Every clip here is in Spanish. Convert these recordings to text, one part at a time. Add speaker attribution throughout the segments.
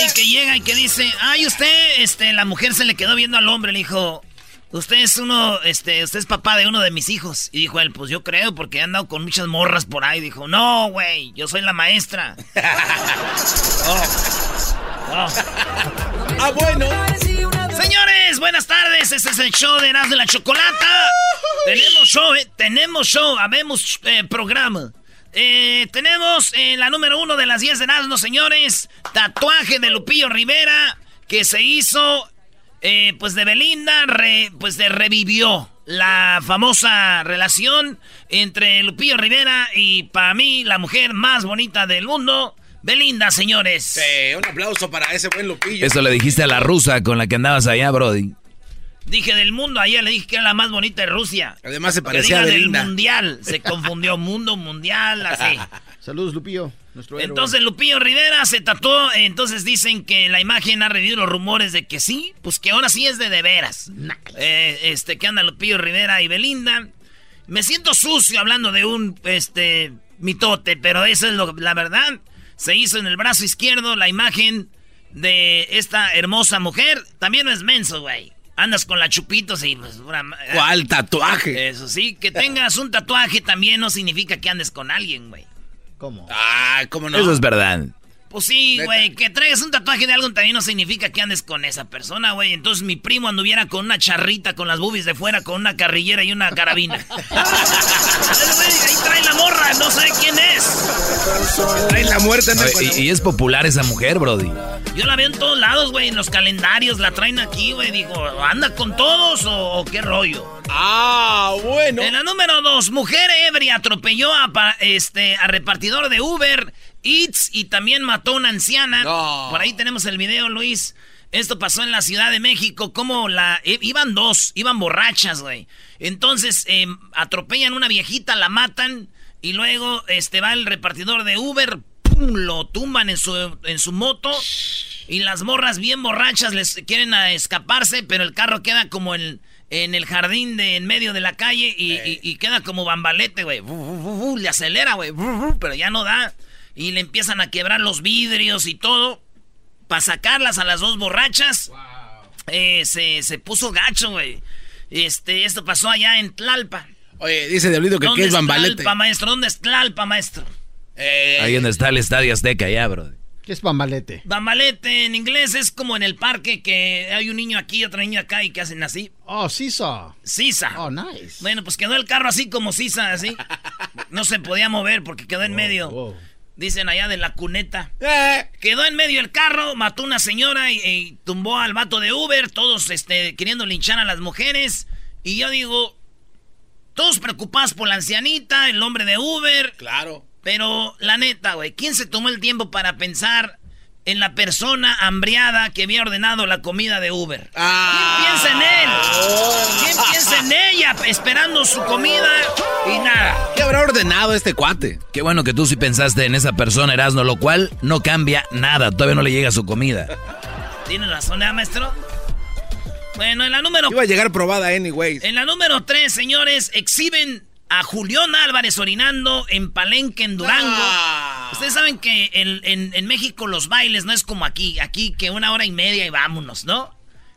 Speaker 1: Y que llega y que dice, ay, usted, este, la mujer se le quedó viendo al hombre, le dijo, usted es uno, este, usted es papá de uno de mis hijos. Y dijo él, pues yo creo, porque he andado con muchas morras por ahí. Dijo, no, güey, yo soy la maestra. oh. Oh.
Speaker 2: Ah, bueno.
Speaker 1: Señores, buenas tardes. Este es el show de Erasmo de la Chocolata. tenemos show, eh, tenemos show, habemos eh, programa. Eh, tenemos eh, la número uno de las 10 de Erasmo, señores. Tatuaje de Lupillo Rivera que se hizo, eh, pues de Belinda, re, pues de revivió la famosa relación entre Lupillo Rivera y para mí la mujer más bonita del mundo. Belinda, señores.
Speaker 3: Sí, un aplauso para ese buen Lupillo.
Speaker 4: Eso le dijiste a la rusa con la que andabas allá, Brody.
Speaker 1: Dije del mundo, ayer le dije que era la más bonita de Rusia.
Speaker 3: Además se
Speaker 1: Que
Speaker 3: parecía
Speaker 1: diga
Speaker 3: a
Speaker 1: del mundial. Se confundió mundo, mundial, así.
Speaker 5: Saludos, Lupillo. Nuestro héroe.
Speaker 1: Entonces Lupillo Rivera se tatuó, entonces dicen que la imagen ha revivido los rumores de que sí, pues que ahora sí es de de veras. Eh, este, que anda Lupillo Rivera y Belinda. Me siento sucio hablando de un, este, mitote, pero esa es lo- la verdad. Se hizo en el brazo izquierdo la imagen de esta hermosa mujer. También no es menso, güey. Andas con la chupitos y pues... una-
Speaker 3: ¿Cuál tatuaje?
Speaker 1: Eso sí, que tengas un tatuaje también no significa que andes con alguien, güey.
Speaker 5: ¿Cómo?
Speaker 3: Ah, ¿cómo no?
Speaker 4: Eso es verdad.
Speaker 1: Pues sí, güey, que traigas un tatuaje de algo también no significa que andes con esa persona, güey. Entonces mi primo anduviera con una charrita, con las boobies de fuera, con una carrillera y una carabina. Ahí trae la morra, no sabe quién es.
Speaker 3: Trae la muerte, ¿no?
Speaker 4: Oye, y, y es popular esa mujer, Brody.
Speaker 1: Yo la veo en todos lados, güey, en los calendarios, la traen aquí, güey. Digo, ¿anda con todos o, o qué rollo?
Speaker 3: Ah, bueno.
Speaker 1: En la número dos, mujer ebria atropelló a, este, a repartidor de Uber Eats y también mató a una anciana.
Speaker 3: No.
Speaker 1: Por ahí tenemos el video, Luis. Esto pasó en la Ciudad de México, como la... i- iban dos, iban borrachas, güey. Entonces, eh, atropellan una viejita, la matan y luego este, va el repartidor de Uber, ¡pum! lo tumban en su, en su moto y las morras bien borrachas les quieren a escaparse, pero el carro queda como en, en el jardín de en medio de la calle y, y- y queda como bambalete, güey. Le acelera, güey, pero ya no da. Y le empiezan a quebrar los vidrios y todo. Para sacarlas a las dos borrachas. eh, se, se puso gacho, güey. Este, esto pasó allá en Tlalpa.
Speaker 3: Oye, dice Diablito que
Speaker 1: ¿Dónde
Speaker 3: qué es bambalete.
Speaker 1: Tlalpa, maestro? ¿Dónde es Tlalpa, maestro?
Speaker 3: Eh,
Speaker 4: Ahí donde está el Estadio Azteca, ya, Brody.
Speaker 5: ¿Qué es bambalete?
Speaker 1: Bambalete en inglés es como en el parque que hay un niño aquí y otro niño acá y que hacen así.
Speaker 5: Oh, Sisa.
Speaker 1: Sisa.
Speaker 5: Oh, nice.
Speaker 1: Bueno, pues quedó el carro así como Sisa, así. No se podía mover porque quedó en medio.
Speaker 5: wow.
Speaker 1: Dicen allá de la cuneta.
Speaker 3: eh,
Speaker 1: Quedó en medio el carro, mató a una señora y, y tumbó al vato de Uber, todos este, queriendo linchar a las mujeres. Y yo digo, todos preocupados por la ancianita, el hombre de Uber.
Speaker 3: claro.
Speaker 1: Pero la neta, güey, ¿quién se tomó el tiempo para pensar en la persona hambriada que había ordenado la comida de Uber?
Speaker 3: Ah.
Speaker 1: ¿Quién piensa en él? ¿Quién piensa en ella esperando su comida y nada?
Speaker 3: ¿Qué habrá ordenado este cuate?
Speaker 4: Qué bueno que tú sí pensaste en esa persona, Erasno, lo cual no cambia nada. Todavía no le llega su comida.
Speaker 1: ¿Tiene razón, ¿eh, maestro? Bueno, en la número
Speaker 3: Iba a llegar probada anyways.
Speaker 1: En la número 3, señores, exhiben a Julián Álvarez orinando en Palenque, en Durango.
Speaker 3: Ah.
Speaker 1: Ustedes saben que en, en- en México los bailes no es como aquí. Aquí que una hora y media y vámonos, ¿no?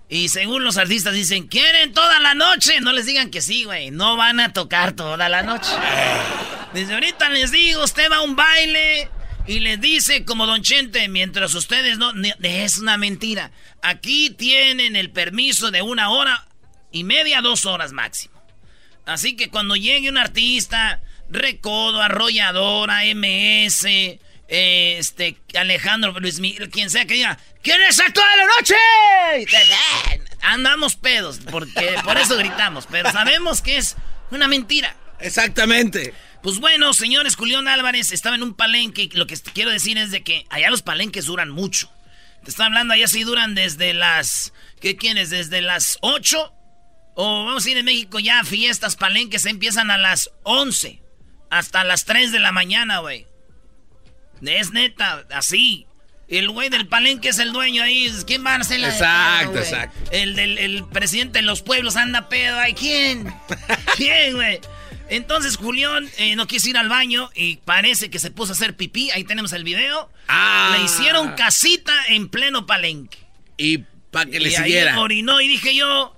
Speaker 1: Y según los artistas dicen, ¿quieren toda la noche? No les digan que sí, güey. No van a tocar toda la noche. Desde ahorita les digo, usted va a un baile y les dice como Don Chente, mientras ustedes no... Es una mentira. Aquí tienen el permiso de una hora y media, dos horas máximo. Así que cuando llegue un artista, Recodo, Arrolladora, MS, eh, este, Alejandro Luis Miguel, quien sea que diga, ¿quieres estar toda la noche? Eh, Andamos pedos, porque por eso gritamos, pero sabemos que es una mentira.
Speaker 3: Exactamente.
Speaker 1: Pues bueno, señores, Julián Álvarez estaba en un palenque. y Lo que quiero decir es de que allá los palenques duran mucho. Te están hablando, allá sí duran desde las. ¿Qué quieres? Desde las 8. O vamos a ir en México ya, fiestas, palenques empiezan a las 11. Hasta las 3 de la mañana, güey. Es neta, así. El güey del palenque es el dueño ahí. ¿Quién va a hacer la de
Speaker 3: Exacto,
Speaker 1: pedo,
Speaker 3: exacto.
Speaker 1: El del el presidente de los pueblos anda pedo. Ay, ¿quién? ¿Quién, güey? Entonces Julián eh, no quiso ir al baño y parece que se puso a hacer pipí. Ahí tenemos el video.
Speaker 3: Ah.
Speaker 1: Le hicieron casita en pleno palenque.
Speaker 3: Y para que le
Speaker 1: y ahí
Speaker 3: siguiera.
Speaker 1: orinó y dije yo,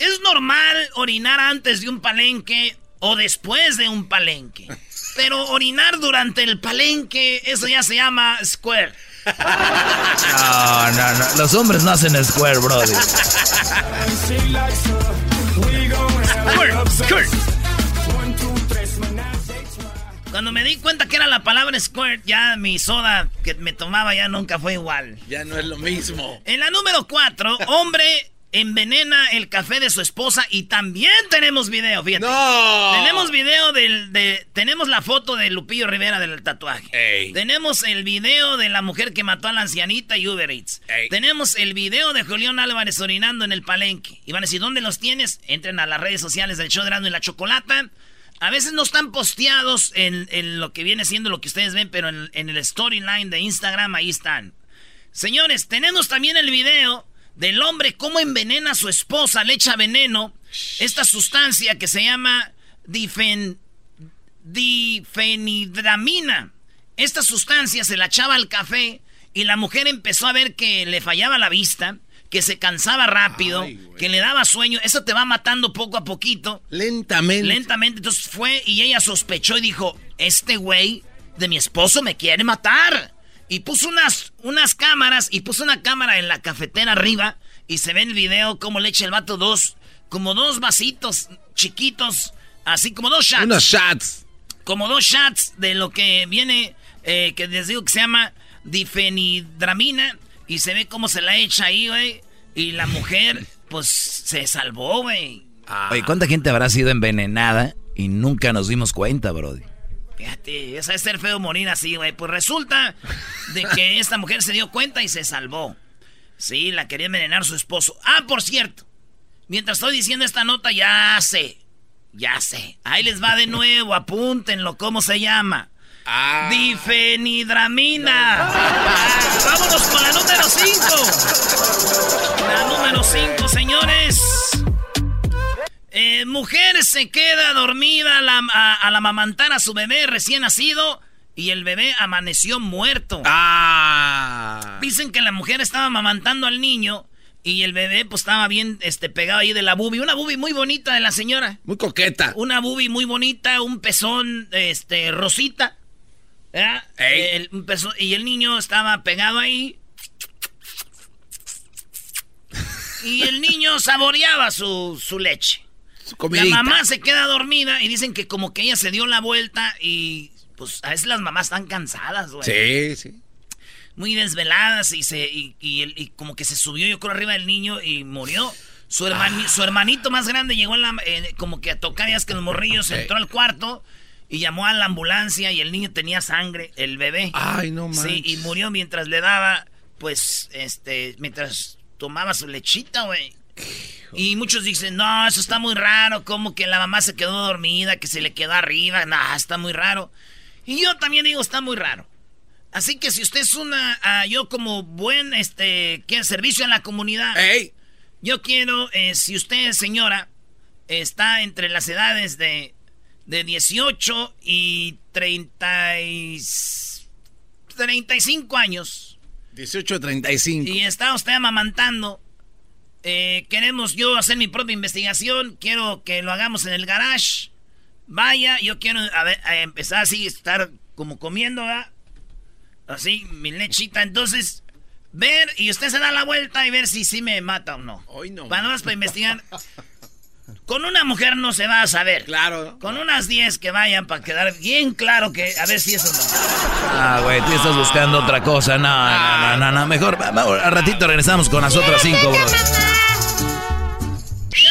Speaker 1: ¿es normal orinar antes de un palenque o después de un palenque? Pero orinar durante el palenque, eso ya se llama square.
Speaker 4: No, no, no. Los hombres no hacen square,
Speaker 1: squirt. Cuando me di cuenta que era la palabra squirt, ya mi soda que me tomaba ya nunca fue igual.
Speaker 3: Ya no es lo mismo.
Speaker 1: En la número 4, hombre envenena el café de su esposa y también tenemos video, fíjate.
Speaker 3: ¡No!
Speaker 1: Tenemos video del, de, tenemos la foto de Lupillo Rivera del tatuaje.
Speaker 3: Ey.
Speaker 1: Tenemos el video de la mujer que mató a la ancianita y Uber Eats.
Speaker 3: Ey.
Speaker 1: Tenemos el video de Julián Álvarez orinando en el palenque. Y van a decir, ¿dónde los tienes? Entren a las redes sociales del show de Erasmo y la Chocolata. A veces no están posteados en, en lo que viene siendo lo que ustedes ven, pero en, en el storyline de Instagram ahí están. Señores, tenemos también el video del hombre cómo envenena a su esposa, le echa veneno, esta sustancia que se llama difen, difenidramina. Esta sustancia se la echaba al café y la mujer empezó a ver que le fallaba la vista, que se cansaba rápido,
Speaker 3: Ay,
Speaker 1: que le daba sueño. Eso te va matando poco a poquito.
Speaker 3: Lentamente.
Speaker 1: Lentamente, entonces fue y ella sospechó y dijo, este güey de mi esposo me quiere matar. Y puso unas, unas cámaras y puso una cámara en la cafetera arriba y se ve en el video cómo le echa el vato dos, como dos vasitos chiquitos, así como dos shots.
Speaker 3: Unos shots.
Speaker 1: Como dos shots de lo que viene, eh, que les digo que se llama difenidramina y se ve cómo se la echa ahí, güey. Y la mujer, pues, se salvó, güey.
Speaker 4: Oye, ¿cuánta gente habrá sido envenenada y nunca nos dimos cuenta, brody?
Speaker 1: Fíjate, eso es ser feo morir así, güey. Pues resulta de que esta mujer se dio cuenta y se salvó. Sí, la quería envenenar su esposo. Ah, por cierto. Mientras estoy diciendo esta nota, ya sé. Ya sé. Ahí les va de nuevo. Apúntenlo. ¿Cómo se llama?
Speaker 3: Ah.
Speaker 1: Difenidramina. Ah, vámonos con la número 5. La número 5, señores. Eh, mujer se queda dormida al, a- al amamantar a su bebé recién nacido y el bebé amaneció muerto.
Speaker 3: Ah.
Speaker 1: Dicen que la mujer estaba amamantando al niño y el bebé pues estaba bien este, pegado ahí de la bubi. Una bubi muy bonita de la señora.
Speaker 3: Muy coqueta.
Speaker 1: Una bubi muy bonita, un pezón este, rosita. ¿verdad?
Speaker 3: Ey.
Speaker 1: El- un pezón- y el niño estaba pegado ahí. Y el niño saboreaba su, su leche. La mamá se queda dormida y dicen que como que ella se dio la vuelta y pues a veces las mamás están cansadas, güey.
Speaker 3: Sí, sí.
Speaker 1: Muy desveladas y se y, y como que se subió yo creo arriba del niño y murió. Su, hermani- su hermanito más grande llegó en la, eh, como que a tocar que los morrillos entró al cuarto y llamó a la ambulancia y el niño tenía sangre, el bebé.
Speaker 3: Ay, no
Speaker 1: Sí,
Speaker 3: manches.
Speaker 1: y murió mientras le daba, pues, este, mientras tomaba su lechita, güey. Y muchos dicen, no, eso está muy raro, como que la mamá se quedó dormida, que se le quedó arriba, no, está muy raro. Y yo también digo, está muy raro. Así que si usted es una, ah, yo como buen, este, que servicio a la comunidad, yo quiero, eh, si usted, señora, está entre las edades de, de 18 y 30 y 35 años.
Speaker 3: 18 a 35.
Speaker 1: Y está usted amamantando. Eh, queremos yo hacer mi propia investigación. Quiero que lo hagamos en el garage. Vaya, yo quiero a ver, a empezar así, estar como comiendo, ¿verdad? Así, mi lechita. Entonces, ver y usted se da la vuelta y ver si sí me mata o no.
Speaker 3: Hoy no.
Speaker 1: Para más para investigar. Con una mujer no se va a saber.
Speaker 3: Claro.
Speaker 1: Con unas 10 que vayan para quedar bien claro que a ver si eso no.
Speaker 4: Ah, güey, tú estás buscando otra cosa. No, no, no, no, Mejor, vamos, al ratito regresamos con las otras cinco, bro.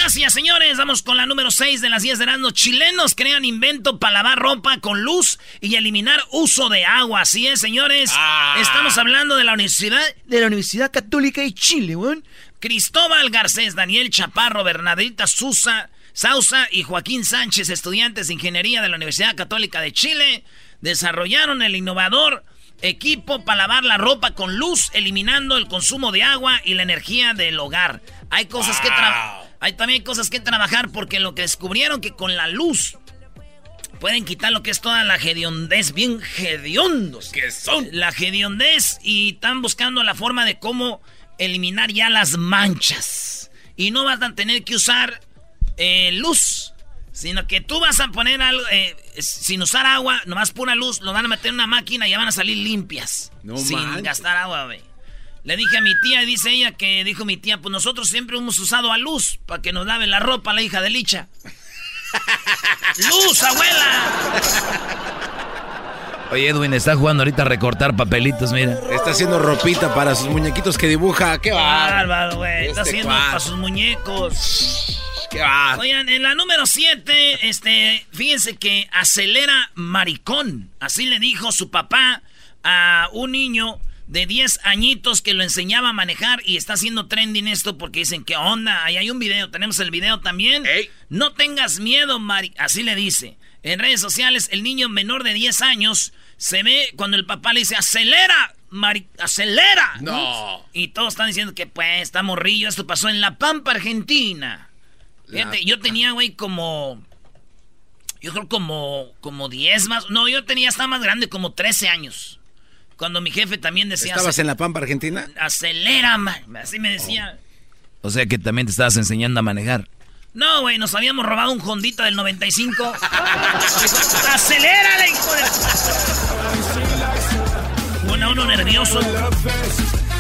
Speaker 1: Gracias, señores. Vamos con la número 6 de las 10 de Erasmo. Chilenos crean invento para lavar ropa con luz y eliminar uso de agua. Así es, señores.
Speaker 3: Ah.
Speaker 1: Estamos hablando de la Universidad de la Universidad Católica de Chile, weón. Cristóbal Garcés, Daniel Chaparro, Bernadita Sousa, Sausa y Joaquín Sánchez, estudiantes de ingeniería de la Universidad Católica de Chile, desarrollaron el innovador equipo para lavar la ropa con luz, eliminando el consumo de agua y la energía del hogar. Hay cosas que. Hay también cosas que trabajar porque lo que descubrieron que con la luz pueden quitar lo que es toda la hediondez, bien hediondos
Speaker 3: que son.
Speaker 1: la hediondez y están buscando la forma de cómo eliminar ya las manchas. Y no vas a tener que usar eh, luz, sino que tú vas a poner algo, eh, sin usar agua, nomás pura luz, lo van a meter en una máquina y ya van a salir limpias.
Speaker 3: No
Speaker 1: sin
Speaker 3: manches.
Speaker 1: gastar agua, güey. Le dije a mi tía, dice ella que dijo mi tía, pues nosotros siempre hemos usado a luz para que nos lave la ropa la hija de Licha. ¡Luz, abuela!
Speaker 4: Oye, Edwin está jugando ahorita a recortar papelitos, mira.
Speaker 3: Está haciendo ropita para sus muñequitos que dibuja. ¡Qué bárbaro!
Speaker 1: Bárbaro, güey. Está
Speaker 3: Este
Speaker 1: haciendo para sus muñecos. Oigan, en la número 7, este, fíjense que acelera maricón. Así le dijo su papá a un niño de 10 añitos que lo enseñaba a manejar y está haciendo trending esto porque dicen, ¿qué onda? Ahí hay un video, tenemos el video también.
Speaker 3: Ey.
Speaker 1: No tengas miedo, Mari. Así le dice. En redes sociales, el niño menor de 10 años se ve cuando el papá le dice, acelera, Mari, acelera.
Speaker 3: No.
Speaker 1: Y todos están diciendo que pues está morrillo. Esto pasó en La Pampa, Argentina. Fíjate, yo tenía, güey, como. Yo creo como. Como 10 más. No, yo tenía, estaba más grande, como 13 años. Cuando mi jefe también decía.
Speaker 3: ¿Estabas
Speaker 1: "Ace-
Speaker 3: en la Pampa Argentina?
Speaker 1: Acelera, man. Así me decía.
Speaker 4: O sea que también te estabas enseñando a manejar.
Speaker 1: No, güey, nos habíamos robado un Hondita del 95. ¡Acelérale, hijo de... Bueno, uno nervioso.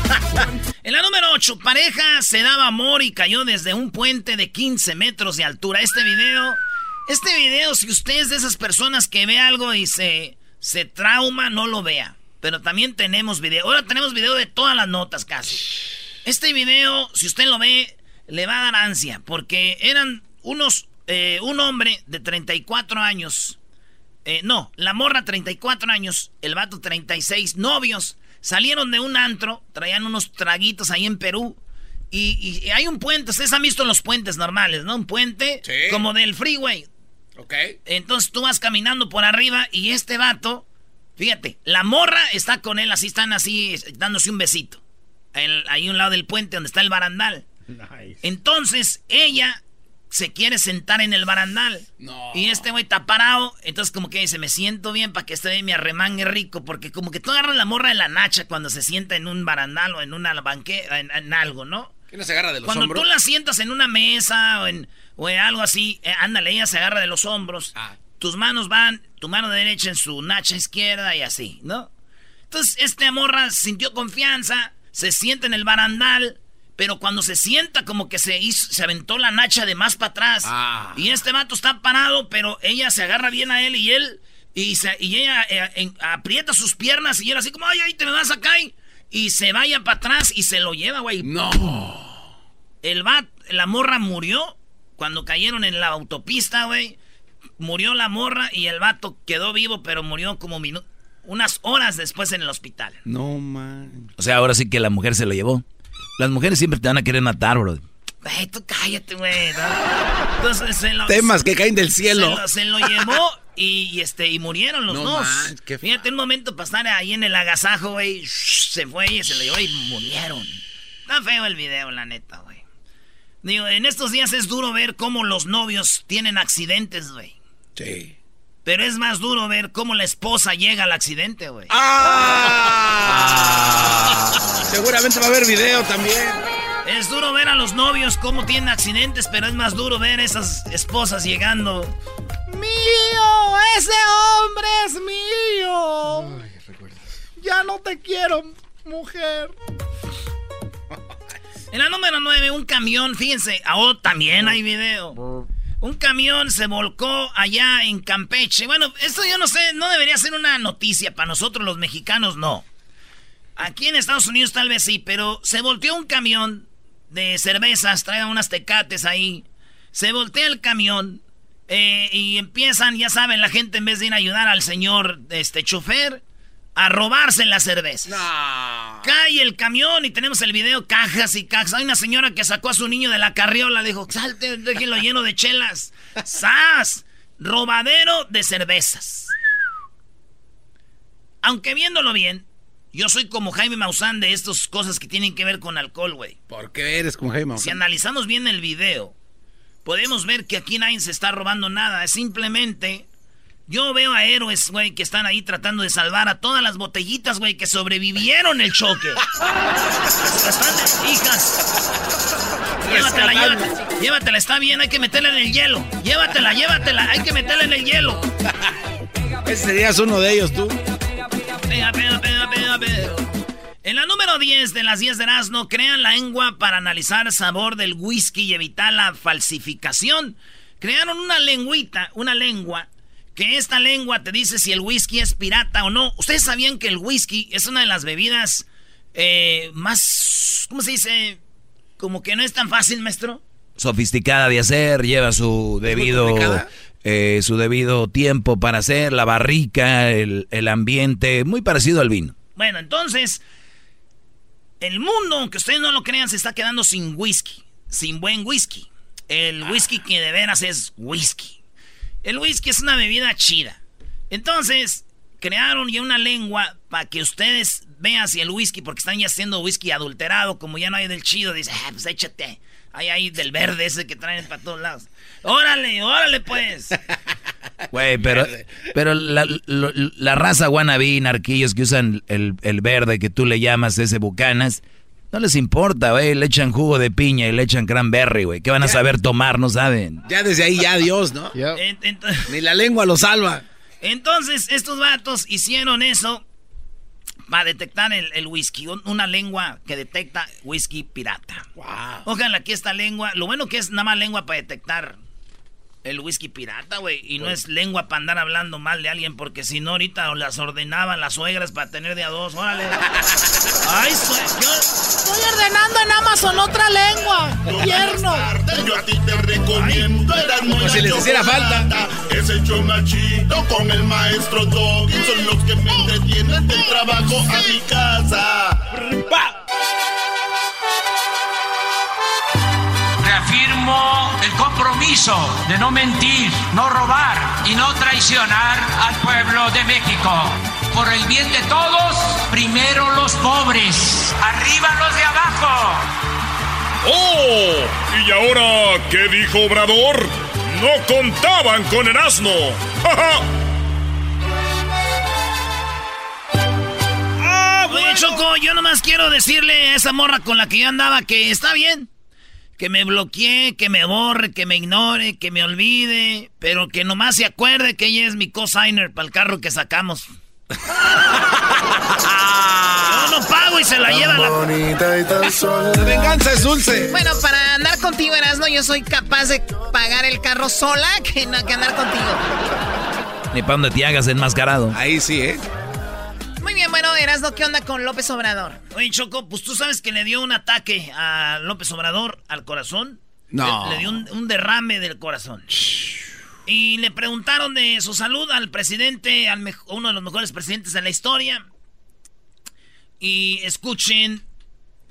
Speaker 1: en la número 8, pareja se daba amor y cayó desde un puente de 15 metros de altura. Este video, este video, si usted es de esas personas que ve algo y se, se trauma, no lo vea. Pero también tenemos video. Ahora tenemos video de todas las notas casi. Este video, si usted lo ve, le va a dar ansia, porque eran unos, eh, un hombre de 34 años, eh, no, la morra 34 años, el vato 36, novios, salieron de un antro, traían unos traguitos ahí en Perú, y, y hay un puente, ustedes han visto los puentes normales, ¿no? Un puente
Speaker 3: Sí.
Speaker 1: como del freeway.
Speaker 3: Ok.
Speaker 1: Entonces tú vas caminando por arriba y este vato, fíjate, la morra está con él, así están así, dándose un besito. El- ahí un lado del puente donde está el barandal.
Speaker 5: Nice.
Speaker 1: Entonces ella se quiere sentar en el barandal.
Speaker 3: No.
Speaker 1: Y este güey está parado. Entonces, como que dice: Me siento bien para que este güey me arremangue rico. Porque, como que tú agarras la morra de la nacha cuando se sienta en un barandal o en una banqueta, en, en algo, ¿no?
Speaker 3: ¿Quién no se agarra de los
Speaker 1: Cuando
Speaker 3: hombros?
Speaker 1: tú la sientas en una mesa o en, o en algo así, eh, ándale, ella se agarra de los hombros.
Speaker 3: Ah.
Speaker 1: Tus manos van, tu mano derecha en su nacha izquierda y así, ¿no? Entonces, este morra sintió confianza, se sienta en el barandal, pero cuando se sienta como que se hizo, se aventó la nacha de más para atrás.
Speaker 3: Ah.
Speaker 1: Y este vato está parado, pero ella se agarra bien a él y él, y, se- y ella eh, en- aprieta sus piernas y él así como, ay, ay, te me vas acá y, y se vaya para atrás y se lo lleva, güey.
Speaker 3: No.
Speaker 1: El bat, la morra murió cuando cayeron en la autopista, güey. Murió la morra y el vato quedó vivo, pero murió como unas horas después en el hospital.
Speaker 3: No, man.
Speaker 4: O sea, ahora sí que la mujer se lo llevó. Las mujeres siempre te van a querer matar, bro.
Speaker 1: Ay, tú cállate, güey. ¿no? Entonces se lo,
Speaker 3: Temas que caen del
Speaker 1: se
Speaker 3: cielo.
Speaker 1: lo, se lo llevó y, y, este y murieron los
Speaker 3: No
Speaker 1: dos.
Speaker 3: man,
Speaker 1: Fíjate un momento para estar ahí en el agasajo, güey. Se fue y se lo llevó y murieron. Está feo el video, la neta, güey. Digo, en estos días es duro ver cómo los novios tienen accidentes, güey.
Speaker 3: Sí.
Speaker 1: Pero es más duro ver cómo la esposa llega al accidente, güey.
Speaker 3: ¡Ah! Seguramente va a haber video también.
Speaker 1: Es duro ver a los novios cómo tienen accidentes, pero es más duro ver esas esposas llegando. ¡Mío! ¡Ese hombre es mío! Ya no te quiero, mujer. En la número 9, un camión, fíjense, ahora también hay video. Un camión se volcó allá en Campeche. Bueno, esto yo no sé, no debería ser una noticia para nosotros los mexicanos, no. Aquí en Estados Unidos tal vez sí, pero se volteó un camión de cervezas, traen unas tecates ahí. Se voltea el camión eh, y empiezan, ya saben, la gente en vez de ir a ayudar al señor este chofer, a robarse la cerveza. Cae el camión y tenemos el video, cajas y cajas. Hay una señora que sacó a su niño de la carriola, dijo, salte, déjenlo lleno de chelas. ¡Sas! Robadero de cervezas. Aunque viéndolo bien, yo soy como Jaime Maussan de estas cosas que tienen que ver con alcohol, güey.
Speaker 3: ¿Por qué eres como Jaime
Speaker 1: Si analizamos bien el video, podemos ver que aquí nadie se está robando nada. Es simplemente yo veo a héroes, güey, que están ahí tratando de salvar a todas las botellitas, güey, que sobrevivieron el choque. Bastantes hijas. Llévatela, llévatela. Llévatela, está bien, hay que meterla en el hielo. Llévatela, llévatela, hay que meterla en el hielo.
Speaker 3: Ese serías uno de ellos, tú.
Speaker 1: Pega, pega, pega, pega, pega. En la número 10 de las 10 de Erasmo, crean la lengua para analizar el sabor del whisky y evitar la falsificación. Crearon una lengüita, una lengua que esta lengua te dice si el whisky es pirata o no. ¿Ustedes sabían que el whisky es una de las bebidas eh, más, ¿cómo se dice? Como que no es tan fácil, maestro.
Speaker 4: Sofisticada de hacer, lleva su debido, eh, su debido tiempo para hacer, la barrica, el, el ambiente, muy parecido al vino.
Speaker 1: Bueno, entonces, el mundo, aunque ustedes no lo crean, se está quedando sin whisky, sin buen whisky. El whisky que de veras es whisky. El whisky es una bebida chida. Entonces, crearon ya una lengua para que ustedes vean si el whisky, porque están ya haciendo whisky adulterado, como ya no hay del chido, dice, ah, pues échate. Hay ahí del verde ese que traen para todos lados. Órale, órale pues.
Speaker 4: Güey, pero, pero la, raza wannabe, narquillos que usan el, el, verde que tú le llamas ese bucanas, no les importa, güey. Le echan jugo de piña y le echan cranberry, güey. ¿Qué van a saber tomar? No saben.
Speaker 3: Ya desde ahí, ya Dios, ¿no? Ni la lengua lo salva.
Speaker 1: Entonces, estos vatos hicieron eso para detectar el, whisky. Una lengua que detecta whisky pirata. Wow. Ojalá aquí esta lengua. Lo bueno que es nada más lengua para detectar el whisky pirata, güey. Y no es lengua para andar hablando mal de alguien, porque si no, ahorita las ordenaban las suegras para tener de a dos. Órale. Ay, yo estoy ordenando en Amazon otra lengua. Tierno.
Speaker 2: Yo a ti te recomiendo. Como
Speaker 3: si les hiciera falta.
Speaker 2: Es el chomachito con el maestro Doggy. Son los que me entretienen del trabajo a mi casa. ¡Pa!
Speaker 6: El compromiso de no mentir, no robar y no traicionar al pueblo de México. Por el bien de todos, primero los pobres, arriba los de abajo.
Speaker 7: ¡Oh! ¿Y ahora qué dijo Obrador? No contaban con el asno.
Speaker 1: ¡Ah, Choco, yo nomás quiero decirle a esa morra con la que yo andaba que está bien que me bloquee, que me borre, que me ignore, que me olvide, pero que nomás se acuerde que ella es mi cosigner para el carro que sacamos. Yo no pago y se la lleva la...
Speaker 3: La venganza es dulce.
Speaker 8: Bueno, para andar contigo, Erasmo, yo soy capaz de pagar el carro sola que, no, que andar contigo.
Speaker 4: Ni para donde te hagas enmascarado.
Speaker 3: Ahí sí, ¿eh?
Speaker 8: Bien, bueno, Erasmo, ¿qué onda con López Obrador?
Speaker 1: Oye, Choco, pues tú sabes que le dio un ataque a López Obrador al corazón.
Speaker 3: No.
Speaker 1: Le, dio un, derrame del corazón. Y le preguntaron de su salud al presidente, al uno de los mejores presidentes de la historia. Y escuchen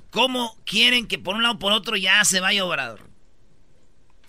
Speaker 1: cómo quieren que por un lado o por otro ya se vaya Obrador.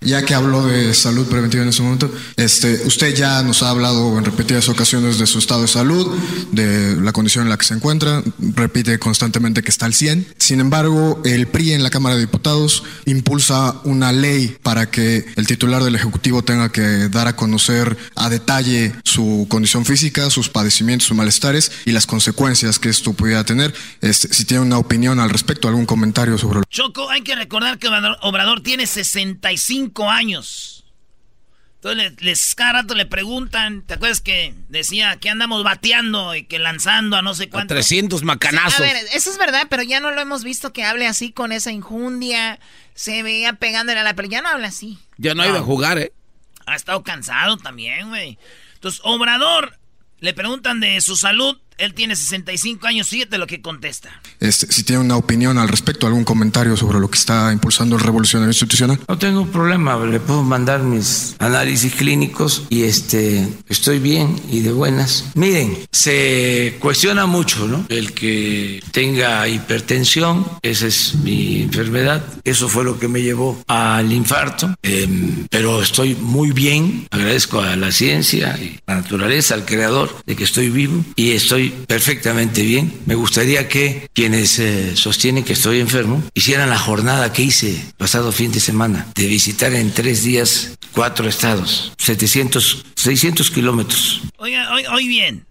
Speaker 9: Ya que habló de salud preventiva en ese momento, este, usted ya nos ha hablado en repetidas ocasiones de su estado de salud, de la condición en la que se encuentra, repite constantemente que está al 100. Sin embargo, el PRI en la Cámara de Diputados impulsa una ley para que el titular del Ejecutivo tenga que dar a conocer a detalle su condición física, sus padecimientos, sus malestares y las consecuencias que esto pudiera tener. Este, si tiene una opinión al respecto, algún comentario sobre...
Speaker 1: Choco, hay que recordar que Obrador tiene 65 años. Entonces les, cada rato le preguntan, ¿te acuerdas que decía que andamos bateando y que lanzando a no sé cuánto?
Speaker 3: 300 macanazos.
Speaker 8: a ver, eso es verdad, pero ya no lo hemos visto que hable así con esa injundia, se veía pegándole a la... Pero ya no habla así.
Speaker 3: Ya no, ha ido a jugar, ¿eh?
Speaker 1: Ha estado cansado también, güey. Entonces, Obrador, le preguntan de su salud él tiene 65 años, fíjate lo que contesta.
Speaker 9: Este, si tiene una opinión al respecto, algún comentario sobre lo que está impulsando el revolucionario institucional.
Speaker 10: No tengo problema, le puedo mandar mis análisis clínicos y este, estoy bien y de buenas. Miren, se cuestiona mucho, ¿no? El que tenga hipertensión, esa es mi enfermedad, eso fue lo que me llevó al infarto, em, pero estoy muy bien, agradezco a la ciencia y a la naturaleza, al creador, de que estoy vivo y estoy perfectamente bien. Me gustaría que quienes eh, sostienen que estoy enfermo hicieran la jornada que hice pasado fin de semana de visitar en tres días cuatro estados, 700, 600 kilómetros.
Speaker 1: Oiga, hoy, bien.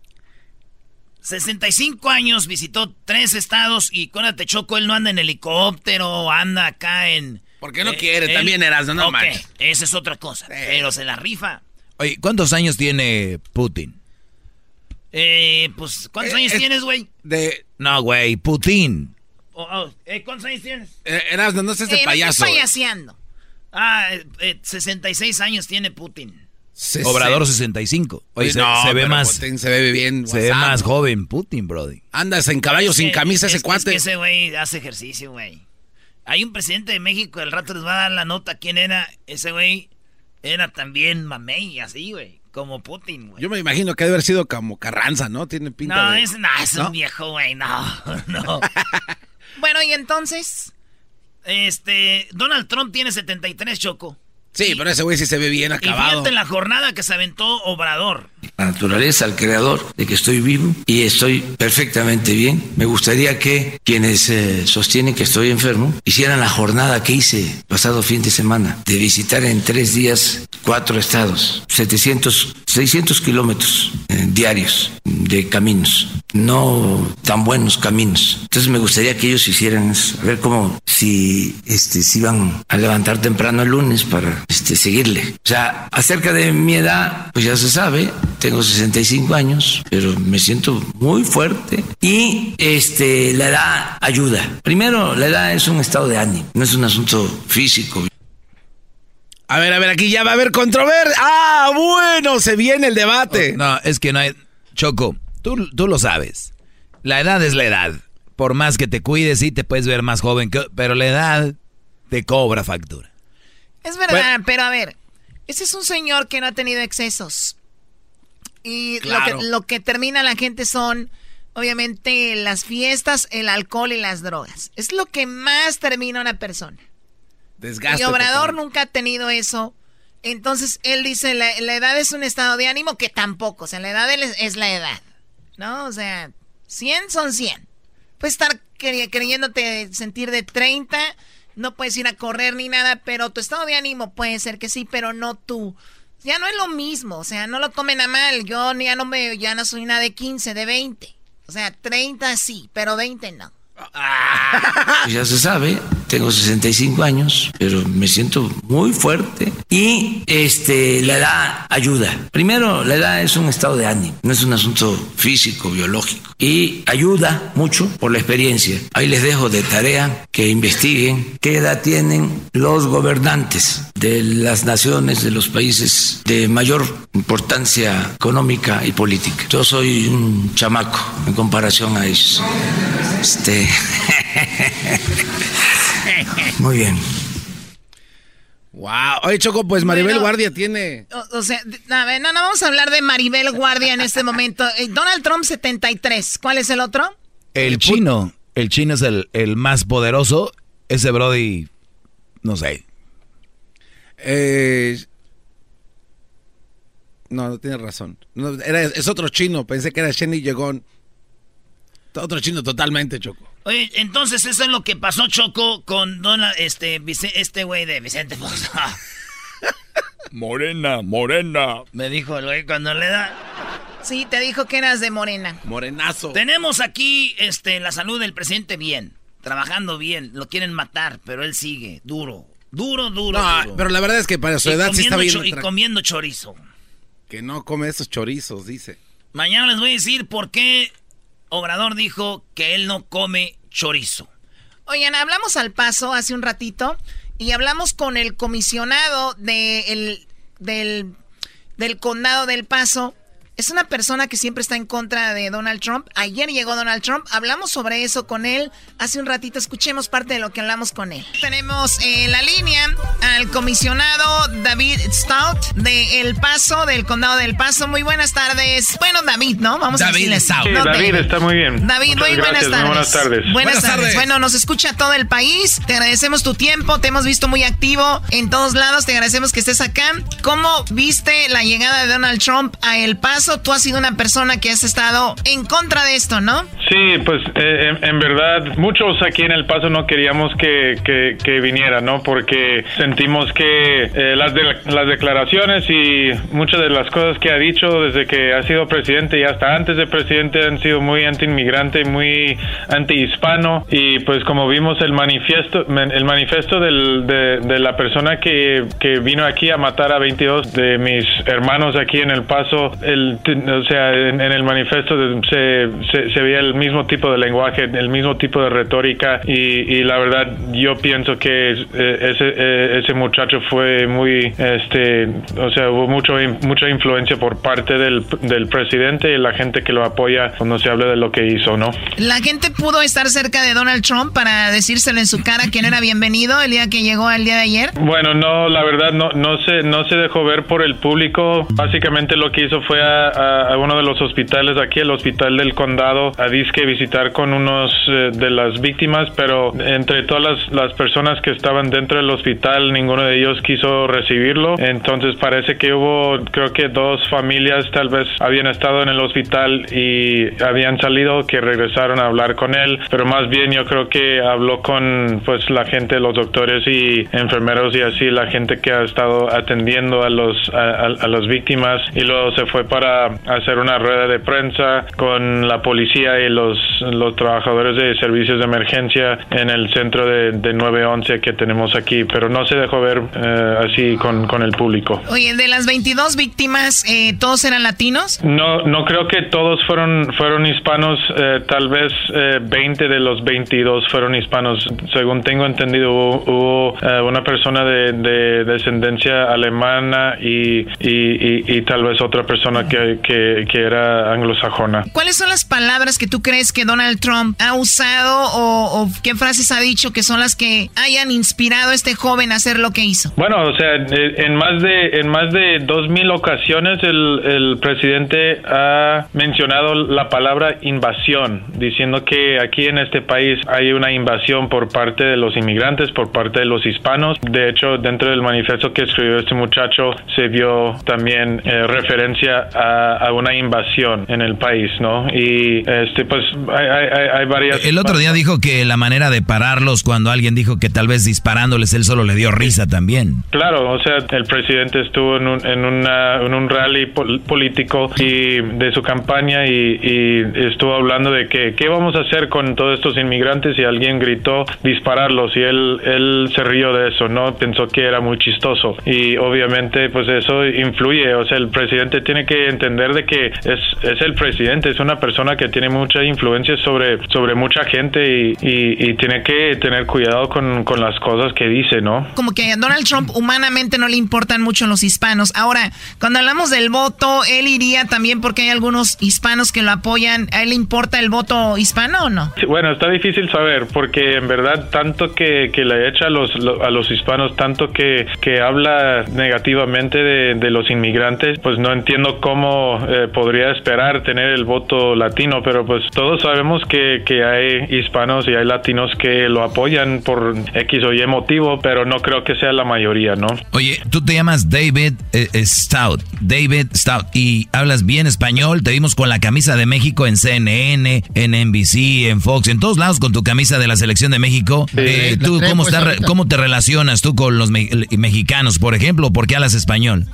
Speaker 1: 65 años, visitó tres estados y te Choco, él no anda en helicóptero, anda acá en...
Speaker 3: Porque no eh, quiere, también eras, no, okay,
Speaker 1: Esa es otra cosa, pero se la rifa.
Speaker 4: Oye, ¿cuántos años tiene Putin?
Speaker 1: Eh, pues, ¿cuántos eh, años tienes, güey?
Speaker 4: De... No, güey, Putin.
Speaker 1: Oh, oh, eh, ¿Cuántos años tienes?
Speaker 3: Eh, Erasmo, no seas de payaso.
Speaker 8: No payaseando.
Speaker 1: Ah, 66 años tiene Putin.
Speaker 4: Obrador 65. Oye, se, se, ve más.
Speaker 3: se ve bien.
Speaker 4: Se ve más joven Putin, Brody.
Speaker 3: Andas en caballo sin camisa ese cuate. Es
Speaker 1: que ese güey hace ejercicio, güey. Hay un presidente de México, el rato les va a dar la nota quién era. Ese güey era también mamey, así, güey. Como Putin, güey.
Speaker 3: Yo me imagino que debe haber sido como Carranza, ¿no? Tiene pinta
Speaker 1: no,
Speaker 3: de...
Speaker 1: Es, no, es un viejo, güey, no, no.
Speaker 8: bueno, y entonces...
Speaker 1: Este, Donald Trump tiene 73, Choco.
Speaker 3: Sí, pero ese güey sí se ve bien acabado. Y
Speaker 1: fíjate en la jornada que se aventó Obrador.
Speaker 10: La naturaleza, al creador, de que estoy vivo y estoy perfectamente bien. Me gustaría que quienes eh, sostienen que estoy enfermo hicieran la jornada que hice pasado fin de semana de visitar en tres días cuatro estados, 700, 600 kilómetros eh, diarios de caminos, no tan buenos caminos. Entonces me gustaría que ellos hicieran a ver cómo si este, si iban a levantar temprano el lunes para este, seguirle. O sea, acerca de mi edad, pues ya se sabe, tengo 65 años, pero me siento muy fuerte y este, la edad ayuda. Primero, la edad es un estado de ánimo, no es un asunto físico.
Speaker 3: A ver, a ver, aquí ya va a haber controversia. Ah, bueno, se viene el debate.
Speaker 4: Oh, no, es que no hay... Choco, tú, tú lo sabes. La edad es la edad. Por más que te cuides, sí te puedes ver más joven, que, pero la edad te cobra factura.
Speaker 8: Es verdad, pero a ver, ese es un señor que no ha tenido excesos. Y lo, que, termina la gente son, obviamente, las fiestas, el alcohol y las drogas. Es lo que más termina una persona.
Speaker 3: Desgaste.
Speaker 8: Y Obrador nunca ha tenido eso. Entonces, él dice, la, edad es un estado de ánimo que tampoco. O sea, la edad es, la edad. ¿No? O sea, 100 son 100. Puedes estar creyéndote sentir de 30 no puedes ir a correr ni nada, pero tu estado de ánimo puede ser que sí, pero no tú. Ya no es lo mismo, o sea, no lo tomen a mal. Yo ya no me, ya no soy una de 15, de 20. O sea, 30 sí, pero 20 no.
Speaker 10: Ya se sabe, tengo 65 años, pero me siento muy fuerte y este la edad ayuda. Primero, la edad es un estado de ánimo, no es un asunto físico, biológico y ayuda mucho por la experiencia. Ahí les dejo de tarea que investiguen qué edad tienen los gobernantes de las naciones, de los países de mayor importancia económica y política. Yo soy un chamaco en comparación a ellos. Este Muy bien.
Speaker 3: Wow. Oye, Choco, pues Maribel Guardia tiene.
Speaker 8: O, sea, a ver, no, no vamos a hablar de Maribel Guardia en este momento. Eh, Donald Trump 73. ¿Cuál es el otro?
Speaker 4: El, chino. El chino es el, el más poderoso. Ese Brody, no sé.
Speaker 3: Eh, no, no tienes razón. No, era, es otro chino. Pensé que era Shenny Yegon. Otro chino totalmente, Choco.
Speaker 1: Oye, entonces eso es lo que pasó, Choco, con Donald, este, este güey de Vicente Fox.
Speaker 7: morena, morena.
Speaker 1: Me dijo el güey cuando le da.
Speaker 8: Sí, te dijo que eras de morena.
Speaker 3: Morenazo.
Speaker 1: Tenemos aquí, este, la salud del presidente bien. Trabajando bien. Lo quieren matar, pero él sigue. Duro. Duro, duro.
Speaker 3: No, pero la verdad es que para su edad sí está bien.
Speaker 1: y comiendo chorizo.
Speaker 3: Que no come esos chorizos, dice.
Speaker 1: Mañana les voy a decir por qué Obrador dijo que él no come chorizo.
Speaker 8: Oigan, hablamos al paso hace un ratito y hablamos con el comisionado del, del condado del paso es una persona que siempre está en contra de Donald Trump. Ayer llegó Donald Trump, hablamos sobre eso con él hace un ratito. Escuchemos parte de lo que hablamos con él. Tenemos en la línea al comisionado David Stout de El Paso, del condado del Paso. Muy buenas tardes. Bueno, David, ¿no?
Speaker 3: Vamos a decirle
Speaker 11: Stout. David, está muy bien.
Speaker 8: David, muy buenas tardes.
Speaker 11: buenas tardes.
Speaker 8: Buenas, tardes. Bueno, nos escucha todo el país. Te agradecemos tu tiempo. Te hemos visto muy activo en todos lados. Te agradecemos que estés acá. ¿Cómo viste la llegada de Donald Trump a El Paso? Tú has sido una persona que has estado en contra de esto, ¿no?
Speaker 11: Sí, pues eh, en, verdad muchos aquí en El Paso no queríamos que, que, viniera, ¿no? Porque sentimos que eh, las, las declaraciones y muchas de las cosas que ha dicho desde que ha sido presidente y hasta antes de presidente han sido muy anti-inmigrante, muy anti-hispano y pues como vimos el manifiesto, el manifiesto de, la persona que, que vino aquí a matar a 22 de mis hermanos aquí en El Paso, el o sea, en, el manifiesto se, se, veía el mismo tipo de lenguaje, el mismo tipo de retórica y, la verdad yo pienso que eh, ese, eh, ese muchacho fue muy, este, o sea, hubo mucho, mucha influencia por parte del, del presidente y la gente que lo apoya cuando se habla de lo que hizo, ¿no?
Speaker 8: La gente pudo estar cerca de Donald Trump para decírselo en su cara que no era bienvenido el día que llegó el día de ayer.
Speaker 11: Bueno, no, la verdad no, no se, no se dejó ver por el público. Básicamente lo que hizo fue a, a, uno de los hospitales aquí, el hospital del condado, a disque visitar con unos eh, de las víctimas, pero entre todas las, personas que estaban dentro del hospital, ninguno de ellos quiso recibirlo. Entonces parece que hubo, creo que dos familias tal vez habían estado en el hospital y habían salido, que regresaron a hablar con él, pero más bien yo creo que habló con pues la gente, los doctores y enfermeros y así, la gente que ha estado atendiendo a los a, a las víctimas y luego se fue para hacer una rueda de prensa con la policía y los, los trabajadores de servicios de emergencia en el centro de, de 911 que tenemos aquí, pero no se dejó ver eh, así con, con, el público.
Speaker 8: Oye, de las 22 víctimas, eh, ¿todos eran latinos?
Speaker 11: No, no creo que todos fueron, fueron hispanos, eh, tal vez 20 de los 22 fueron hispanos. Según tengo entendido, hubo, una persona de, de, descendencia alemana y, y, y, tal vez otra persona que, que, era anglosajona.
Speaker 8: ¿Cuáles son las palabras que tú crees que Donald Trump ha usado o, qué frases ha dicho que son las que hayan inspirado a este joven a hacer lo que hizo?
Speaker 11: Bueno, o sea, en más de en más de dos mil ocasiones el, el presidente ha mencionado la palabra invasión, diciendo que aquí en este país hay una invasión por parte de los inmigrantes, por parte de los hispanos. De hecho, dentro del manifiesto que escribió este muchacho se vio también eh, referencia a una invasión en el país, ¿no? Y este, pues hay, varias.
Speaker 4: El otro día dijo que la manera de pararlos cuando alguien dijo que tal vez disparándoles él solo le dio risa también.
Speaker 11: Claro, o sea, el presidente estuvo en un, en en un rally político y de su campaña y, estuvo hablando de que qué vamos a hacer con todos estos inmigrantes y alguien gritó dispararlos y él, él se rió de eso, ¿no? Pensó que era muy chistoso y obviamente pues eso influye, o sea, el presidente tiene que entender de que es, es el presidente, es una persona que tiene mucha influencia sobre, sobre mucha gente y, y, tiene que tener cuidado con, con, las cosas que dice, ¿no?
Speaker 8: Como que a Donald Trump humanamente no le importan mucho los hispanos. Ahora, cuando hablamos del voto, él iría también porque hay algunos hispanos que lo apoyan. ¿A él le importa el voto hispano o no?
Speaker 11: bueno, está difícil saber porque en verdad tanto que, que le echa a los, a los hispanos, tanto que, que habla negativamente de, de los inmigrantes, pues no entiendo cómo uno eh, podría esperar tener el voto latino, pero pues todos sabemos que, que hay hispanos y hay latinos que lo apoyan por X o Y motivo, pero no creo que sea la mayoría, ¿no?
Speaker 4: Oye, tú te llamas David eh, Stout, David Stout, y hablas bien español, te vimos con la camisa de México en CNN, en NBC, en Fox, en todos lados con tu camisa de la selección de México. Eh, ¿Tú cómo, cómo te relacionas tú con los mexicanos, por ejemplo? ¿Por qué hablas español?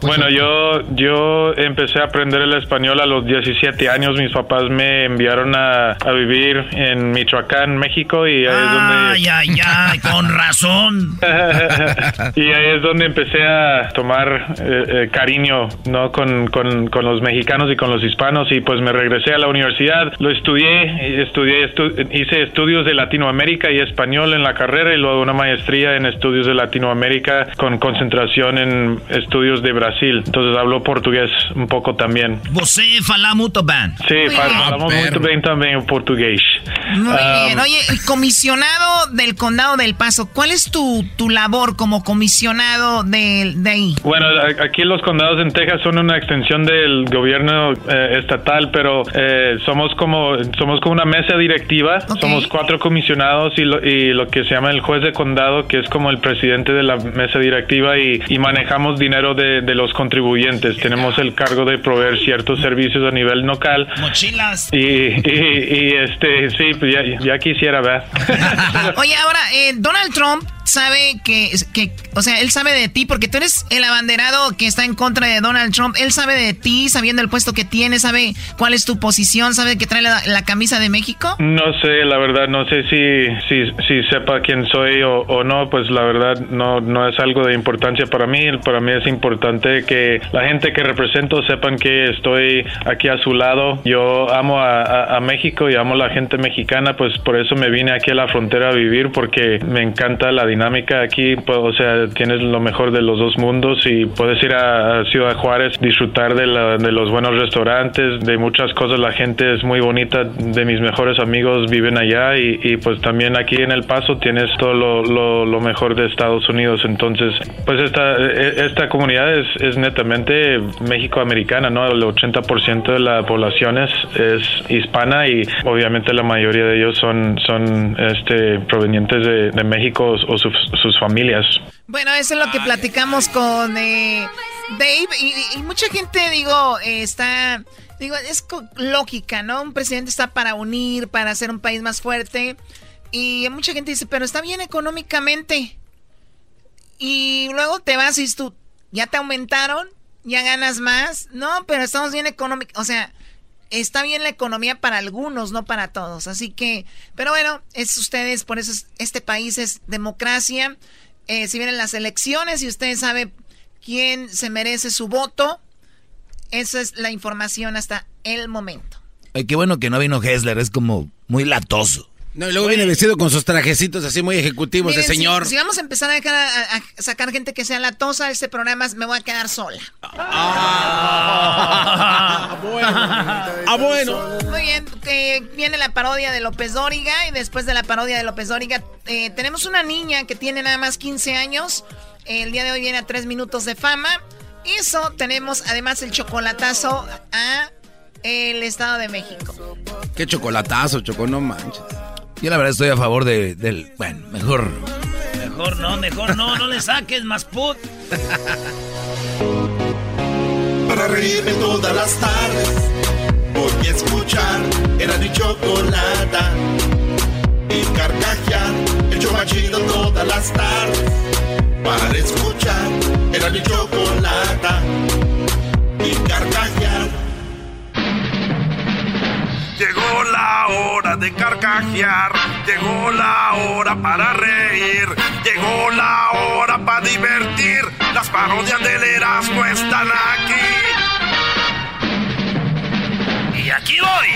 Speaker 11: Bueno, yo, yo empecé a aprender el español a los 17 años. Mis papás me enviaron a, a vivir en Michoacán, México, y ahí es donde...
Speaker 1: Ay, ay, ay, con razón.
Speaker 11: y ahí es donde empecé a tomar eh, eh, cariño, ¿no? Con, con, con, los mexicanos y con los hispanos, y pues me regresé a la universidad, lo estudié, estudié hice estudios de Latinoamérica y español en la carrera, y luego una maestría en estudios de Latinoamérica con concentración en estudios de Brasil. Entonces hablo portugués un poco también.
Speaker 1: ¿Você fala muito bem?
Speaker 11: Sí, falamos muy bien también portugués.
Speaker 8: Muy bien. Oye, comisionado del condado del Paso, ¿cuál es tu, tu labor como comisionado de, de, ahí?
Speaker 11: Bueno, aquí los condados en Texas son una extensión del gobierno eh, estatal, pero eh, somos como somos como una mesa directiva. Somos cuatro comisionados y lo, y lo, que se llama el juez de condado, que es como el presidente de la mesa directiva y, y manejamos dinero de, de, los contribuyentes. Tenemos el cargo de proveer ciertos servicios a nivel local.
Speaker 1: Mochilas.
Speaker 11: Y, y, este, sí, pues ya, ya quisiera ver.
Speaker 8: Oye, ahora, eh, Donald Trump sabe que, que, o sea, él sabe de ti porque tú eres el abanderado que está en contra de Donald Trump. Él sabe de ti, sabiendo el puesto que tienes, sabe cuál es tu posición, sabe que trae la, camisa de México.
Speaker 11: No sé, la verdad, no sé si, si, si sepa quién soy o, no, pues la verdad no, no es algo de importancia para mí. Para mí es importante que la gente que represento sepan que estoy aquí a su lado. Yo amo a, a México y amo a la gente mexicana, pues por eso me vine aquí a la frontera a vivir porque me encanta la dinámica aquí, pues, o sea, tienes lo mejor de los dos mundos y puedes ir a, Ciudad Juárez, disfrutar de, de, los buenos restaurantes, de muchas cosas, la gente es muy bonita, de mis mejores amigos viven allá y, pues también aquí en El Paso tienes todo lo, mejor de Estados Unidos, entonces pues esta, e, esta comunidad es, netamente México-americana, ¿no? El 80% de la población es, hispana y obviamente la mayoría de ellos son, este, provenientes de, de México o sus, familias.
Speaker 8: Bueno, eso es lo que platicamos con eh, Dave y, mucha gente, digo, está, digo, es lógica, ¿no? Un presidente está para unir, para hacer un país más fuerte y mucha gente dice, pero está bien económicamente. Y luego te vas y tú, ya te aumentaron, ya ganas más, no, pero estamos bien económicos, o sea, está bien la economía para algunos, no para todos. Así que, pero bueno, es ustedes, por eso este país es democracia. Eh, si vienen las elecciones y usted sabe quién se merece su voto, esa es la información hasta el momento.
Speaker 4: Ay, qué bueno que no vino Hessler, es como muy latoso.
Speaker 3: No, y luego viene vestido con sus trajecitos así muy ejecutivos de señor.
Speaker 8: Si, vamos a empezar a, sacar gente que sea la tosa, este programa me voy a quedar sola.
Speaker 3: Ah, bueno. Ah, bueno.
Speaker 8: Muy bien, viene la parodia de López Dóriga y después de la parodia de López Dóriga eh, tenemos una niña que tiene nada más 15 años. El día de hoy viene a 3 minutos de fama. Eso tenemos además el chocolatazo a el Estado de México.
Speaker 3: Qué chocolatazo, Choco, no manches.
Speaker 4: Yo la verdad estoy a favor de, del... Bueno, mejor...
Speaker 1: Mejor no, mejor no, no le saques más put.
Speaker 2: Para reírme todas las tardes, voy a escuchar era mi chocolata. Y carcajear, el yo machido todas las tardes. Para escuchar era mi chocolata. Y carcajear Llegó la hora de carcajear, llegó la hora para reír, llegó la hora para divertir. Las parodias del Erasmo están aquí.
Speaker 1: Y aquí voy.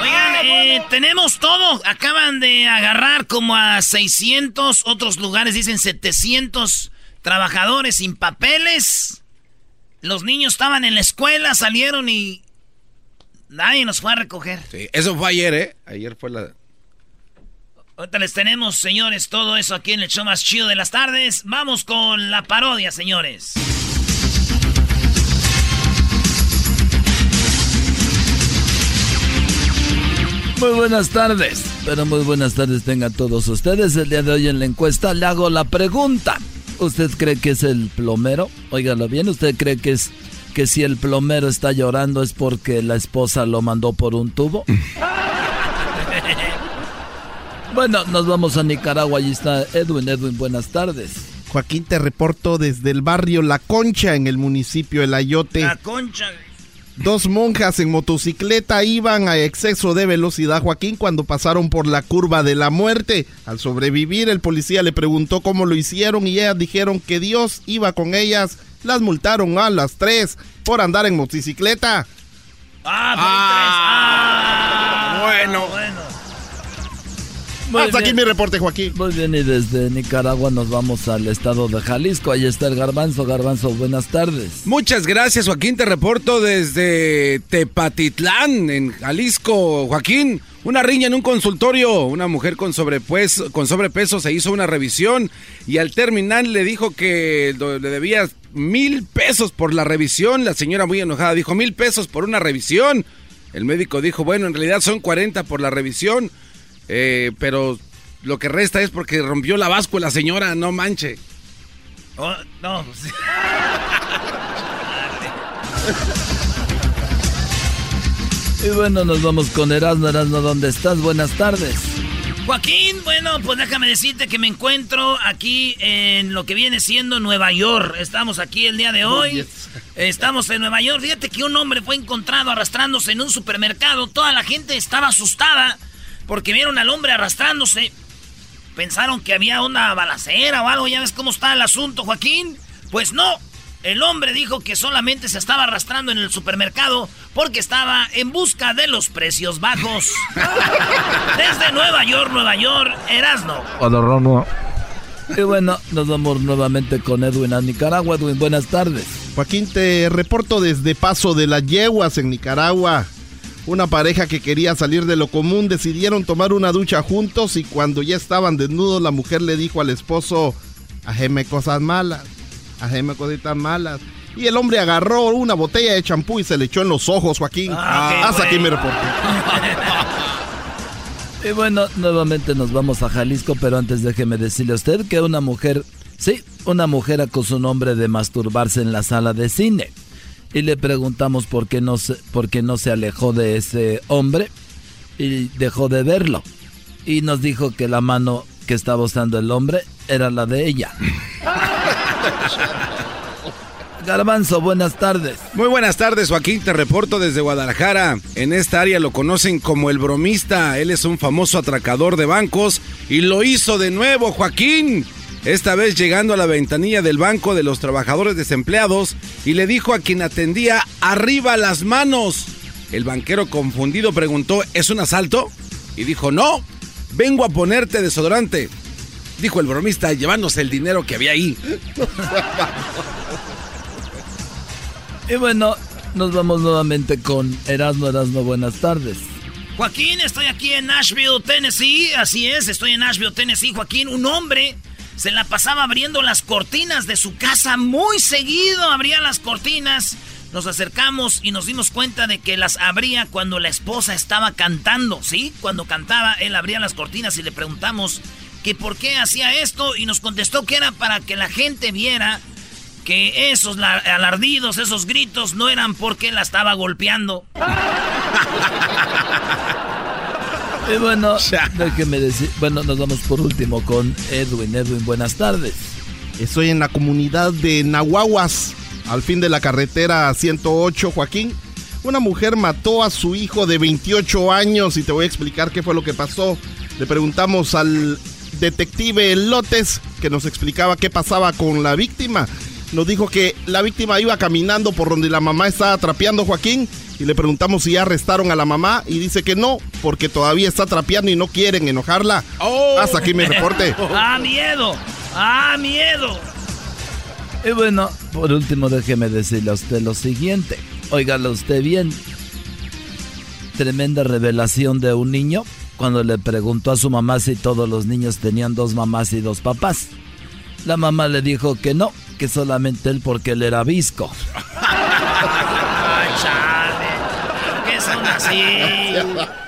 Speaker 1: Oigan, eh, tenemos todo. Acaban de agarrar como a 600, otros lugares dicen 700 trabajadores sin papeles los niños estaban en la escuela, salieron y nadie nos fue a recoger.
Speaker 3: Sí, eso fue ayer, ¿eh? Ayer fue la...
Speaker 1: Ahorita les tenemos, señores, todo eso aquí en el show más chido de las tardes. Vamos con la parodia, señores.
Speaker 4: Muy buenas tardes, pero muy buenas tardes tengan todos ustedes. El día de hoy en la encuesta le hago la pregunta. ¿Usted cree que es el plomero? Óigalo bien, ¿usted cree que es que si el plomero está llorando es porque la esposa lo mandó por un tubo? bueno, nos vamos a Nicaragua, allí está Edwin. Edwin, buenas tardes.
Speaker 12: Joaquín, te reporto desde el barrio La Concha, en el municipio de Ayote.
Speaker 1: La concha.
Speaker 12: Dos monjas en motocicleta iban a exceso de velocidad, Joaquín, cuando pasaron por la curva de la muerte. Al sobrevivir, el policía le preguntó cómo lo hicieron y ellas dijeron que Dios iba con ellas. Las multaron a las tres por andar en motocicleta.
Speaker 1: Ah, por tres. Ah,
Speaker 12: bueno.
Speaker 1: bueno.
Speaker 4: Muy
Speaker 12: Hasta
Speaker 4: bien.
Speaker 12: aquí mi reporte, Joaquín.
Speaker 4: Muy bien, y desde Nicaragua nos vamos al estado de Jalisco. Ahí está el garbanzo. Garbanzo, buenas tardes.
Speaker 3: Muchas gracias, Joaquín. Te reporto desde Tepatitlán, en Jalisco. Joaquín, una riña en un consultorio. Una mujer con sobrepeso, con sobrepeso se hizo una revisión y al terminar le dijo que le debía mil pesos por la revisión. La señora muy enojada dijo mil pesos por una revisión. El médico dijo, bueno, en realidad son 40 por la revisión, eh, pero lo que resta es porque rompió la báscula, señora, no manche.
Speaker 1: Oh, no. pues,
Speaker 4: Y bueno, nos vamos con Erasmo. Erasmo, ¿dónde estás? Buenas tardes.
Speaker 1: Joaquín, bueno, pues déjame decirte que me encuentro aquí en lo que viene siendo Nueva York. Estamos aquí el día de hoy. Estamos en Nueva York. Fíjate que un hombre fue encontrado arrastrándose en un supermercado. Toda la gente estaba asustada porque vieron al hombre arrastrándose. Pensaron que había una balacera o algo. Ya ves cómo está el asunto, Joaquín. Pues no. El hombre dijo que solamente se estaba arrastrando en el supermercado porque estaba en busca de los precios bajos. Desde Nueva York, Nueva York, Erasno.
Speaker 4: Y bueno, nos vamos nuevamente con Edwin a Nicaragua. Edwin, buenas tardes.
Speaker 12: Joaquín, te reporto desde Paso de las Yeguas en Nicaragua. Una pareja que quería salir de lo común decidieron tomar una ducha juntos y cuando ya estaban desnudos la mujer le dijo al esposo, ajeme cosas malas, ajeme cositas malas. Y el hombre agarró una botella de champú y se le echó en los ojos, Joaquín.
Speaker 1: Ah,
Speaker 12: Hasta aquí mi reporte.
Speaker 4: Y bueno, nuevamente nos vamos a Jalisco, pero antes déjeme decirle a usted que una mujer, sí, una mujer acusó a un hombre de masturbarse en la sala de cine. Y le preguntamos por qué no se, por qué no se alejó de ese hombre y dejó de verlo. Y nos dijo que la mano que estaba usando el hombre era la de ella. Garbanzo, buenas tardes.
Speaker 3: Muy buenas tardes, Joaquín. Te reporto desde Guadalajara. En esta área lo conocen como el bromista. Él es un famoso atracador de bancos y lo hizo de nuevo, Joaquín. Esta vez llegando a la ventanilla del banco de los trabajadores desempleados y le dijo a quien atendía, arriba las manos. El banquero confundido preguntó, ¿es un asalto? Y dijo, no, vengo a ponerte desodorante. Dijo el bromista llevándose el dinero que había ahí.
Speaker 4: Y bueno, nos vamos nuevamente con Erasmo Erasmo, buenas tardes.
Speaker 1: Joaquín, estoy aquí en Nashville, Tennessee. Así es, estoy en Nashville, Tennessee. Joaquín, un hombre se la pasaba abriendo las cortinas de su casa muy seguido. Abría las cortinas. Nos acercamos y nos dimos cuenta de que las abría cuando la esposa estaba cantando, ¿sí? Cuando cantaba, él abría las cortinas y le preguntamos que por qué hacía esto y nos contestó que era para que la gente viera que esos la- alardidos, esos gritos no eran porque la estaba golpeando.
Speaker 4: Y bueno, déjeme decir, bueno, nos vamos por último con Edwin. Edwin, buenas tardes.
Speaker 12: Estoy en la comunidad de Nahuaguas, al fin de la carretera 108, Joaquín. Una mujer mató a su hijo de 28 años y te voy a explicar qué fue lo que pasó. Le preguntamos al detective Lotes que nos explicaba qué pasaba con la víctima. Nos dijo que la víctima iba caminando por donde la mamá estaba trapeando, Joaquín, y le preguntamos si ya arrestaron a la mamá y dice que no, porque todavía está trapeando y no quieren enojarla. Hasta aquí mi reporte.
Speaker 1: ¡Ah, miedo! ¡Ah, miedo!
Speaker 4: Y bueno, por último, déjeme decirle a usted lo siguiente. Óigalo usted bien. Tremenda revelación de un niño cuando le preguntó a su mamá si todos los niños tenían dos mamás y dos papás. La mamá le dijo que no, que solamente él porque él era visco.
Speaker 1: ¡Ay, chale! ¿Por qué son así?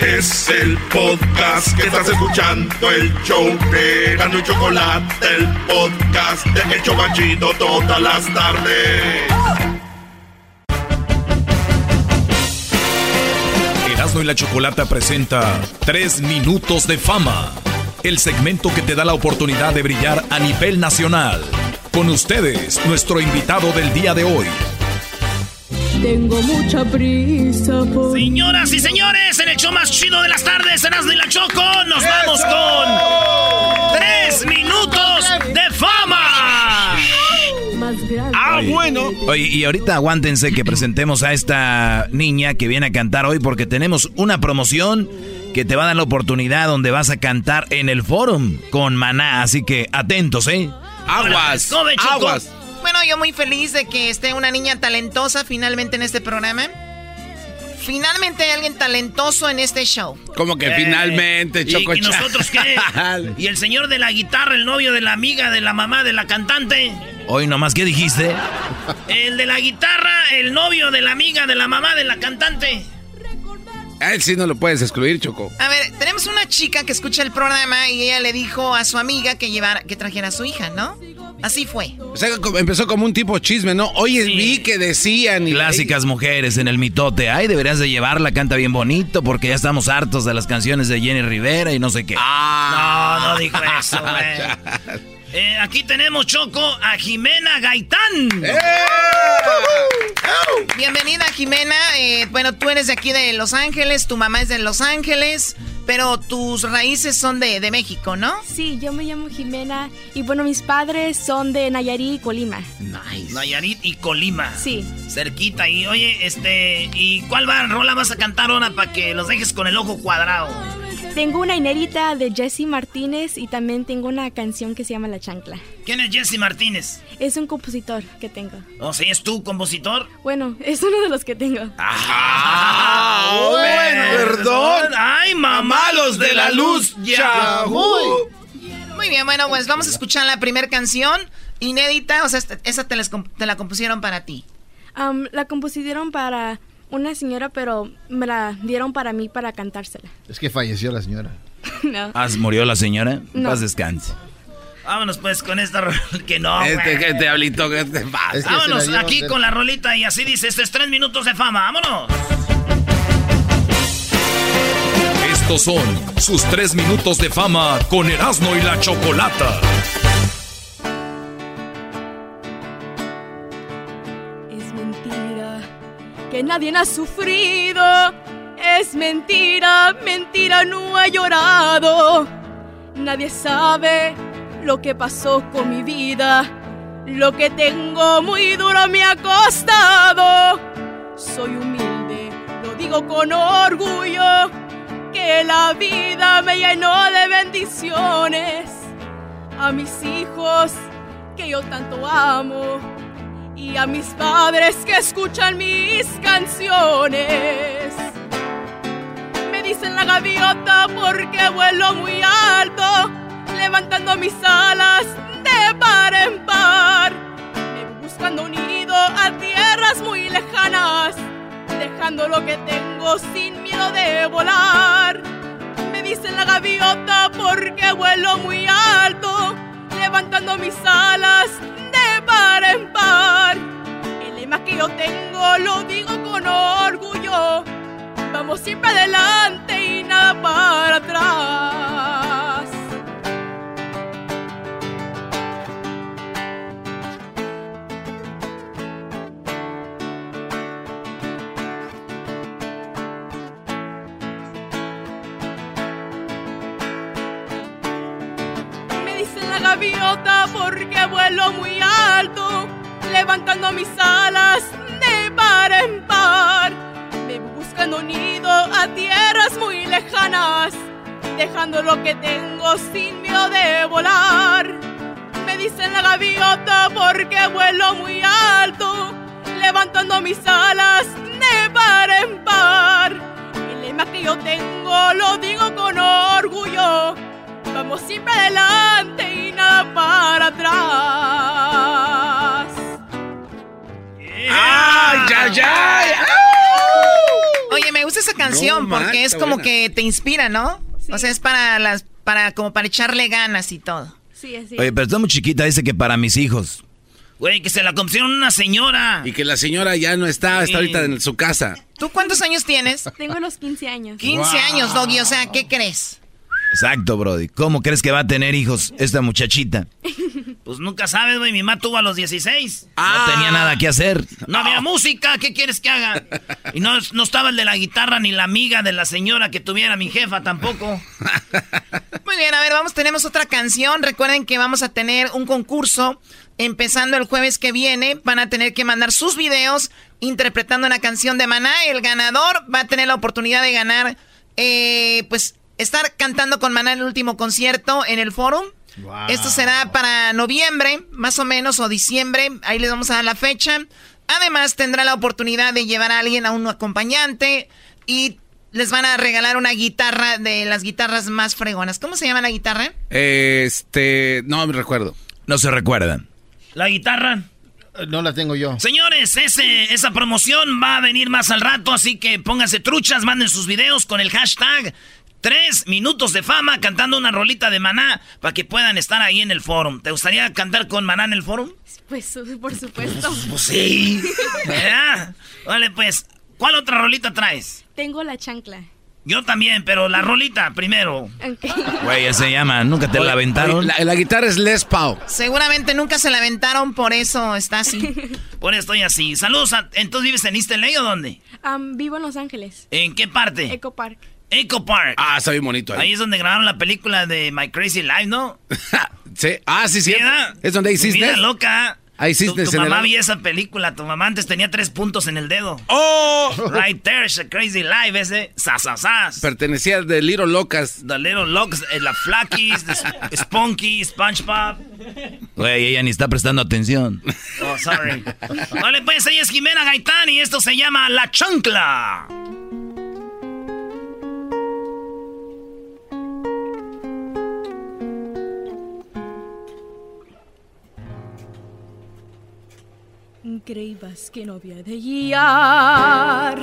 Speaker 2: Es el podcast que estás escuchando, el show de Gano y Chocolate, el podcast de El Chocachito todas las tardes.
Speaker 7: Erasmo y la Chocolata presenta Tres Minutos de Fama, el segmento que te da la oportunidad de brillar a nivel nacional. Con ustedes, nuestro invitado del día de hoy.
Speaker 13: Tengo mucha prisa por...
Speaker 1: Señoras y señores, en el show más chido de las tardes, Erasmo y la Choco, nos vamos con Tres Minutos de Fama.
Speaker 4: Ah, bueno. Oye, y ahorita aguántense que presentemos a esta niña que viene a cantar hoy porque tenemos una promoción que te va a dar la oportunidad donde vas a cantar en el forum con Maná, así que atentos, ¿eh?
Speaker 1: Aguas,
Speaker 4: aguas.
Speaker 8: Bueno, yo muy feliz de que esté una niña talentosa finalmente en este programa. Finalmente hay alguien talentoso en este show.
Speaker 3: Como que
Speaker 1: Eh,
Speaker 3: finalmente,
Speaker 1: ¿Y,
Speaker 3: Choco
Speaker 1: y nosotros qué? ¿Y el señor de la guitarra, el novio de la amiga, de la mamá, de la cantante?
Speaker 4: Hoy nomás, ¿qué dijiste?
Speaker 1: El de la guitarra, el novio de la amiga, de la mamá, de la cantante.
Speaker 3: A él sí no lo puedes excluir, Choco.
Speaker 8: A ver, tenemos una chica que escucha el programa y ella le dijo a su amiga que llevara, que trajera a su hija, ¿no? Así fue.
Speaker 3: O sea, empezó como un tipo chisme, ¿no? Oye, vi que decían... Y
Speaker 4: Clásicas mujeres en el mitote. Ay, deberías de llevarla, canta bien bonito porque ya estamos hartos de las canciones de Jenny Rivera y no sé qué.
Speaker 1: No, no dijo eso, güey. Eh, aquí tenemos, Choco, a Jimena Gaitán.
Speaker 8: Bienvenida, Jimena. Eh, bueno, tú eres de aquí de Los Ángeles, tu mamá es de Los Ángeles, pero tus raíces son de, de México, ¿no?
Speaker 13: Sí, yo me llamo Jimena y bueno, mis padres son de Nayarit y Colima.
Speaker 1: Nayarit y Colima.
Speaker 13: Sí.
Speaker 1: Cerquita. Y oye, este, ¿y cuál va, rola vas a cantar ahora para que los dejes con el ojo cuadrado?
Speaker 13: Tengo una inédita de Jesse Martínez y también tengo una canción que se llama La Chancla.
Speaker 1: ¿Quién es Jesse Martínez?
Speaker 13: Es un compositor que tengo.
Speaker 1: O sea, ¿es tu compositor?
Speaker 13: Bueno, es uno de los que tengo.
Speaker 1: Ah,
Speaker 3: bueno, perdón.
Speaker 1: Ay, mamá, los de la luz ya.
Speaker 8: Muy bien, bueno, pues vamos a escuchar la primera canción inédita, o sea, esa te, les comp- te la compusieron para ti.
Speaker 13: La compusieron para una señora, pero me la dieron para mí para cantársela.
Speaker 5: Es que falleció la señora.
Speaker 13: no.
Speaker 4: ¿Ah, ¿Murió la señora?
Speaker 13: No.
Speaker 4: Paz descanse.
Speaker 1: Vámonos pues con esta que no.
Speaker 3: Este,
Speaker 1: güey.
Speaker 3: que te hablito, que te pasa.
Speaker 5: Es que se
Speaker 1: Vámonos aquí
Speaker 5: de-
Speaker 1: con la rolita y así dice, este es tres minutos de fama, vámonos.
Speaker 7: Estos son sus tres minutos de fama con Erasmo y la Chocolata.
Speaker 13: Nadie ha sufrido. Es mentira, mentira, no he llorado. Nadie sabe lo que pasó con mi vida. Lo que tengo muy duro me ha costado. Soy humilde, lo digo con orgullo. Que la vida me llenó de bendiciones. A mis hijos que yo tanto amo y a mis padres que escuchan mis canciones. Me dicen la gaviota porque vuelo muy alto, levantando mis alas de par en par. Buscando un nido a tierras muy lejanas, dejando lo que tengo sin miedo de volar. Me dicen la gaviota porque vuelo muy alto, levantando mis alas en par. El lema que yo tengo lo digo con orgullo. Vamos siempre adelante y nada para atrás. Me dicen la gaviota porque vuelo muy levantando mis alas de par en par. Me buscando nido a tierras muy lejanas, dejando lo que tengo sin miedo de volar. Me dicen la gaviota porque vuelo muy alto, levantando mis alas de par en par. El lema que yo tengo lo digo con orgullo. Vamos siempre adelante y nada para atrás.
Speaker 3: ¡Ay, ay, ay!
Speaker 8: Oye, me gusta esa canción
Speaker 3: No,
Speaker 8: porque
Speaker 3: man,
Speaker 8: es como
Speaker 3: buena.
Speaker 8: que te inspira, ¿no? O sea, es para las, para como para echarle ganas y todo.
Speaker 13: Sí, así.
Speaker 4: Oye, pero está muy chiquita, dice que para mis hijos.
Speaker 1: Güey, que se la compusieron una señora.
Speaker 3: Y que la señora ya no está, está
Speaker 1: Sí.
Speaker 3: ahorita en su casa.
Speaker 8: ¿Tú cuántos años tienes?
Speaker 13: Tengo los 15 años.
Speaker 8: 15 años, Doggy. O sea, ¿qué crees?
Speaker 4: Exacto, Brody. ¿Cómo crees que va a tener hijos esta muchachita?
Speaker 1: Pues nunca sabes, güey. Mi mamá tuvo a los 16.
Speaker 4: No tenía nada que hacer.
Speaker 1: No había música, ¿qué quieres que haga? Y no, no estaba el de la guitarra ni la amiga de la señora que tuviera mi jefa tampoco.
Speaker 8: Muy bien, a ver, vamos, tenemos otra canción. Recuerden que vamos a tener un concurso empezando el jueves que viene. Van a tener que mandar sus videos interpretando una canción de Maná. El ganador va a tener la oportunidad de ganar, eh, pues, estar cantando con Maná en el último concierto en el Forum. Esto será para noviembre, más o menos, o diciembre. Ahí les vamos a dar la fecha. Además, tendrá la oportunidad de llevar a alguien a un acompañante y les van a regalar una guitarra de las guitarras más fregonas. ¿Cómo se llama la guitarra?
Speaker 3: Este, no me recuerdo.
Speaker 4: No se recuerdan.
Speaker 1: La guitarra.
Speaker 5: No la tengo yo.
Speaker 1: Señores, ese, esa promoción va a venir más al rato, así que pónganse truchas, manden sus videos con el hashtag Tres minutos de fama cantando una rolita de maná para que puedan estar ahí en el forum. ¿Te gustaría cantar con maná en el forum?
Speaker 13: Pues, por supuesto.
Speaker 1: Pues sí. ¿Verdad? Vale, pues, ¿cuál otra rolita traes?
Speaker 13: Tengo la chancla.
Speaker 1: Yo también, pero la rolita primero.
Speaker 4: Güey, ese se llama. ¿Nunca te la aventaron?
Speaker 3: La, la guitarra es Les Paul.
Speaker 8: Seguramente nunca se la aventaron, por eso está así.
Speaker 1: Por eso estoy así. Saludos. a- ¿Entonces vives en East LA o dónde?
Speaker 13: Am, vivo en Los Ángeles.
Speaker 1: ¿En qué parte?
Speaker 13: Eco Park.
Speaker 1: Echo Park.
Speaker 3: Ah, está bien bonito ahí.
Speaker 1: Ahí es donde grabaron la película de My Crazy Life, ¿no?
Speaker 3: Sí. Ah, sí, sí. Es donde
Speaker 1: Tu vida
Speaker 3: cisnes.
Speaker 1: loca. Tu,
Speaker 3: cisnes
Speaker 1: tu
Speaker 3: el
Speaker 1: mamá vio esa película. Tu mamá antes tenía tres puntos en el dedo.
Speaker 3: ¡Oh!
Speaker 1: Right there's a crazy life, ese. Sasasas.
Speaker 3: Pertenecía de Little Locas.
Speaker 1: The Little Locks, eh, la Flackies, the Sp- Spunky, SpongeBob.
Speaker 4: Güey, ella ni está prestando atención.
Speaker 1: Oh, sorry. Vale, pues ella es Jimena Gaitán y esto se llama La Chancla.
Speaker 13: Creías que no había de guiar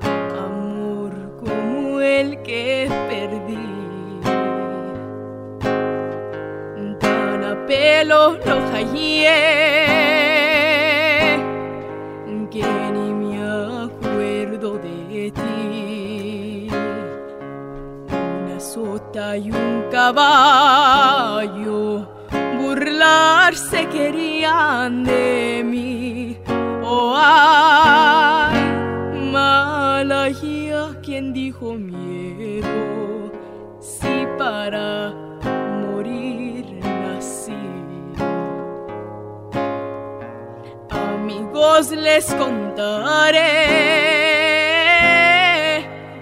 Speaker 13: amor como el que perdí. Tan a pelo lo hallé que ni me acuerdo de ti. Una sota y un caballo burlarse querían de mí. Ay, Malaya, quien dijo miedo, si para morir nací. Amigos, les contaré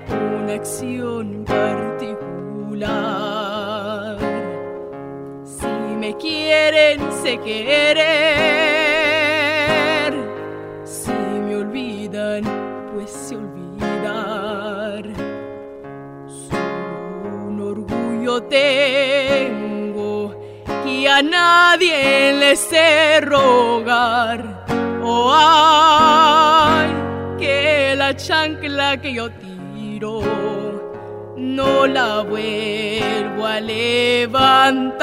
Speaker 13: una acción particular. Si me quieren, sé querer. Tengo que a nadie le sé rogar. Oh, ay, que la chancla que yo tiro no la vuelvo a levantar.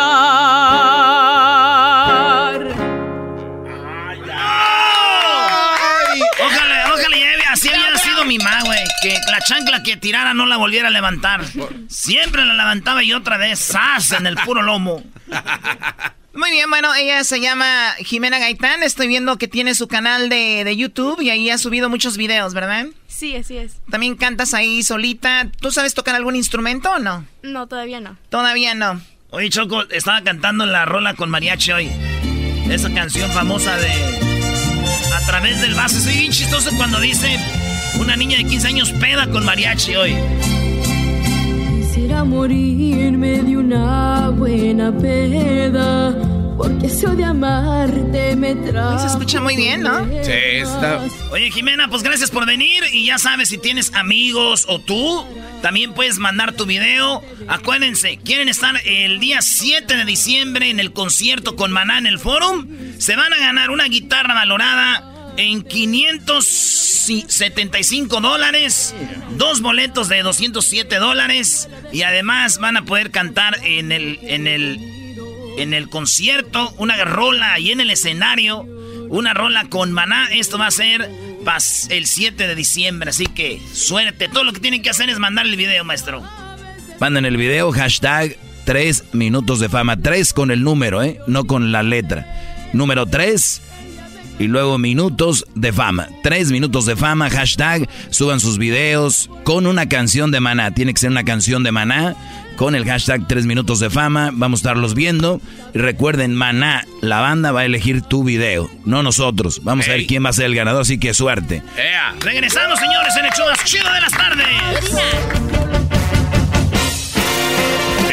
Speaker 1: Chancla que tirara no la volviera a levantar. Siempre la levantaba y otra vez, ¡zas! en el puro lomo.
Speaker 8: Muy bien, bueno, ella se llama Jimena Gaitán. Estoy viendo que tiene su canal de, de YouTube y ahí ha subido muchos videos, ¿verdad?
Speaker 13: Sí, así es.
Speaker 8: También cantas ahí solita. ¿Tú sabes tocar algún instrumento o no?
Speaker 13: No, todavía no.
Speaker 8: Todavía no.
Speaker 1: Oye, Choco, estaba cantando la rola con mariachi hoy. Esa canción famosa de A través del vaso. Soy bien chistoso cuando dice una niña de 15 años peda con mariachi hoy.
Speaker 13: Quisiera morirme de una buena peda, porque eso de amarte me trae.
Speaker 8: Se escucha muy bien, ¿no?
Speaker 3: Sí, está.
Speaker 1: Oye, Jimena, pues gracias por venir. Y ya sabes, si tienes amigos o tú, también puedes mandar tu video. Acuérdense, quieren estar el día 7 de diciembre en el concierto con Maná en el Forum. Se van a ganar una guitarra valorada en 575 dólares, dos boletos de 207 dólares y además van a poder cantar en el, en el, en el concierto una rola ahí en el escenario, una rola con maná. Esto va a ser el 7 de diciembre, así que suerte. Todo lo que tienen que hacer es mandar el video, maestro.
Speaker 4: Manden el video, hashtag 3 minutos de fama. 3 con el número, ¿eh? No con la letra. Número 3 y luego minutos de fama. Tres minutos de fama, hashtag, suban sus videos con una canción de maná. Tiene que ser una canción de maná con el hashtag tres minutos de fama. Vamos a estarlos viendo. Y recuerden, maná, la banda va a elegir tu video, no nosotros. Vamos a ver quién va a ser el ganador, así que suerte.
Speaker 1: Regresamos, señores, en el show más chido de las tardes.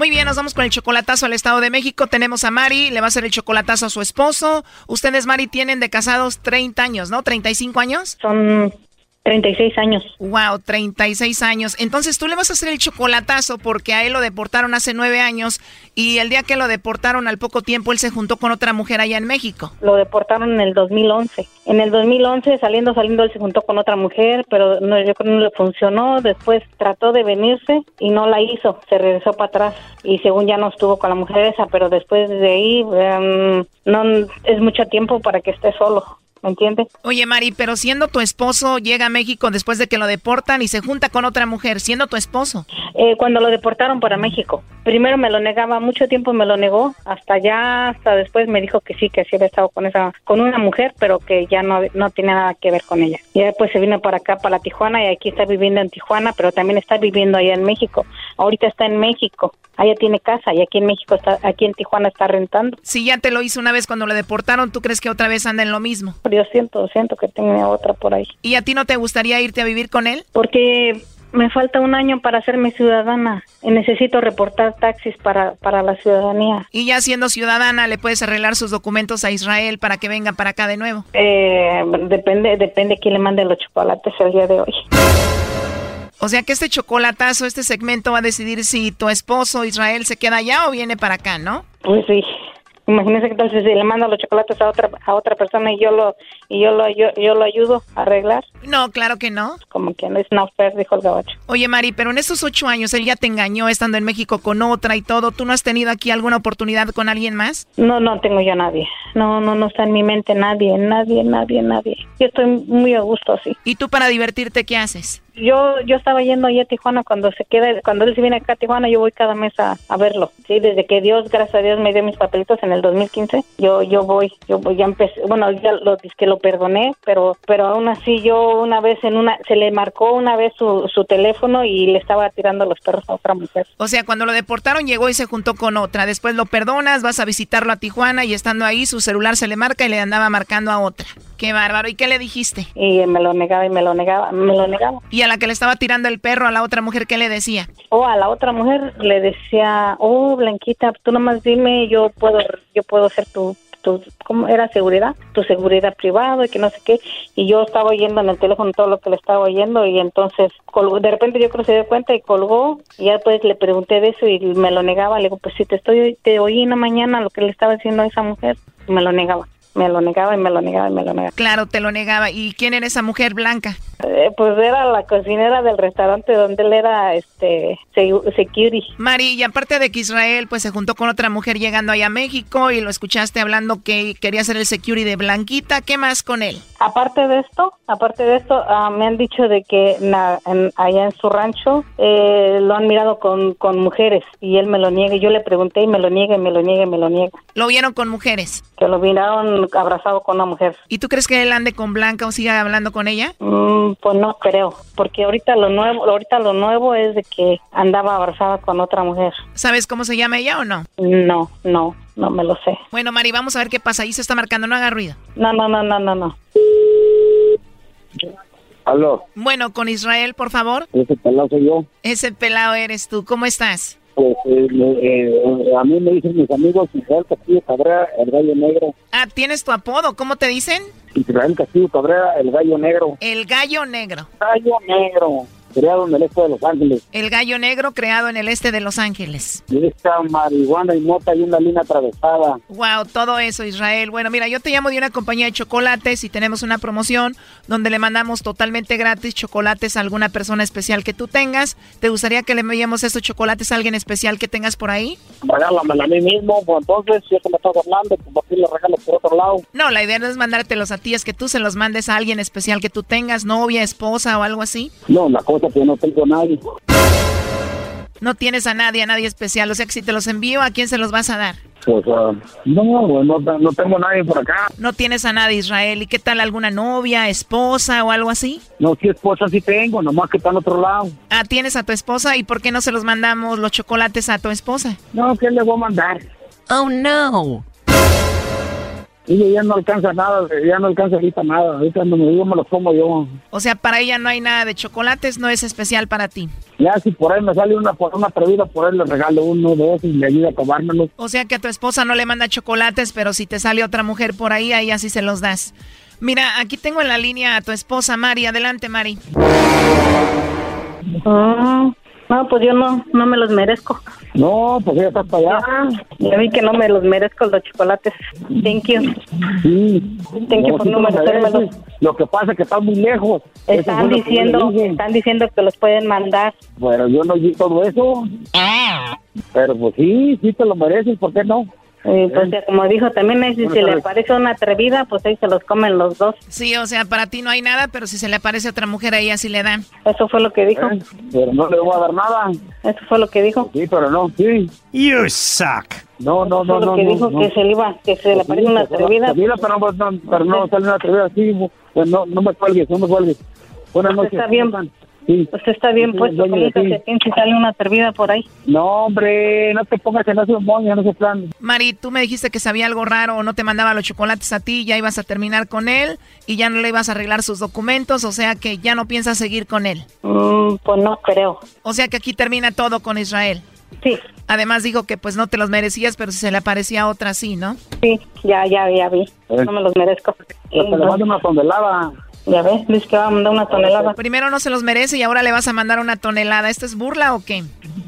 Speaker 8: Muy bien, nos vamos con el chocolatazo al Estado de México. Tenemos a Mari, le va a hacer el chocolatazo a su esposo. Ustedes, Mari, tienen de casados 30 años, ¿no? ¿35 años?
Speaker 14: Son 36 años.
Speaker 8: Wow, 36 años. Entonces tú le vas a hacer el chocolatazo porque a él lo deportaron hace nueve años y el día que lo deportaron al poco tiempo él se juntó con otra mujer allá en México.
Speaker 14: Lo deportaron en el 2011. En el 2011 saliendo, saliendo él se juntó con otra mujer, pero no, yo creo que no le funcionó. Después trató de venirse y no la hizo. Se regresó para atrás y según ya no estuvo con la mujer esa, pero después de ahí em, no es mucho tiempo para que esté solo. ¿Me entiendes?
Speaker 8: Oye, Mari, pero siendo tu esposo, llega a México después de que lo deportan y se junta con otra mujer, siendo tu esposo.
Speaker 14: Eh, cuando lo deportaron para México. Primero me lo negaba, mucho tiempo me lo negó, hasta ya, hasta después me dijo que sí, que sí había estado con esa, con una mujer, pero que ya no, no tiene nada que ver con ella. Y después se vino para acá, para Tijuana, y aquí está viviendo en Tijuana, pero también está viviendo allá en México. Ahorita está en México, allá tiene casa, y aquí en México está, aquí en Tijuana está rentando.
Speaker 8: Si ya te lo hizo una vez cuando lo deportaron, ¿tú crees que otra vez anda en lo mismo?
Speaker 14: yo siento, siento que tengo otra por ahí.
Speaker 8: ¿Y a ti no te gustaría irte a vivir con él?
Speaker 14: Porque me falta un año para hacerme ciudadana y necesito reportar taxis para, para la ciudadanía.
Speaker 8: Y ya siendo ciudadana, ¿le puedes arreglar sus documentos a Israel para que venga para acá de nuevo?
Speaker 14: Eh, depende, depende quién le mande los chocolates el día de hoy.
Speaker 8: O sea que este chocolatazo, este segmento va a decidir si tu esposo Israel se queda allá o viene para acá, ¿no?
Speaker 14: Pues sí. Imagínese que entonces si le mando los chocolates a otra a otra persona y yo lo y yo lo yo, yo lo ayudo a arreglar.
Speaker 8: No, claro que no.
Speaker 14: Como que no es no fair, dijo el gabacho.
Speaker 8: Oye, Mari, pero en esos ocho años él ya te engañó estando en México con otra y todo. ¿Tú no has tenido aquí alguna oportunidad con alguien más?
Speaker 14: No, no tengo yo a nadie. No, no, no está en mi mente nadie, nadie, nadie, nadie. Yo estoy muy a gusto así.
Speaker 8: ¿Y tú para divertirte qué haces?
Speaker 14: Yo yo estaba yendo allá a Tijuana cuando se queda cuando él se viene acá a Tijuana yo voy cada mes a, verlo sí desde que Dios gracias a Dios me dio mis papelitos en el 2015 yo yo voy yo voy, ya empecé bueno ya lo que lo perdoné pero pero aún así yo una vez en una se le marcó una vez su, su teléfono y le estaba tirando los perros a otra mujer.
Speaker 8: O sea cuando lo deportaron llegó y se juntó con otra después lo perdonas vas a visitarlo a Tijuana y estando ahí su celular se le marca y le andaba marcando a otra qué bárbaro y qué le dijiste
Speaker 14: y me lo negaba y me lo negaba me lo negaba
Speaker 8: y a la que le estaba tirando el perro a la otra mujer, ¿qué le decía?
Speaker 14: Oh, a la otra mujer le decía, oh, Blanquita, tú nomás dime, yo puedo, yo puedo ser tu, tu, ¿cómo era seguridad? Tu seguridad privada y que no sé qué. Y yo estaba oyendo en el teléfono todo lo que le estaba oyendo y entonces de repente yo creo que se dio cuenta y colgó y ya después le pregunté de eso y me lo negaba. Le digo, pues si te estoy, te oí en la mañana lo que le estaba diciendo a esa mujer, me lo negaba. Me lo negaba y me lo negaba y me lo negaba.
Speaker 8: Claro, te lo negaba. ¿Y quién era esa mujer blanca?
Speaker 14: Eh, pues era la cocinera del restaurante donde él era este se- security.
Speaker 8: Mari, y aparte de que Israel pues se juntó con otra mujer llegando allá a México y lo escuchaste hablando que quería ser el security de Blanquita, ¿qué más con él?
Speaker 14: Aparte de esto, aparte de esto, ah, me han dicho de que na- en- allá en su rancho eh, lo han mirado con, con mujeres y él me lo niega. Y Yo le pregunté y me lo niega y me lo niega y me lo niega.
Speaker 8: Lo vieron con mujeres.
Speaker 14: Que lo miraron abrazado con una mujer.
Speaker 8: ¿Y tú crees que él ande con Blanca o siga hablando con ella?
Speaker 14: Mm, pues no creo, porque ahorita lo nuevo, ahorita lo nuevo es de que andaba abrazada con otra mujer.
Speaker 8: ¿Sabes cómo se llama ella o no?
Speaker 14: No, no, no me lo sé.
Speaker 8: Bueno, Mari, vamos a ver qué pasa. Ahí se está marcando, no haga ruido.
Speaker 14: No, no, no, no, no, no.
Speaker 15: Aló,
Speaker 8: Bueno, con Israel, por favor.
Speaker 15: ese pelado soy yo.
Speaker 8: Ese pelado eres tú. ¿Cómo estás?
Speaker 15: Pues eh, eh, a mí me dicen mis amigos Israel Castillo Cabrera, el gallo negro.
Speaker 8: Ah, ¿tienes tu apodo? ¿Cómo te dicen?
Speaker 15: Israel Castillo Cabrera, el gallo negro.
Speaker 8: El gallo negro.
Speaker 15: Gallo negro, creado en el este de Los Ángeles.
Speaker 8: El gallo negro creado en el este de Los Ángeles.
Speaker 15: Y esta marihuana y mota y una línea atravesada.
Speaker 8: Wow, todo eso, Israel. Bueno, mira, yo te llamo de una compañía de chocolates y tenemos una promoción donde le mandamos totalmente gratis chocolates a alguna persona especial que tú tengas. ¿Te gustaría que le enviemos estos chocolates a alguien especial que tengas por ahí?
Speaker 15: Regálamela a mí mismo, pues entonces, si es que me estás hablando, pues aquí le regalo por otro lado.
Speaker 8: No, la idea no es mandártelos a ti, es que tú se los mandes a alguien especial que tú tengas, novia, esposa o algo así.
Speaker 15: No, la cosa es que no tengo a nadie.
Speaker 8: No tienes a nadie, a nadie especial. O sea que si te los envío, ¿a quién se los vas a dar?
Speaker 15: Pues ah, no, pues, no, no tengo a nadie por acá.
Speaker 8: No tienes a nadie, Israel. ¿Y qué tal alguna novia, esposa o algo así?
Speaker 15: No, si esposa sí tengo, nomás que está en otro lado.
Speaker 8: Ah, tienes a tu esposa y ¿por qué no se los mandamos los chocolates a tu esposa?
Speaker 15: No, ¿qué le voy a mandar?
Speaker 8: Oh, no.
Speaker 15: Y ya no alcanza nada, ya no alcanza ahorita nada. Ahorita no me digo, me los como yo.
Speaker 8: O sea, para ella no hay nada de chocolates, no es especial para ti.
Speaker 15: Ya si por ahí me sale una por una atrevida, por ahí le regalo uno de esos y le ayuda a tomármelos.
Speaker 8: O sea que a tu esposa no le manda chocolates, pero si te sale otra mujer por ahí, ahí así se los das. Mira, aquí tengo en la línea a tu esposa, Mari. Adelante, Mari.
Speaker 14: Ah, no, pues yo no, no me los merezco.
Speaker 15: No, pues ya estás para allá.
Speaker 14: Ah, ya vi que no me los merezco los chocolates. Thank you.
Speaker 15: Sí.
Speaker 14: Thank you
Speaker 15: No,
Speaker 14: por
Speaker 15: sí
Speaker 14: no merecérmelos.
Speaker 15: Lo que pasa es que estás muy lejos.
Speaker 14: Están diciendo, están diciendo que los pueden mandar.
Speaker 15: Pero yo no vi todo eso. Pero pues sí, sí te lo mereces, ¿por qué no?
Speaker 14: Y pues ya como dijo también, ahí si
Speaker 15: Buenas
Speaker 14: se le aparece una atrevida, pues ahí se los comen los dos.
Speaker 8: Sí, o sea, para ti no hay nada, pero si se le aparece otra mujer, ahí así le dan.
Speaker 14: Eso fue lo que dijo.
Speaker 15: Pero no le voy a dar nada.
Speaker 14: Eso fue lo que dijo.
Speaker 15: Sí, pero no, sí.
Speaker 16: You suck.
Speaker 15: No, no, no, no.
Speaker 14: que
Speaker 15: no,
Speaker 14: dijo
Speaker 15: no.
Speaker 14: que se le iba, que se le aparece una atrevida.
Speaker 15: Atrevida, pero no, no, pero no sale una atrevida así. Pues no, no me cuelgues, no me cuelgues. Buenas noches.
Speaker 14: Está bien.
Speaker 15: Sí.
Speaker 14: Usted está bien
Speaker 15: Sí,
Speaker 14: puesto,
Speaker 15: de ti.
Speaker 14: que si sale una atrevida por ahí.
Speaker 15: No, hombre, no te pongas en ese moño, en ese plan.
Speaker 8: Mari, tú me dijiste que sabía algo raro o no te mandaba los chocolates a ti, ya ibas a terminar con él y ya no le ibas a arreglar sus documentos, o sea que ya no piensas seguir con él.
Speaker 14: Mm, pues no creo.
Speaker 8: O sea que aquí termina todo con Israel.
Speaker 14: Sí.
Speaker 8: Además dijo que pues no te los merecías, pero si se le aparecía otra sí, ¿no?
Speaker 14: Sí, ya, ya, ya vi. No me los merezco.
Speaker 15: Pero te le mando una tonelada.
Speaker 14: Ya ves, dice que va a mandar una tonelada.
Speaker 8: Primero no se los merece y ahora le vas a mandar una tonelada. ¿Esto es burla o qué?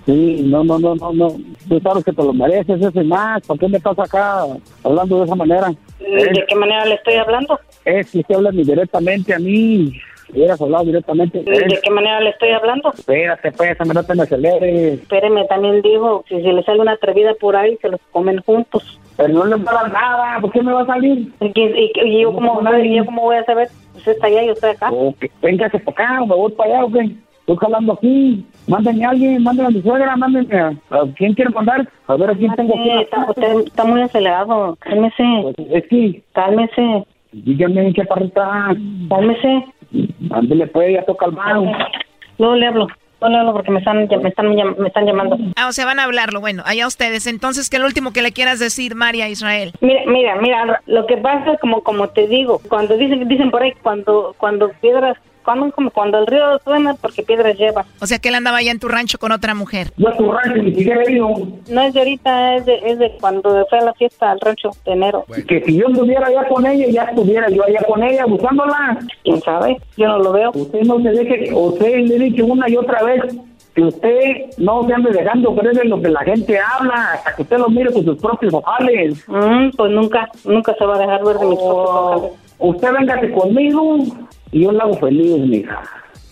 Speaker 15: Sí, no, no, no, no, no. Tú sabes que te lo mereces, ese y más. ¿Por qué me estás acá hablando de esa manera?
Speaker 14: ¿De qué manera le estoy hablando?
Speaker 15: Es que usted habla directamente a mí. Hubieras hablado directamente.
Speaker 14: ¿De qué manera le estoy hablando?
Speaker 15: Espérate, pues, no te me aceleres.
Speaker 14: Espéreme, también digo, si se le sale una atrevida por ahí, se los comen juntos.
Speaker 15: Pero no le va a dar nada, ¿por qué me va a salir?
Speaker 14: ¿Y, y- y yo, cómo, y yo cómo voy a saber? Usted está allá y yo estoy acá.
Speaker 15: O que véngase para acá, me voy para allá, ¿o qué? Estoy jalando aquí. Mándenme a alguien, mándenme a mi suegra, mándenme a... ¿A quién quiere mandar? A ver a quién tengo aquí.
Speaker 14: Está, usted está muy acelerado. Cálmese.
Speaker 15: Es que...
Speaker 14: Cálmese.
Speaker 15: Dígame, chaparrita.
Speaker 14: Cálmese.
Speaker 15: Ándele, pues, ya toca el mano.
Speaker 14: Luego le hablo. No hablo porque me están, me están, me están llamando.
Speaker 8: Ah, o sea, van a hablarlo. Bueno, allá ustedes. Entonces, ¿qué es lo último que le quieras decir, María Israel?
Speaker 14: Mira, mira, mira, lo que pasa es como, como te digo, cuando dicen, dicen por ahí, cuando, cuando piedras, cuando, como cuando el río suena, porque piedras lleva.
Speaker 8: O sea, que él andaba allá en tu rancho con otra mujer.
Speaker 15: No es tu rancho, ni siquiera he ido.
Speaker 14: No es de ahorita, es de, es de cuando fue a la fiesta al rancho de enero.
Speaker 15: Que si yo estuviera allá con ella, ya estuviera yo allá con ella buscándola.
Speaker 14: ¿Quién sabe? Yo no lo veo.
Speaker 15: Usted no se deje, usted le he dicho una y otra vez que usted no se ande dejando creer en lo que la gente habla hasta que usted lo mire con sus propios ojales.
Speaker 14: Mm, pues nunca, nunca se va a dejar ver de mis propios ojales.
Speaker 15: Usted véngase conmigo y yo la hago feliz, mija.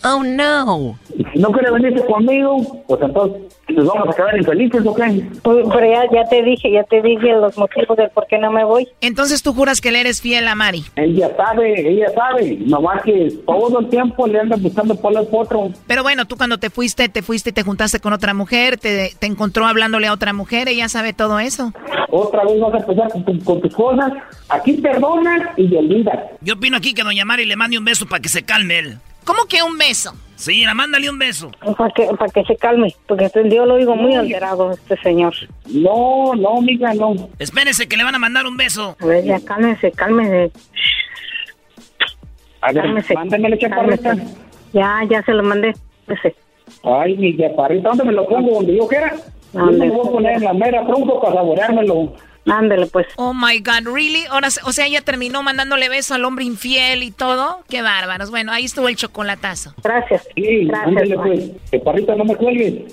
Speaker 8: Oh, no.
Speaker 15: Y si no quiere venirse conmigo, pues entonces nos vamos a quedar infelices, ¿o qué?
Speaker 14: Pues, Pero ya, ya te dije, ya te dije los motivos del por qué no me voy.
Speaker 8: Entonces tú juras que le eres fiel a Mari.
Speaker 15: Ella sabe, ella sabe. Nomás que todo el tiempo le anda buscando por el potro.
Speaker 8: Pero bueno, tú cuando te fuiste, te fuiste y te juntaste con otra mujer, te, te encontró hablándole a otra mujer, ella sabe todo eso.
Speaker 15: Otra vez vas a empezar con, tu- con tus cosas. Aquí perdonas y olvidas.
Speaker 1: Yo opino aquí que Doña Mari le mande un beso para que se calme él.
Speaker 8: ¿Cómo que un beso?
Speaker 1: Sí, mira, mándale un beso.
Speaker 14: Para que, para que se calme, porque este- yo lo oigo muy alterado, este señor.
Speaker 15: No, no, amiga, no.
Speaker 1: Espérese que le van a mandar un beso.
Speaker 14: A ver, ya cálmese, cálmese.
Speaker 15: A ver,
Speaker 14: Cálmese,
Speaker 15: mándamele, chaparrita.
Speaker 14: Ya, ya se lo mandé. Ese.
Speaker 15: Ay, mi chaparrita, ¿dónde me lo pongo? Donde yo quiera. Yo me lo voy a poner en la mera tronco para saboreármelo.
Speaker 14: Ándale, pues.
Speaker 8: Oh my God, really? Ahora, se- o sea, ella terminó mandándole beso al hombre infiel y todo. Qué bárbaros. Bueno, ahí estuvo el chocolatazo.
Speaker 14: Gracias.
Speaker 15: Sí, ándale, pues. Chaparrita, no me cuelgues.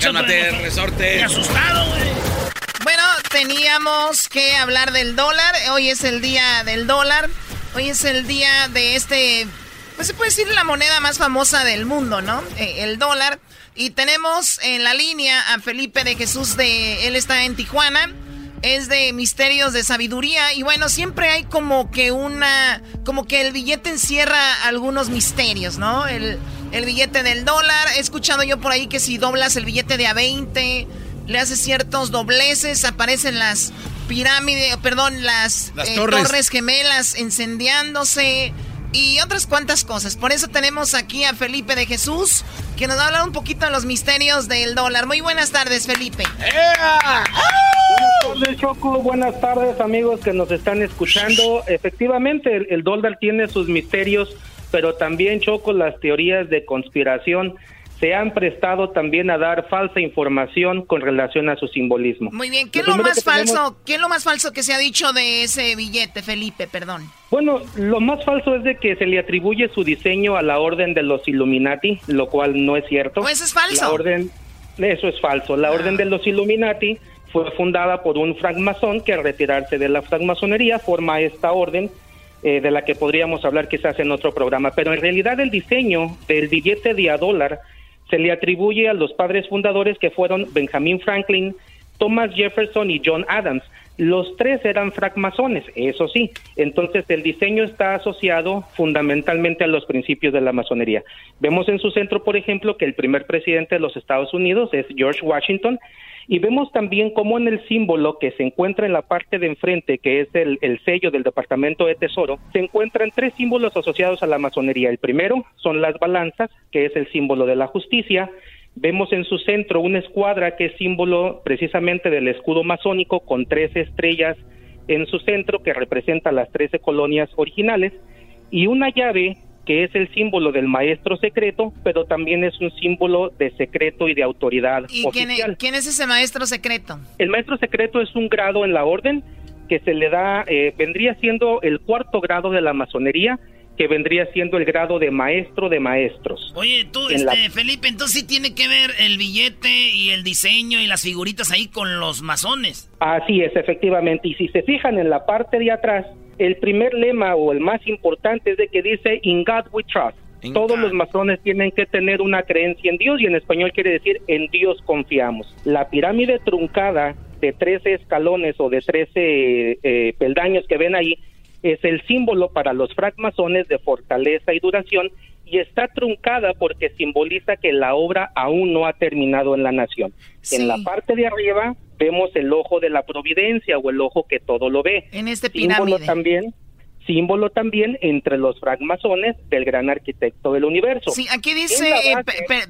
Speaker 3: Cálmate, resorte.
Speaker 1: Me asustado, güey.
Speaker 8: Bueno, teníamos que hablar del dólar. Hoy es el día del dólar. Hoy es el día de este, pues se puede decir la moneda más famosa del mundo, ¿no? Eh, el dólar. Y tenemos en la línea a Felipe de Jesús de, él está en Tijuana. Es de misterios de sabiduría. Y bueno, siempre hay como que una, como que el billete encierra algunos misterios, ¿no? El, el billete del dólar. He escuchado yo por ahí que si doblas el billete de a 20 le hace ciertos dobleces, aparecen las pirámides, perdón, las,
Speaker 3: Las
Speaker 8: eh,
Speaker 3: torres.
Speaker 8: gemelas incendiándose y otras cuantas cosas. Por eso tenemos aquí a Felipe de Jesús, que nos va a hablar un poquito de los misterios del dólar. Muy buenas tardes, Felipe.
Speaker 16: Buenas tardes, Choco. Buenas tardes, amigos que nos están escuchando. Efectivamente, el, el dólar tiene sus misterios, pero también, Choco, las teorías de conspiración se han prestado también a dar falsa información con relación a su simbolismo.
Speaker 8: Muy bien, ¿qué es
Speaker 16: Lo
Speaker 8: más
Speaker 16: tenemos-
Speaker 8: falso? ¿Qué es lo más falso que se ha dicho de ese billete, Felipe? Perdón.
Speaker 16: Bueno, lo más falso es de que se le atribuye su diseño a la orden de los Illuminati, lo cual no es cierto.
Speaker 8: ¿O eso es falso?
Speaker 16: La orden, eso es falso. La orden de los Illuminati fue fundada por un francmasón que al retirarse de la francmasonería forma esta orden eh, de la que podríamos hablar quizás en otro programa. Pero en realidad el diseño del billete de a dólar se le atribuye a los padres fundadores que fueron Benjamin Franklin, Thomas Jefferson y John Adams. Los tres eran francmasones, eso sí. Entonces el diseño está asociado fundamentalmente a los principios de la masonería. Vemos en su centro, por ejemplo, que el primer presidente de los Estados Unidos es George Washington y vemos también cómo en el símbolo que se encuentra en la parte de enfrente, que es el, el sello del Departamento de Tesoro, se encuentran tres símbolos asociados a la masonería. El primero son las balanzas, que es el símbolo de la justicia. Vemos en su centro una escuadra que es símbolo precisamente del escudo masónico con tres estrellas en su centro que representa las trece colonias originales y una llave que es el símbolo del maestro secreto, pero también es un símbolo de secreto y de autoridad
Speaker 8: ¿Y quién
Speaker 16: oficial.
Speaker 8: es, quién es ese maestro secreto?
Speaker 16: El maestro secreto es un grado en la orden que se le da, eh, vendría siendo el cuarto grado de la masonería, que vendría siendo el grado de maestro de maestros.
Speaker 1: Oye, tú,
Speaker 16: En la-
Speaker 1: este, Felipe, entonces sí tiene que ver el billete y el diseño y las figuritas ahí con los masones.
Speaker 16: Así es, efectivamente. Y si se fijan en la parte de atrás, el primer lema o el más importante es de que dice In God we trust. Todos los masones tienen que tener una creencia en Dios y en español quiere decir en Dios confiamos. La pirámide truncada de 13 escalones o de 13 eh, peldaños que ven ahí es el símbolo para los francmasones de fortaleza y duración y está truncada porque simboliza que la obra aún no ha terminado en la nación. En la parte de arriba vemos el ojo de la providencia o el ojo que todo lo ve.
Speaker 8: En este
Speaker 16: Símbolo
Speaker 8: pirámide.
Speaker 16: también, símbolo también entre los francmasones del gran arquitecto del universo.
Speaker 8: Sí, aquí dice, eh,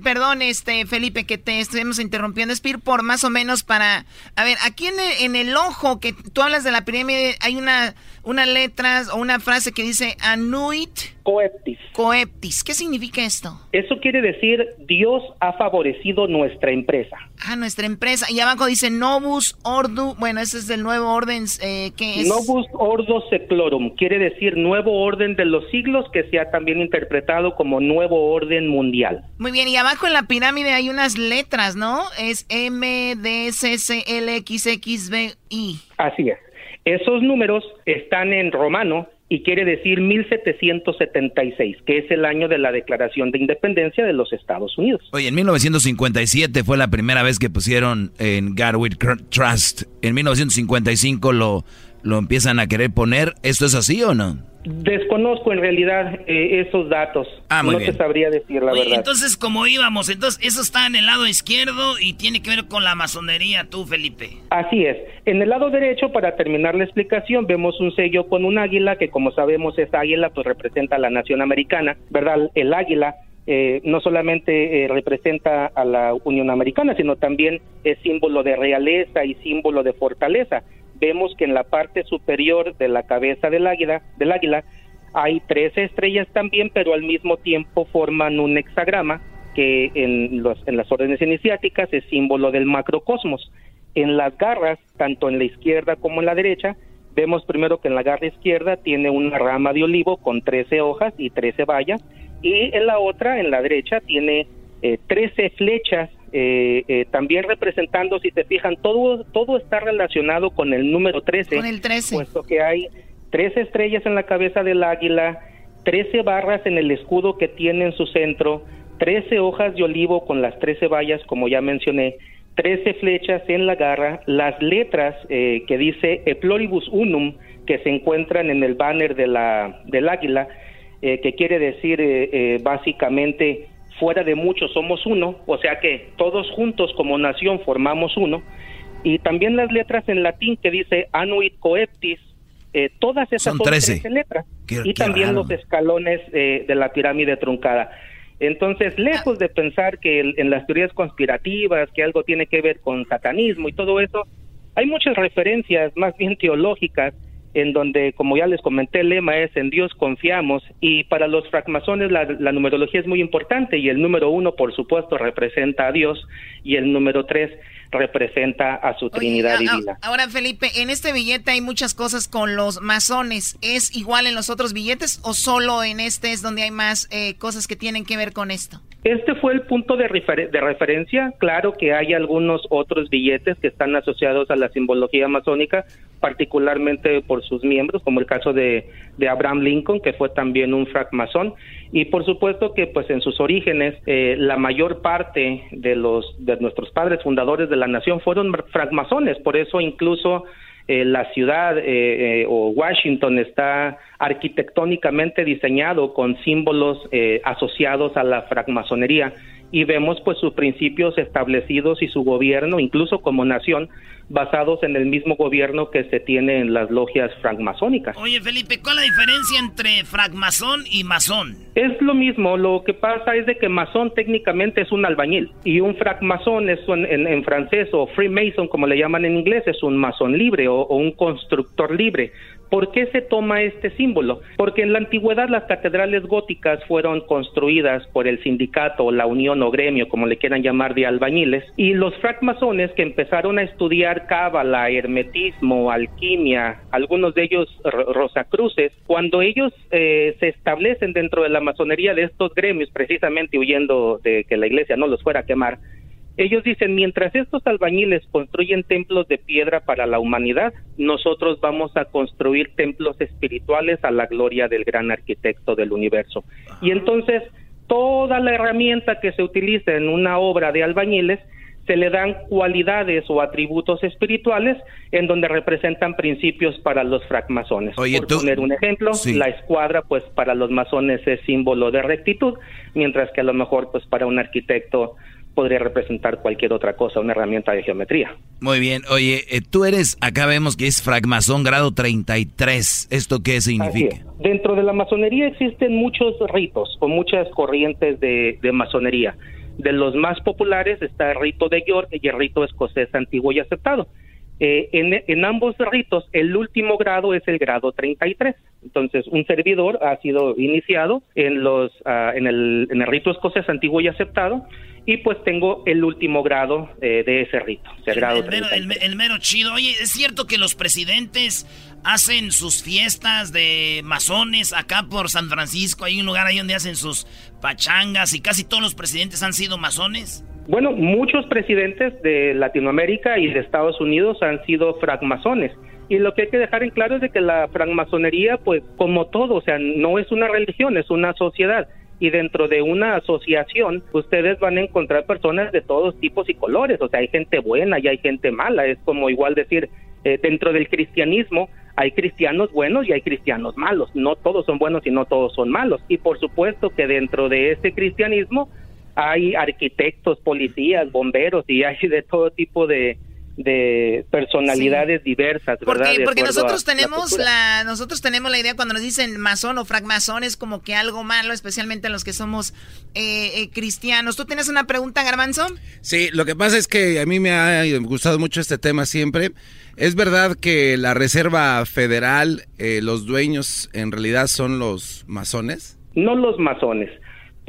Speaker 8: perdón, este Felipe, que te estuvimos interrumpiendo, es por más o menos para, a ver, aquí en el, en el ojo que tú hablas de la pirámide, hay una, una letra o una frase que dice Anuit
Speaker 16: Coeptis.
Speaker 8: Coeptis, ¿qué significa esto?
Speaker 16: Eso quiere decir Dios ha favorecido nuestra empresa.
Speaker 8: Ah, nuestra empresa. Y abajo dice Novus Ordo, bueno, ese es del nuevo orden, eh, ¿qué es?
Speaker 16: Novus Ordo Seclorum, quiere decir nuevo orden de los siglos que se ha también interpretado como nuevo orden mundial.
Speaker 8: Muy bien, y abajo en la pirámide hay unas letras, ¿no? Es M, D, C, C, L, X, X, B, I.
Speaker 16: Así es. Esos números están en romano y quiere decir 1776, que es el año de la Declaración de Independencia de los Estados Unidos.
Speaker 4: Oye, en 1957 fue la primera vez que pusieron en Garwood Trust. En 1955 lo, lo empiezan a querer poner. ¿Esto es así o no?
Speaker 16: Desconozco en realidad eh, esos datos.
Speaker 4: Ah,
Speaker 16: no te sabría decir la verdad.
Speaker 1: Entonces, como íbamos, entonces eso está en el lado izquierdo y tiene que ver con la masonería, tú, Felipe.
Speaker 16: Así es. En el lado derecho, para terminar la explicación, vemos un sello con un águila que, como sabemos, esa águila pues representa a la nación americana, ¿verdad? El águila eh, no solamente eh, representa a la Unión Americana, sino también es símbolo de realeza y símbolo de fortaleza vemos que en la parte superior de la cabeza del águila, del águila hay tres estrellas también, pero al mismo tiempo forman un hexagrama que en, los, en las órdenes iniciáticas es símbolo del macrocosmos. En las garras, tanto en la izquierda como en la derecha, vemos primero que en la garra izquierda tiene una rama de olivo con 13 hojas y 13 bayas, y en la otra, en la derecha, tiene eh, 13 flechas eh, eh, también representando, si te fijan, todo, todo está relacionado con el número 13.
Speaker 8: Con el 13.
Speaker 16: Puesto que hay 13 estrellas en la cabeza del águila, 13 barras en el escudo que tiene en su centro, 13 hojas de olivo con las 13 vallas, como ya mencioné, 13 flechas en la garra, las letras eh, que dice Eploribus Unum, que se encuentran en el banner de la, del águila, que quiere decir básicamente fuera de muchos somos uno, o sea que todos juntos como nación formamos uno, y también las letras en latín que dice anuit coeptis, eh, todas esas
Speaker 4: son, 13.
Speaker 16: letras, y también los escalones eh, de la pirámide truncada. Entonces, lejos de pensar que en las teorías conspirativas, que algo tiene que ver con satanismo y todo eso, hay muchas referencias más bien teológicas en donde, como ya les comenté, el lema es en Dios confiamos y para los francmasones la, numerología es muy importante y el número uno, por supuesto, representa a Dios y el número tres representa a su Trinidad divina.
Speaker 8: Ahora, Felipe, en este billete hay muchas cosas con los masones. ¿Es igual en los otros billetes o solo en este es donde hay más eh, cosas que tienen que ver con esto?
Speaker 16: Este fue el punto de, de, referencia. Claro que hay algunos otros billetes que están asociados a la simbología masónica, particularmente por sus miembros, como el caso de, de Abraham Lincoln, que fue también un francmasón. Y por supuesto que pues en sus orígenes eh, la mayor parte de los de nuestros padres fundadores de la nación fueron francmasones. Por eso incluso eh, la ciudad eh, eh, o Washington está arquitectónicamente diseñado con símbolos asociados a la francmasonería y vemos pues sus principios establecidos y su gobierno, incluso como nación, basados en el mismo gobierno que se tiene en las logias francmasónicas.
Speaker 1: Oye, Felipe, ¿cuál es la diferencia entre francmasón y masón?
Speaker 16: Es lo mismo, lo que pasa es de que masón técnicamente es un albañil y un francmasón es en, francés o freemason como le llaman en inglés es un masón libre o un constructor libre. ¿Por qué se toma este símbolo? Porque en la antigüedad las catedrales góticas fueron construidas por el sindicato, la unión o gremio, como le quieran llamar, de albañiles, y los francmasones que empezaron a estudiar cábala, hermetismo, alquimia, algunos de ellos rosacruces, cuando ellos eh, se establecen dentro de la masonería de estos gremios, precisamente huyendo de que la iglesia no los fuera a quemar, ellos dicen, mientras estos albañiles construyen templos de piedra para la humanidad, nosotros vamos a construir templos espirituales a la gloria del gran arquitecto del universo. Y entonces, toda la herramienta que se utiliza en una obra de albañiles se le dan cualidades o atributos espirituales en donde representan principios para los francmasones. Por poner un ejemplo, la escuadra pues para los masones es símbolo de rectitud, mientras que a lo mejor pues para un arquitecto podría representar cualquier otra cosa, una herramienta de geometría.
Speaker 4: Muy bien. Oye, eh, tú eres, acá vemos que es fragmazón grado 33. ¿Esto qué significa?
Speaker 16: Dentro de la masonería existen muchos ritos o muchas corrientes de, de masonería. De los más populares está el rito de York y el rito escocés antiguo y aceptado. Eh, en, en, ambos ritos, el último grado es el grado 33. Entonces, un servidor ha sido iniciado en, los, uh, en, el, en el rito escocés antiguo y aceptado, y pues tengo el último grado eh, de ese rito, o sea,
Speaker 1: el,
Speaker 16: grado
Speaker 1: el, mero, el, el, mero, chido. Oye, ¿es cierto que los presidentes hacen sus fiestas de masones acá por San Francisco? Hay un lugar ahí donde hacen sus pachangas y casi todos los presidentes han sido masones.
Speaker 16: Bueno, muchos presidentes de Latinoamérica y de Estados Unidos han sido francmasones. Y lo que hay que dejar en claro es de que la francmasonería, pues como todo, o sea, no es una religión, es una sociedad. Y dentro de una asociación, ustedes van a encontrar personas de todos tipos y colores. O sea, hay gente buena y hay gente mala. Es como igual decir, eh, dentro del cristianismo hay cristianos buenos y hay cristianos malos. No todos son buenos y no todos son malos. Y por supuesto que dentro de ese cristianismo hay arquitectos, policías, bomberos y hay de todo tipo de, de personalidades sí. diversas, ¿verdad?
Speaker 8: Porque, porque nosotros tenemos la, la, nosotros tenemos la idea cuando nos dicen masón o francmasón es como que algo malo, especialmente los que somos eh, eh, cristianos. ¿Tú tienes una pregunta, Garbanzo?
Speaker 3: Sí, lo que pasa es que a mí me ha gustado mucho este tema siempre. ¿Es verdad que la Reserva Federal, eh, los dueños en realidad son los masones?
Speaker 16: No los masones.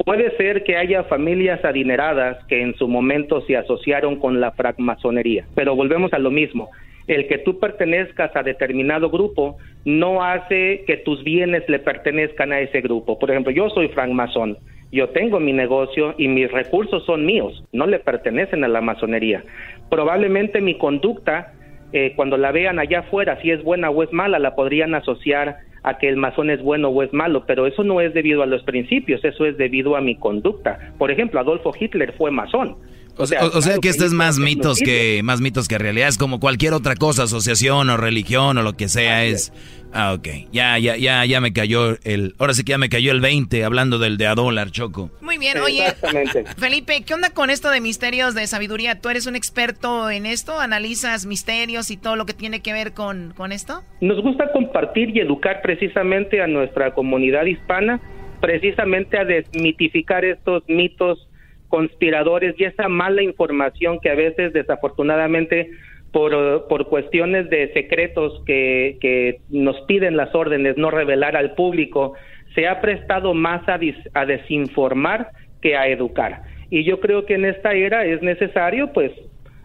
Speaker 16: Puede ser que haya familias adineradas que en su momento se asociaron con la francmasonería, pero volvemos a lo mismo. El que tú pertenezcas a determinado grupo no hace que tus bienes le pertenezcan a ese grupo. Por ejemplo, yo soy francmasón, yo tengo mi negocio y mis recursos son míos, no le pertenecen a la masonería. Probablemente mi conducta, eh, cuando la vean allá afuera, si es buena o es mala, la podrían asociar a que el masón es bueno o es malo, pero eso no es debido a los principios, eso es debido a mi conducta. Por ejemplo, Adolfo Hitler fue masón.
Speaker 4: O sea, o, o sea que esto es más mitos que más mitos que realidad, es como cualquier otra cosa, asociación o religión o lo que sea es Ah, ok. Ya, ya, ya, ya me cayó el. Ahora sí que ya me cayó el 20 hablando del de a dólar, Choco.
Speaker 8: Muy bien, oye. Felipe, ¿qué onda con esto de misterios de sabiduría? ¿Tú eres un experto en esto? ¿Analizas misterios y todo lo que tiene que ver con, con esto?
Speaker 16: Nos gusta compartir y educar precisamente a nuestra comunidad hispana, precisamente a desmitificar estos mitos conspiradores y esa mala información que a veces desafortunadamente por, por cuestiones de secretos que, que nos piden las órdenes no revelar al público, se ha prestado más a, dis, a desinformar que a educar. Y yo creo que en esta era es necesario, pues,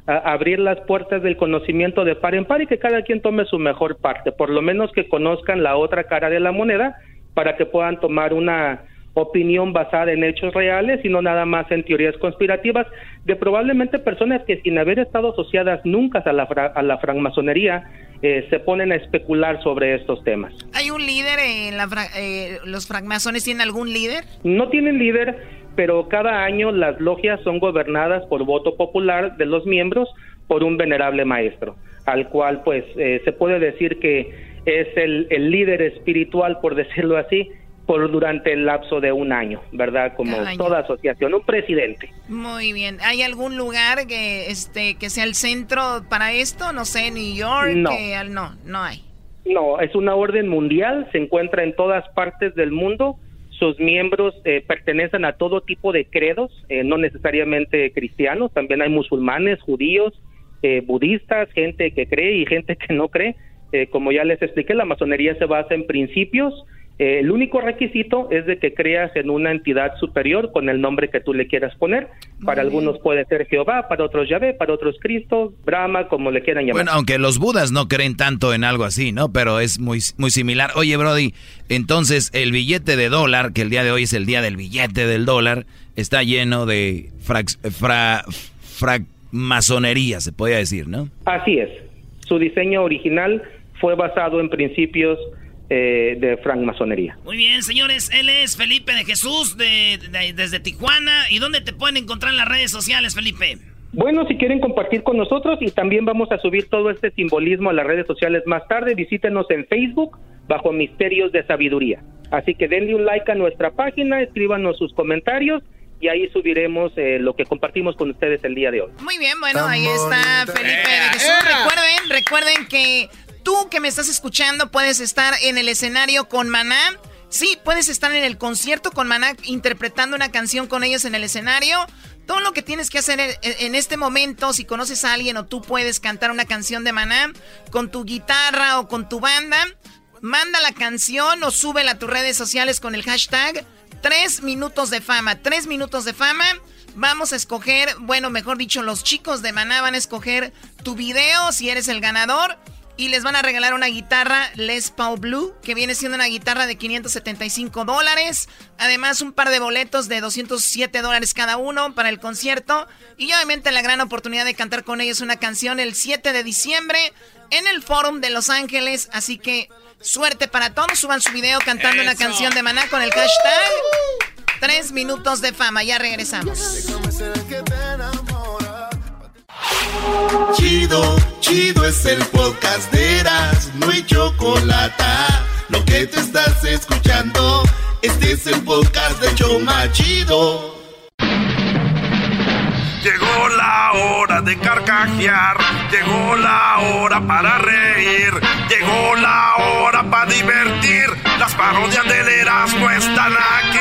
Speaker 16: abrir las puertas del conocimiento de par en par y que cada quien tome su mejor parte, por lo menos que conozcan la otra cara de la moneda para que puedan tomar una opinión basada en hechos reales y no nada más en teorías conspirativas de probablemente personas que sin haber estado asociadas nunca a la, a la francmasonería eh, se ponen a especular sobre estos temas.
Speaker 8: ¿Hay un líder en la eh, los francmasones tienen algún líder?
Speaker 16: No tienen líder, pero cada año las logias son gobernadas por voto popular de los miembros por un venerable maestro, al cual pues eh, se puede decir que es el, el líder espiritual, por decirlo así, por durante el lapso de un año, ¿verdad? Como toda asociación, un presidente.
Speaker 8: Muy bien. ¿Hay algún lugar que este que sea el centro para esto? No sé, New York.
Speaker 16: No,
Speaker 8: no hay.
Speaker 16: No, es una orden mundial, se encuentra en todas partes del mundo. Sus miembros eh, pertenecen a todo tipo de credos, eh, no necesariamente cristianos, también hay musulmanes, judíos, eh, budistas, gente que cree y gente que no cree. Eh, como ya les expliqué, la masonería se basa en principios, eh, el único requisito es de que creas en una entidad superior con el nombre que tú le quieras poner. Para algunos puede ser Jehová, para otros Yahvé, para otros Cristo, Brahma, como le quieran llamar.
Speaker 4: Bueno, aunque los budas no creen tanto en algo así, ¿no? Pero es muy, muy similar. Oye, Brody, entonces el billete de dólar, que el día de hoy es el día del billete del dólar, está lleno de francmasonería, fra, fra, se podría decir, ¿no?
Speaker 16: Así es. Su diseño original fue basado en principios eh, de francmasonería.
Speaker 1: Muy bien, señores, él es Felipe de Jesús de, de, desde Tijuana. ¿Y dónde te pueden encontrar en las redes sociales, Felipe?
Speaker 16: Bueno, si quieren compartir con nosotros y también vamos a subir todo este simbolismo a las redes sociales más tarde, visítenos en Facebook bajo Misterios de Sabiduría. Así que denle un like a nuestra página, escríbanos sus comentarios y ahí subiremos eh, lo que compartimos con ustedes el día de hoy.
Speaker 8: Muy bien, bueno, ahí está Felipe de Jesús. Recuerden, recuerden que tú que me estás escuchando puedes estar en el escenario con Maná. Sí, puedes estar en el concierto con Maná interpretando una canción con ellos en el escenario. Todo lo que tienes que hacer en, este momento, si conoces a alguien o tú puedes cantar una canción de Maná con tu guitarra o con tu banda, manda la canción o súbela a tus redes sociales con el hashtag Tres minutos de fama. Tres minutos de fama. Vamos a escoger, bueno, mejor dicho, los chicos de Maná van a escoger tu video si eres el ganador. Y les van a regalar una guitarra Les Paul Blue, que viene siendo una guitarra de 575 dólares. Además, un par de boletos de 207 dólares cada uno para el concierto. Y obviamente la gran oportunidad de cantar con ellos una canción el 7 de diciembre en el Forum de Los Ángeles. Así que Suerte para todos. Suban su video cantando una canción de Maná con el hashtag Tres minutos de fama. Ya regresamos.
Speaker 2: Chido, chido es el podcast de Eras, no hay chocolate. Lo que te estás escuchando, este es el podcast de Choma Chido.
Speaker 17: Llegó la hora de carcajear, llegó la hora para reír, llegó la hora para divertir. Las parodias del Erasmo están aquí.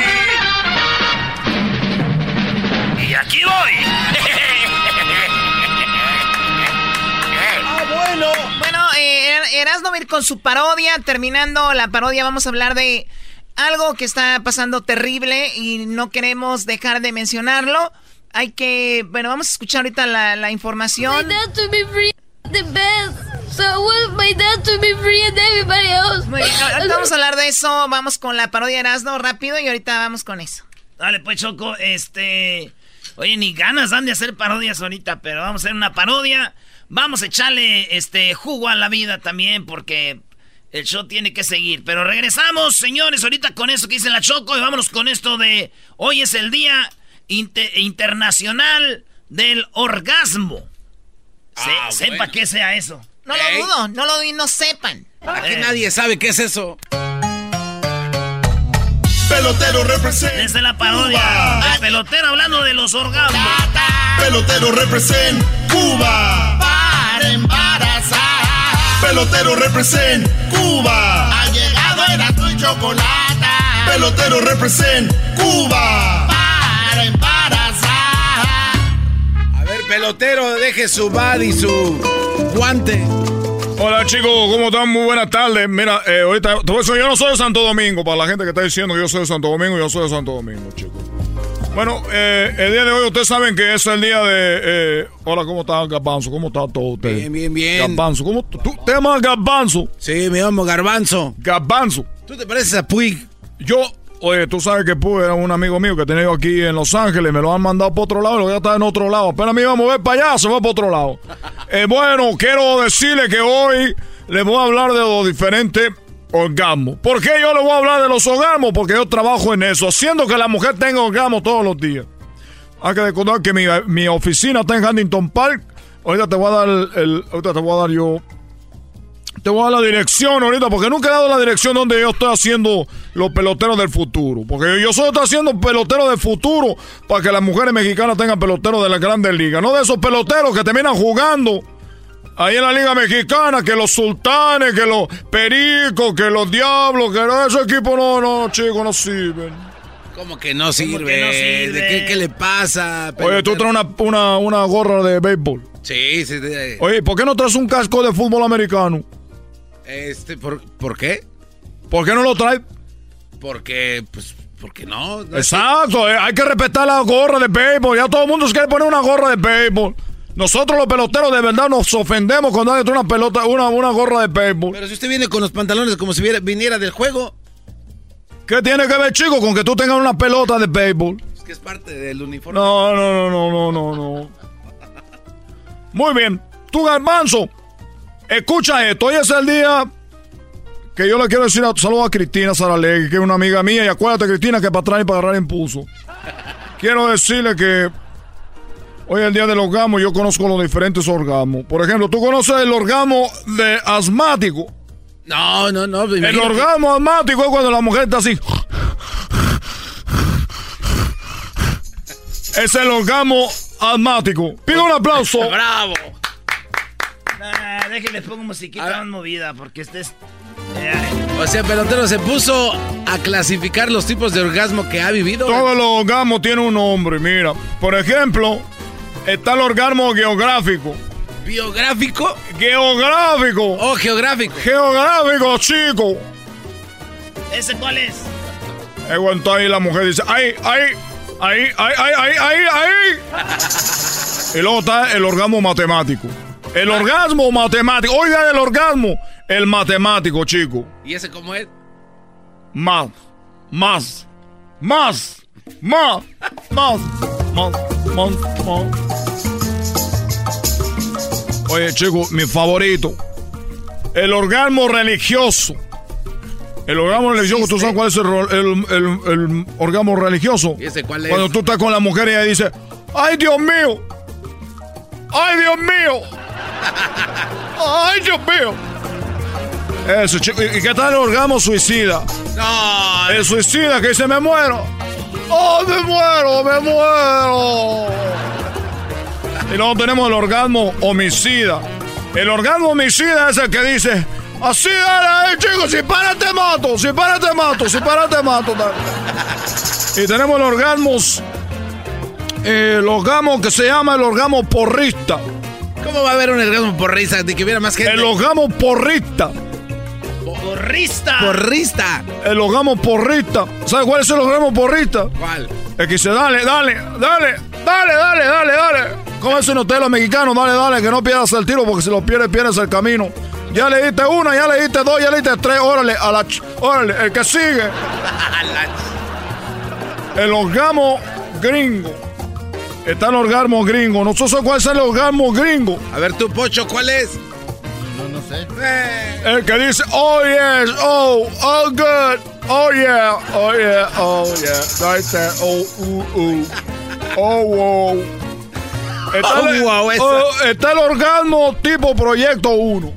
Speaker 17: Y aquí voy.
Speaker 8: bueno. Bueno, eh, Erasmo va a ir con su parodia. Terminando la parodia, vamos a hablar de algo que está pasando terrible y no queremos dejar de mencionarlo. Hay que, bueno, vamos a escuchar ahorita la, la información.
Speaker 18: My dad took me free the best. So I want my dad to be free and everybody else.
Speaker 8: Muy bien, ahorita vamos a hablar de eso. Vamos con la parodia de Erasmo rápido y ahorita vamos con eso.
Speaker 1: Dale, pues, Choco, este... Oye, ni ganas dan de hacer parodias ahorita, pero vamos a hacer una parodia. Vamos a echarle este jugo a la vida también, porque el show tiene que seguir. Pero regresamos, señores, ahorita con eso que dice la Choco y vámonos con esto de hoy es el día internacional del orgasmo.
Speaker 3: Ah,
Speaker 1: Se- Sepa qué sea eso.
Speaker 8: No lo dudo, no lo dudo y no sepan.
Speaker 3: Que nadie sabe qué es eso.
Speaker 2: Pelotero represent.
Speaker 1: Desde la parodia.
Speaker 2: Cuba.
Speaker 1: El pelotero hablando de los orgasmos.
Speaker 2: Pelotero represent Cuba. Para embarazar. Pelotero represent Cuba. Ha llegado el azul y chocolate. Pelotero represent Cuba. Para embarazar.
Speaker 3: A ver, pelotero, deje su bad y su guante.
Speaker 19: Hola chicos, ¿cómo están? Muy buenas tardes. Mira, eh, ahorita, yo no soy de Santo Domingo, para la gente que está diciendo que yo soy de Santo Domingo, yo soy de Santo Domingo, chicos. Bueno, eh, el día de hoy ustedes saben que es el día de... eh, hola, ¿cómo está Garbanzo? ¿Cómo está todo usted?
Speaker 3: Bien, bien, bien.
Speaker 19: Garbanzo, ¿cómo tú te llamas Garbanzo?
Speaker 3: Sí, me llamo Garbanzo.
Speaker 19: Garbanzo.
Speaker 3: ¿Tú te pareces a Puig?
Speaker 19: Yo, oye, tú sabes que Puig era un amigo mío que tenía yo aquí en Los Ángeles, me lo han mandado para otro lado y lo voy a estar en otro lado. Apenas me iba a mover para allá, se va para otro lado. Eh, bueno, quiero decirle que hoy les voy a hablar de los diferentes orgasmos. ¿Por qué yo les voy a hablar de los orgasmos? Porque yo trabajo en eso, haciendo que la mujer tenga orgasmos todos los días. Hay que recordar que mi, mi oficina está en Huntington Park. Ahorita te voy a dar el, ahorita te voy a dar yo te voy a dar la dirección ahorita, porque nunca he dado la dirección donde yo estoy haciendo los peloteros del futuro. Porque yo, solo estoy haciendo peloteros del futuro para que las mujeres mexicanas tengan peloteros de las grandes ligas. No de esos peloteros que terminan jugando ahí en la Liga Mexicana, que los sultanes, que los pericos, que los diablos, que no, esos equipos no, no, chicos, no sirven.
Speaker 3: ¿Cómo que no sirve?
Speaker 1: que no sirve?
Speaker 3: ¿De qué, qué le pasa?
Speaker 19: Oye, tú traes una, una, una gorra de béisbol.
Speaker 3: Sí, sí. de-
Speaker 19: Oye, ¿por qué no traes un casco de fútbol americano?
Speaker 3: Este, ¿por, ¿por qué?
Speaker 19: ¿Por qué no lo traes?
Speaker 3: Porque, pues, porque no. no
Speaker 19: Exacto, eh, hay que respetar la gorra de béisbol. Ya todo el mundo se quiere poner una gorra de béisbol. Nosotros los peloteros de verdad nos ofendemos cuando trae una pelota, una, una gorra de béisbol.
Speaker 3: Pero si usted viene con los pantalones como si viniera del juego,
Speaker 19: ¿Qué tiene que ver, chico, con que tú tengas una pelota de béisbol?
Speaker 3: es que es parte del uniforme.
Speaker 19: No, no, no, no, no, no, no. Muy bien. Tú, Garbanzo, escucha esto. Hoy es el día que yo le quiero decir a, saludo a Cristina Saralegui, que es una amiga mía. Y acuérdate, Cristina, que para atrás y para agarrar impulso. Quiero decirle que hoy es el día del orgasmo y yo conozco los diferentes orgasmos. Por ejemplo, ¿tú conoces el orgasmo de asmático?
Speaker 3: No, no, no.
Speaker 19: El
Speaker 3: imagínate.
Speaker 19: orgasmo asmático es cuando la mujer está así. es el orgasmo asmático. Pido un aplauso.
Speaker 1: ¡Bravo! Ah, déjenle pongo musiquita más movida porque este es...
Speaker 3: O sea, pelotero se puso a clasificar los tipos de orgasmo que ha vivido.
Speaker 19: Todos los orgasmos tienen un nombre, mira. Por ejemplo, está el orgasmo geográfico.
Speaker 3: ¿Biográfico?
Speaker 19: Geográfico.
Speaker 3: Oh, geográfico.
Speaker 19: Geográfico, chico.
Speaker 1: ¿Ese cuál es?
Speaker 19: Está ahí la mujer dice, ay, ay, ahí, ahí, ahí, ahí, ahí, ahí. y luego está el orgasmo matemático. El orgasmo matemático. Oiga el orgasmo. El matemático, chico.
Speaker 3: ¿Y ese cómo es?
Speaker 19: Más, más, más, más, más, más, Oye, chico, mi favorito. El orgasmo religioso. El orgasmo religioso, ¿tú sabes cuál es el, el- el- el orgasmo religioso?
Speaker 3: ¿Y ese cuál es?
Speaker 19: Cuando tú estás con la mujer y ella dice, ¡ay, Dios mío! ¡Ay, Dios mío! ¡Ay, Dios mío! Eso, chico. ¿Y y qué tal el orgasmo suicida?
Speaker 3: No.
Speaker 19: El suicida que dice, me muero. ¡Oh, me muero, me muero! Y luego tenemos el orgasmo homicida. El orgasmo homicida es el que dice, así dale, eh, chicos, si para te mato, si para te mato, si para te mato. dale". Y tenemos el orgasmo, eh, el orgasmo que se llama el orgasmo porrista.
Speaker 3: ¿Cómo va a haber un orgasmo porrista de que hubiera más gente?
Speaker 19: El orgasmo porrista.
Speaker 1: ¡Porrista!
Speaker 3: Porrista.
Speaker 19: El orgasmo porrista. ¿Sabes cuál es el orgasmo porrista?
Speaker 3: ¿Cuál?
Speaker 19: El que dice, dale, dale, dale, dale, dale, dale, dale. ¿Cómo es un hotel mexicano? Dale, dale, que no pierdas el tiro porque si lo pierdes, pierdes el camino. Ya le diste una, ya le diste dos, ya le diste tres, órale, a la ch- órale, el que sigue. El orgasmo gringo. Está el orgasmo gringo. No sé cuál es el orgasmo gringo.
Speaker 3: A ver tú, Pocho, ¿cuál es?
Speaker 5: Sé.
Speaker 19: El que dice, oh yes, oh, oh good, oh yeah, oh yeah, oh yeah, right there, oh, uh, uh, oh wow. Está,
Speaker 3: Oh,
Speaker 19: el,
Speaker 3: wow, esa.
Speaker 19: oh, está el orgasmo tipo Proyecto 1.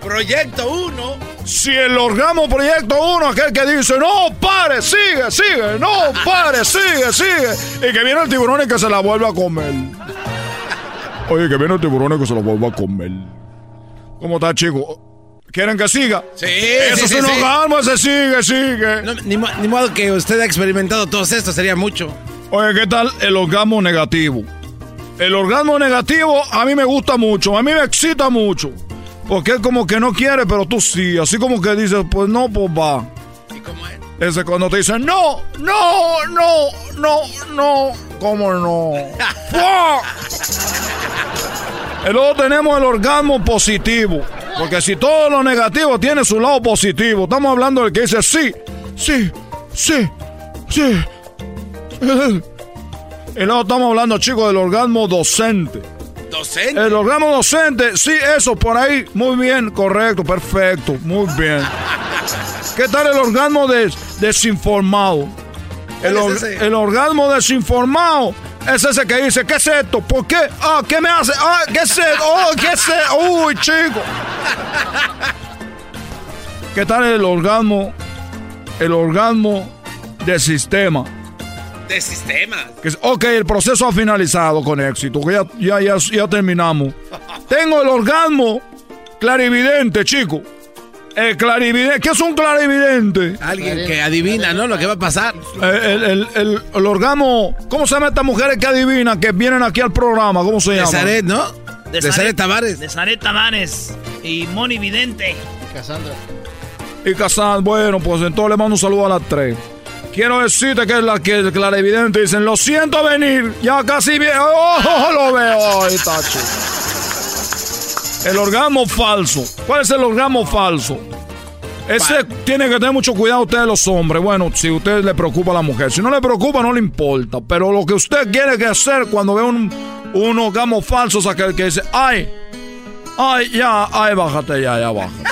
Speaker 3: Proyecto 1.
Speaker 19: Si el orgasmo Proyecto 1, aquel que dice, no, pare, sigue, sigue, no, pare, sigue, sigue. Y que viene el tiburón y que se la vuelve a comer. Oye, que viene el tiburón y que se la vuelve a comer. ¿Cómo está, chico? ¿Quieren que siga?
Speaker 3: Sí,
Speaker 19: Eso
Speaker 3: sí,
Speaker 19: es
Speaker 3: sí,
Speaker 19: un
Speaker 3: sí.
Speaker 19: orgasmo, ese sigue, sigue.
Speaker 3: No, ni, ni modo que usted ha experimentado todo esto, sería mucho.
Speaker 19: Oye, ¿qué tal el orgasmo negativo? El orgasmo negativo a mí me gusta mucho, a mí me excita mucho. Porque es como que no quiere, pero tú sí. Así como que dices, pues no, pues va.
Speaker 3: ¿Y cómo es?
Speaker 19: Ese cuando te dicen, no, no, no, no, no, ¿cómo no? Y luego tenemos el orgasmo positivo. Porque si todo lo negativo tiene su lado positivo, estamos hablando del que dice sí, sí, sí, sí. Y luego estamos hablando, chicos, del orgasmo docente.
Speaker 3: ¿Docente?
Speaker 19: El orgasmo docente, sí, eso por ahí. Muy bien, correcto, perfecto, muy bien. ¿Qué tal el orgasmo des- desinformado? El,
Speaker 3: ¿Cuál
Speaker 19: or-
Speaker 3: es ese?
Speaker 19: el orgasmo desinformado es ese que dice, ¿qué es esto? ¿Por qué? Ah, ¿qué me hace? Ah, ¿qué es esto? Oh, ¿qué es esto? Uy, chico. ¿Qué tal el orgasmo? El orgasmo del sistema.
Speaker 3: De
Speaker 19: es- ok, el proceso ha finalizado con éxito. ya, ya, ya, ya terminamos. Tengo el orgasmo clarividente, chico. El clarividente. ¿Qué es un clarividente?
Speaker 3: Alguien que adivina, ¿no? Lo que va a pasar.
Speaker 19: El, el, el, el- el orgasmo. ¿Cómo se llama estas mujeres que adivinan que vienen aquí al programa? ¿Cómo se
Speaker 3: De
Speaker 19: llama?
Speaker 3: Zaret, ¿no? De Zaret Tavares.
Speaker 1: De Zaret Tavares. Y Moni Vidente.
Speaker 5: Cassandra.
Speaker 19: Y Casán, bueno, pues entonces le mando un saludo a las tres. Quiero decirte que es la que el clarividente dicen, lo siento venir, ya casi bien, oh, lo veo, ahí está, chico. El orgasmo falso. ¿Cuál es el orgasmo falso? Ese tiene que tener mucho cuidado ustedes los hombres. Bueno, si a usted le preocupa a la mujer. Si no le preocupa, no le importa. Pero lo que usted quiere que hacer cuando ve un, un orgasmo falso es aquel que dice, ay, ay, ya, ay, bájate ya, ya, bájate.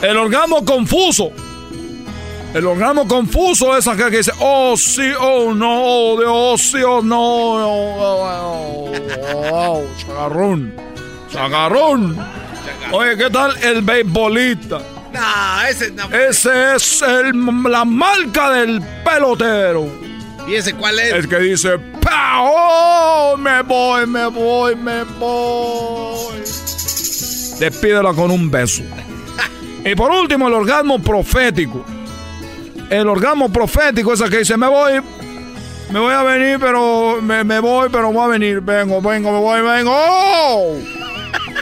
Speaker 19: El orgasmo confuso. El orgasmo confuso es aquel que dice, oh sí, oh no, oh Dios, oh sí, oh no, oh, oh, oh, oh, chagarrón, chagarrón. Oye, ¿qué tal el beisbolista?
Speaker 3: No, ese no.
Speaker 19: Ese es el- la marca del pelotero.
Speaker 3: ¿Y ese cuál es?
Speaker 19: Es que dice, ¡Pao! Me voy, me voy, me voy. Despídela con un beso. y por último, el orgasmo profético. El orgasmo profético es el que dice, me voy, me voy a venir, pero me, me voy, pero voy a venir. Vengo, vengo, me voy, vengo. ¡Oh!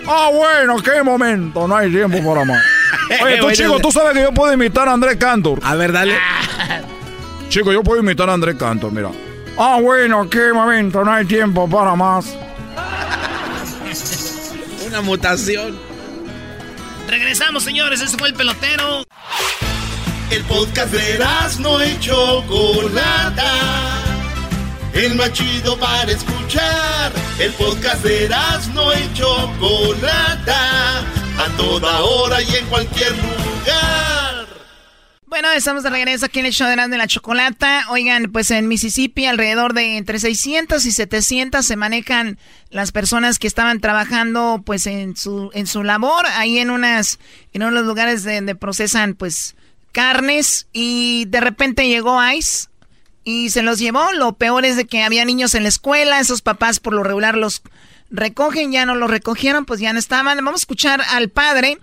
Speaker 19: Ah, bueno, qué momento. No hay tiempo para más. Oye, tú, chico, tú sabes que yo puedo imitar a Andrés Cantor.
Speaker 3: A ver, dale.
Speaker 19: Chico, yo puedo imitar a Andrés Cantor, mira. Ah, bueno, qué momento. No hay tiempo para más.
Speaker 3: Una mutación.
Speaker 1: Regresamos, señores. Ese fue el pelotero.
Speaker 2: El podcast de no y Chocolata. El más chido para escuchar. El podcast de no y Chocolata. A toda hora y en cualquier lugar.
Speaker 8: Bueno, estamos de regreso aquí en el show de de la Chocolata. Oigan, pues en Mississippi alrededor de entre 600 y 700 se manejan las personas que estaban trabajando pues en su en su labor ahí en unas en unos lugares donde procesan pues carnes y de repente llegó ICE y se los llevó. Lo peor es de que había niños en la escuela, esos papás por lo regular los recogen, ya no los recogieron, pues ya no estaban. Vamos a escuchar al padre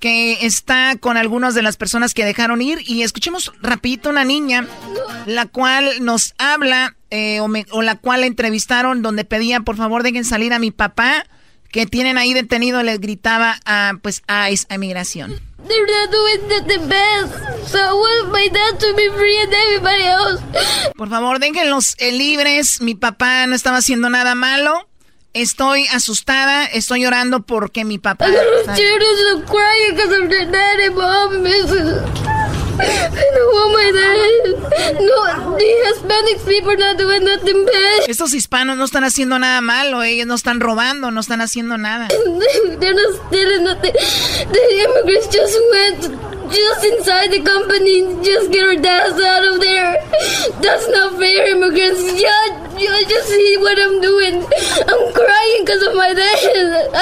Speaker 8: que está con algunas de las personas que dejaron ir y escuchemos rapidito una niña la cual nos habla eh, o, la cual entrevistaron donde pedía por favor dejen salir a mi papá que tienen ahí detenido le gritaba a pues a, a migración.
Speaker 18: They're not doing the, best. So I want my dad to be free and everybody else.
Speaker 8: Por favor, déjenlos eh, libres. Mi papá no estaba haciendo nada malo. Estoy asustada, estoy llorando porque mi papá.
Speaker 18: I'm crying because of their daddy, mom, No, the Hispanic people not doing nothing bad.
Speaker 8: Estos hispanos no están haciendo nada malo, ellos no están robando, no están haciendo nada.
Speaker 18: They're not stealing nothing. The immigrants just went just inside the company, just get our dads out of there. That's not fair, immigrants. Yeah, you just see what I'm doing. I'm crying because of my dad.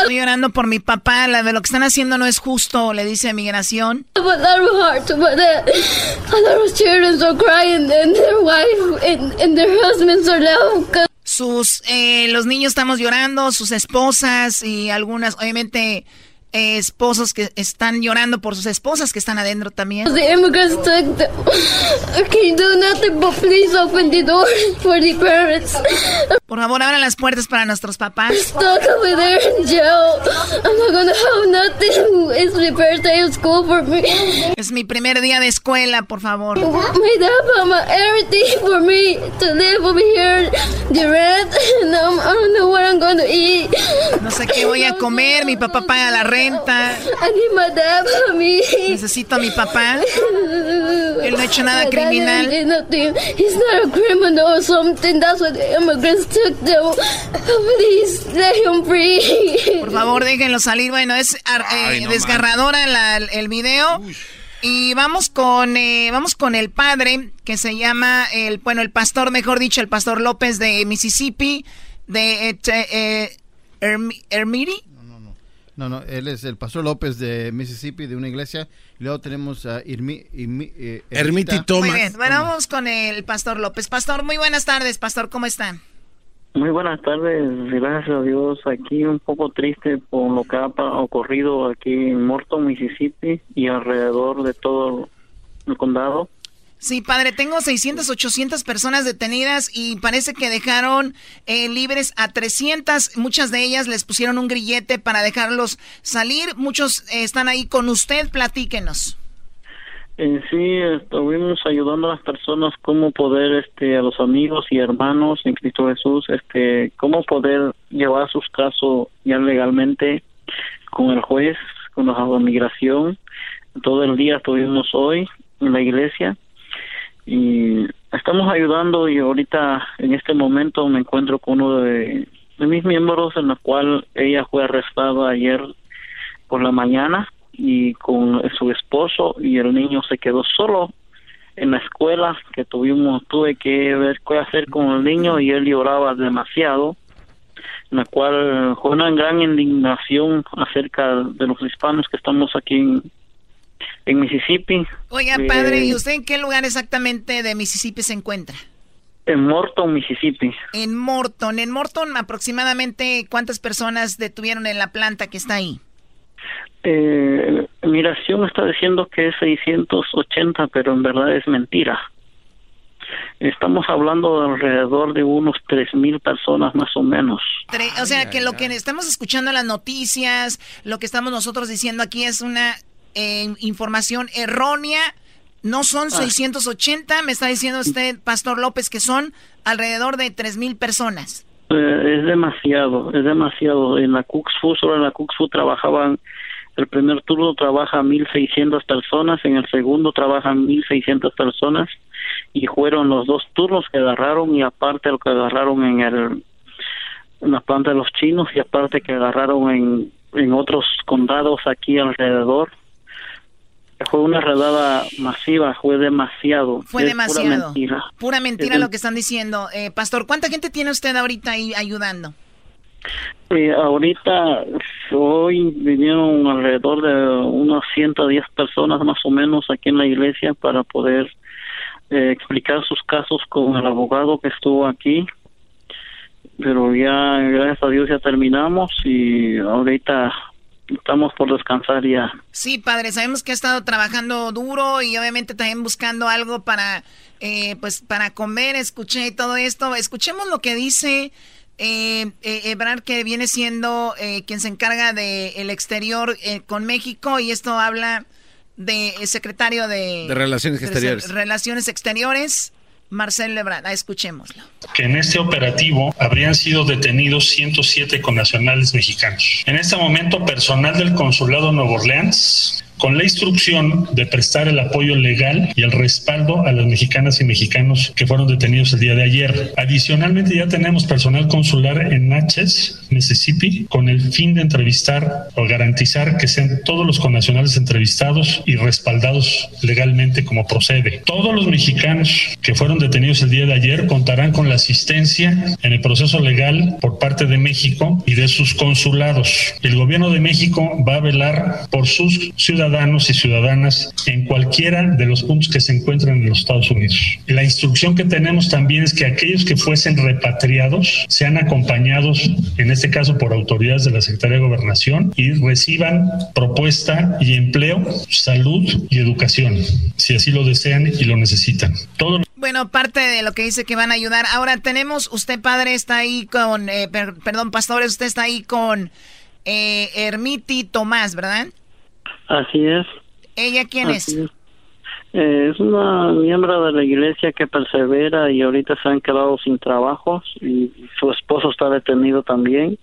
Speaker 8: Estoy llorando por mi papá. La lo que están haciendo no es justo, le dice migración.
Speaker 18: But that was hard children are crying and their wife and, and their husbands are now.
Speaker 8: Sus, eh, los niños estamos llorando, sus esposas y algunas, obviamente esposos que están llorando por sus esposas que están adentro también.
Speaker 18: The immigrants took them. Okay, do nothing but please open the door for the parents.
Speaker 8: Por favor, abran las puertas para nuestros papás.
Speaker 18: Stuck over there jail. I'm not gonna have nothing. It's my first day of school for me.
Speaker 8: Es mi primer día de escuela, por favor.
Speaker 18: My dad mama everything for me to live over here. The rent. I'm, I don't know what I'm gonna eat.
Speaker 8: No sé qué voy a comer. Mi papá paga la renta. Necesito a mi papá. Él no ha hecho nada criminal.
Speaker 18: He's not a criminal or something. That's what immigrants took them. Please let him free.
Speaker 8: Por favor, déjenlo salir. Bueno, es eh, desgarradora la, el video. Y vamos con eh, vamos con el padre que se llama el bueno el pastor mejor dicho el pastor López de Mississippi de eh, eh Hermiri
Speaker 5: no, no, él es el pastor López de Mississippi, de una iglesia. Y luego tenemos a Irmi,
Speaker 3: eh, Ermiti Thomas.
Speaker 8: Muy bien, bueno, vamos con el pastor López. Pastor, muy buenas tardes, pastor, ¿cómo están?
Speaker 20: Muy buenas tardes, gracias a Dios. Aquí un poco triste por lo que ha ocurrido aquí en Morton, Mississippi y alrededor de todo el condado.
Speaker 8: Sí, padre, tengo 600, 800 personas detenidas y parece que dejaron eh, libres a 300. Muchas de ellas les pusieron un grillete para dejarlos salir. Muchos eh, están ahí con usted. Platíquenos.
Speaker 20: Eh, sí, estuvimos ayudando a las personas cómo poder, este, a los amigos y hermanos en Cristo Jesús, este, cómo poder llevar sus casos ya legalmente con el juez, con la migración. Todo el día estuvimos hoy en la iglesia y estamos ayudando y ahorita en este momento me encuentro con uno de, mis miembros en la cual ella fue arrestada ayer por la mañana y con su esposo y el niño se quedó solo en la escuela que tuvimos tuve que ver qué hacer con el niño y él lloraba demasiado en la cual fue una gran indignación acerca de los hispanos que estamos aquí en, en Mississippi.
Speaker 8: Oiga, padre, ¿y usted en qué lugar exactamente de Mississippi se encuentra?
Speaker 20: En Morton, Mississippi.
Speaker 8: En Morton. En Morton, aproximadamente, ¿cuántas personas detuvieron en la planta que está ahí?
Speaker 20: Eh, Migración está diciendo que es 680, pero en verdad es mentira. Estamos hablando de alrededor de unos 3.000 personas más o menos.
Speaker 8: o sea, que lo que estamos escuchando en las noticias, lo que estamos nosotros diciendo aquí es una eh, información errónea. No son 680, ah. me está diciendo usted, Pastor López, que son alrededor de 3.000 personas.
Speaker 20: Eh, es demasiado, es demasiado. En la Cooks solo en la Cooks trabajaban el primer turno trabaja 1.600 personas, en el segundo trabajan 1.600 personas y fueron los dos turnos que agarraron y aparte lo que agarraron en el en la planta de los chinos y aparte que agarraron en, en otros condados aquí alrededor. Fue una redada masiva, fue demasiado.
Speaker 8: Fue demasiado. Pura mentira. Pura mentira lo que están diciendo. Eh, Pastor, ¿cuánta gente tiene usted ahorita ahí ayudando?
Speaker 20: Eh, ahorita hoy vinieron alrededor de unas 110 personas más o menos aquí en la iglesia para poder eh, explicar sus casos con el abogado que estuvo aquí. Pero ya, gracias a Dios, ya terminamos y ahorita estamos por descansar ya.
Speaker 8: Sí, padre, sabemos que ha estado trabajando duro y obviamente también buscando algo para, eh, pues, para comer. Escuché todo esto. Escuchemos lo que dice eh, eh, Ebrard, que viene siendo eh, quien se encarga del el exterior eh, con México, y esto habla de secretario de,
Speaker 3: Relaciones Exteriores.
Speaker 8: Relaciones Exteriores, Marcel Lebrard. Ah, escuchémoslo.
Speaker 21: Que en este operativo habrían sido detenidos 107 connacionales mexicanos. En este momento, personal del Consulado Nuevo Orleans con la instrucción de prestar el apoyo legal y el respaldo a las mexicanas y mexicanos que fueron detenidos el día de ayer. Adicionalmente ya tenemos personal consular en Natchez, Mississippi, con el fin de entrevistar o garantizar que sean todos los connacionales entrevistados y respaldados legalmente como procede. Todos los mexicanos que fueron detenidos el día de ayer contarán con la asistencia en el proceso legal por parte de México y de sus consulados. El gobierno de México va a velar por sus ciudadanos ciudadanos y ciudadanas en cualquiera de los puntos que se encuentran en los Estados Unidos. La instrucción que tenemos también es que aquellos que fuesen repatriados sean acompañados, en este caso por autoridades de la Secretaría de Gobernación, y reciban propuesta y empleo, salud y educación, si así lo desean y lo necesitan. Todo
Speaker 8: bueno, parte de lo que dice que van a ayudar. Ahora tenemos, usted padre está ahí con, eh, perdón, pastores, usted está ahí con eh, Ermiti Tomás, ¿verdad?
Speaker 20: Así es.
Speaker 8: ¿Ella quién es?
Speaker 20: Eh, es? una miembro de la iglesia que persevera y ahorita se han quedado sin trabajo y su esposo está detenido también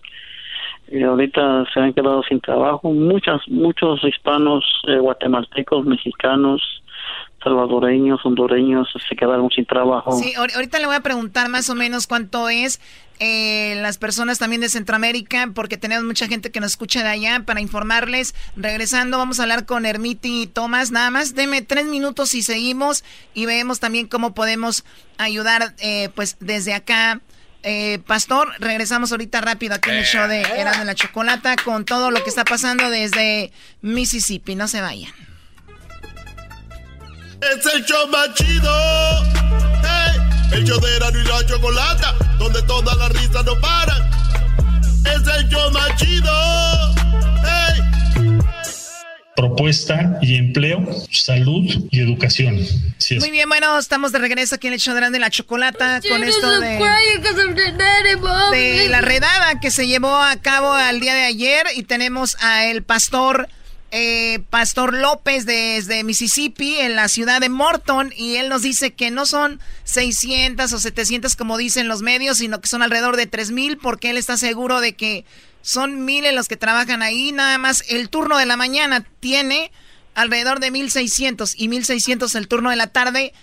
Speaker 20: y ahorita se han quedado sin trabajo muchas muchos hispanos eh, guatemaltecos mexicanos salvadoreños hondureños se quedaron sin trabajo
Speaker 8: sí ahorita le voy a preguntar más o menos cuánto es eh, las personas también de Centroamérica, porque tenemos mucha gente que nos escucha de allá para informarles. Regresando, vamos a hablar con Hermiti y Tomás. Nada más, deme tres minutos y seguimos y vemos también cómo podemos ayudar, eh, pues desde acá. Eh, Pastor, regresamos ahorita rápido aquí en el show de Era de la Chocolata con todo lo que está pasando desde Mississippi. No se vayan.
Speaker 2: Es el show más chido el show de Erano y la Chocolata, donde todas las risas no paran. Es el show más chido.
Speaker 21: Propuesta y empleo, salud y educación.
Speaker 8: Muy bien, bueno, estamos de regreso aquí en el show de la Chocolata con esto de, de la redada que se llevó a cabo al día de ayer y tenemos a el pastor eh, Pastor López desde Mississippi, en la ciudad de Morton, y él nos dice que no son 600 o 700 como dicen los medios, sino que son alrededor de 3000, porque él está seguro de que son miles los que trabajan ahí. Nada más el turno de la mañana tiene alrededor de 1600 y 1600 el turno de la tarde.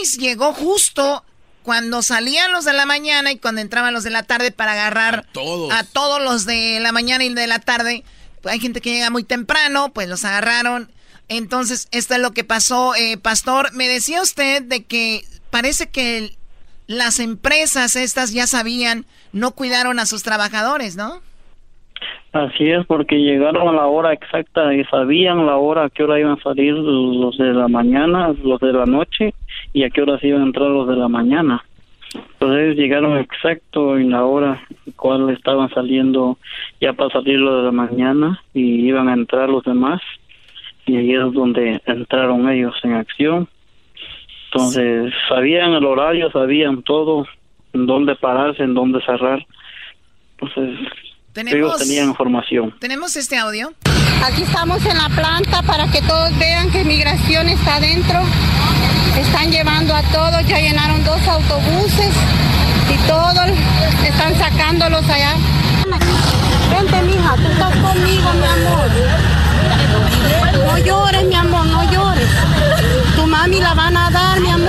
Speaker 8: ICE llegó justo cuando salían los de la mañana y cuando entraban los de la tarde para agarrar
Speaker 3: todos,
Speaker 8: a todos los de la mañana y de la tarde hay gente que llega muy temprano, pues los agarraron. Entonces, esto es lo que pasó, eh, Pastor. Me decía usted de que parece que las empresas estas ya sabían, no cuidaron a sus trabajadores, ¿no?
Speaker 20: Así es, porque llegaron a la hora exacta y sabían la hora a qué hora iban a salir los de la mañana, los de la noche y a qué hora iban a entrar los de la mañana. Pues ellos llegaron exacto en la hora en cual estaban saliendo ya para salir lo de la mañana y iban a entrar los demás y ahí es donde entraron ellos en acción. Entonces sabían el horario, sabían todo, en dónde pararse, en dónde cerrar. Entonces ellos tenían información.
Speaker 8: ¿Tenemos este audio?
Speaker 22: Aquí estamos en la planta para que todos vean que migración está adentro. Están llevando a todos, ya llenaron dos autobuses y todos están sacándolos allá. Vente, mija, tú estás conmigo, mi amor. No llores, mi amor, no llores. Tu mami la van a dar, mi amor.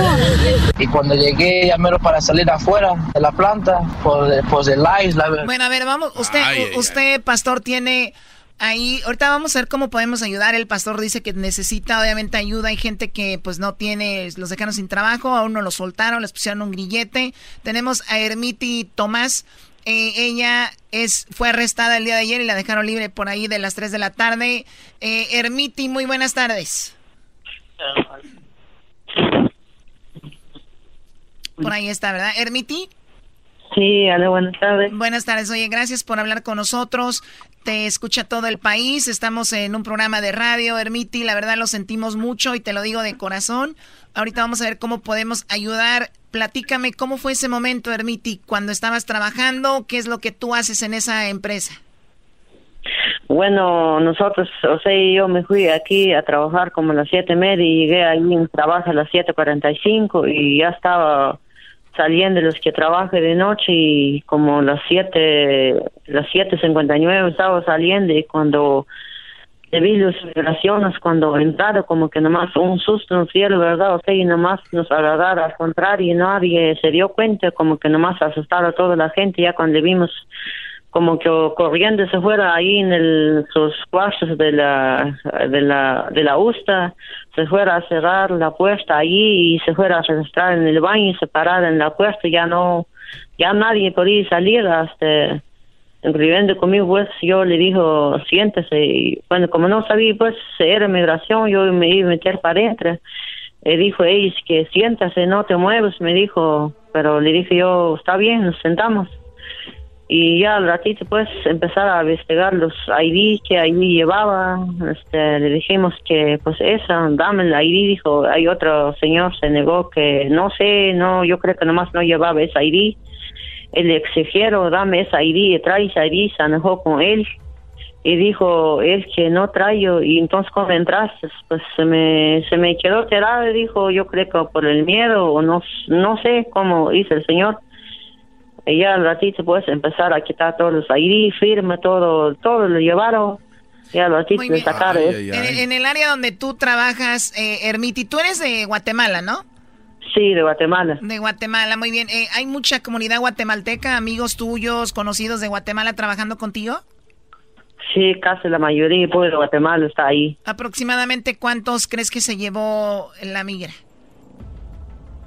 Speaker 23: Y cuando llegué, ya mero para salir afuera de la planta, por, por el live. La...
Speaker 8: Bueno, a ver, vamos, usted, usted, pastor, tiene ahí, ahorita vamos a ver cómo podemos ayudar. El pastor dice que necesita obviamente ayuda. Hay gente que pues no tiene, los dejaron sin trabajo, aún no los soltaron, les pusieron un grillete. Tenemos a Ermiti Tomás. Eh, ella es, fue arrestada el día de ayer y la dejaron libre por ahí de las 3 de la tarde. Eh, Ermiti, muy buenas tardes. Por ahí está, ¿verdad? Ermiti.
Speaker 24: Sí, hola, buenas tardes.
Speaker 8: Buenas tardes. Oye, gracias por hablar con nosotros. Te escucha todo el país. Estamos en un programa de radio, Ermiti. La verdad lo sentimos mucho y te lo digo de corazón. Ahorita vamos a ver cómo podemos ayudar. Platícame cómo fue ese momento, Ermiti, cuando estabas trabajando. ¿Qué es lo que tú haces en esa empresa?
Speaker 24: Bueno, nosotros, o sea, yo me fui aquí a trabajar como a las siete y media y llegué ahí en trabajo a las siete cuarenta y cinco y ya estaba saliendo los que trabajan de noche y como las siete, las siete cincuenta y nueve estaba saliendo y cuando vi las vibraciones, cuando entraron como que nomás un susto nos dieron, ¿verdad? O sea, y nomás nos agarraron al contrario y nadie se dio cuenta, como que nomás asustaron a toda la gente ya cuando vimos como que corriendo se fuera ahí en el, sus cuartos de la, de la, de la USTA, se fuera a cerrar la puerta allí y se fuera a registrar en el baño y se parara en la puerta, ya no, ya nadie podía salir hasta, incluyendo conmigo, pues yo le dijo, siéntese, y bueno, como no sabía, pues, era migración, yo me iba a meter para adentro, le dijo, ella que siéntase, no te mueves, me dijo, pero le dije yo, está bien, nos sentamos y ya al ratito pues empezar a investigar los ID que ahí llevaba este le dijimos que pues esa dame el ID dijo hay otro señor se negó que no sé no yo creo que nomás no llevaba esa ID el exigieron dame esa ID trae esa ID se enojó con él y dijo él que no traigo y entonces cuando entraste pues se me se me quedó tirado dijo yo creo que por el miedo o no no sé cómo hizo el señor y ya al ratito puedes empezar a quitar todos los ID, firme, todo, todo lo llevaron. Ya al ratito de sacar.
Speaker 8: En, el área donde tú trabajas, eh, Ermiti, tú eres de Guatemala, ¿no?
Speaker 24: Sí, de Guatemala.
Speaker 8: De Guatemala, muy bien. Eh, ¿Hay mucha comunidad guatemalteca, amigos tuyos, conocidos de Guatemala trabajando contigo?
Speaker 24: Sí, casi la mayoría pues, de Guatemala está ahí.
Speaker 8: ¿Aproximadamente cuántos crees que se llevó la migra?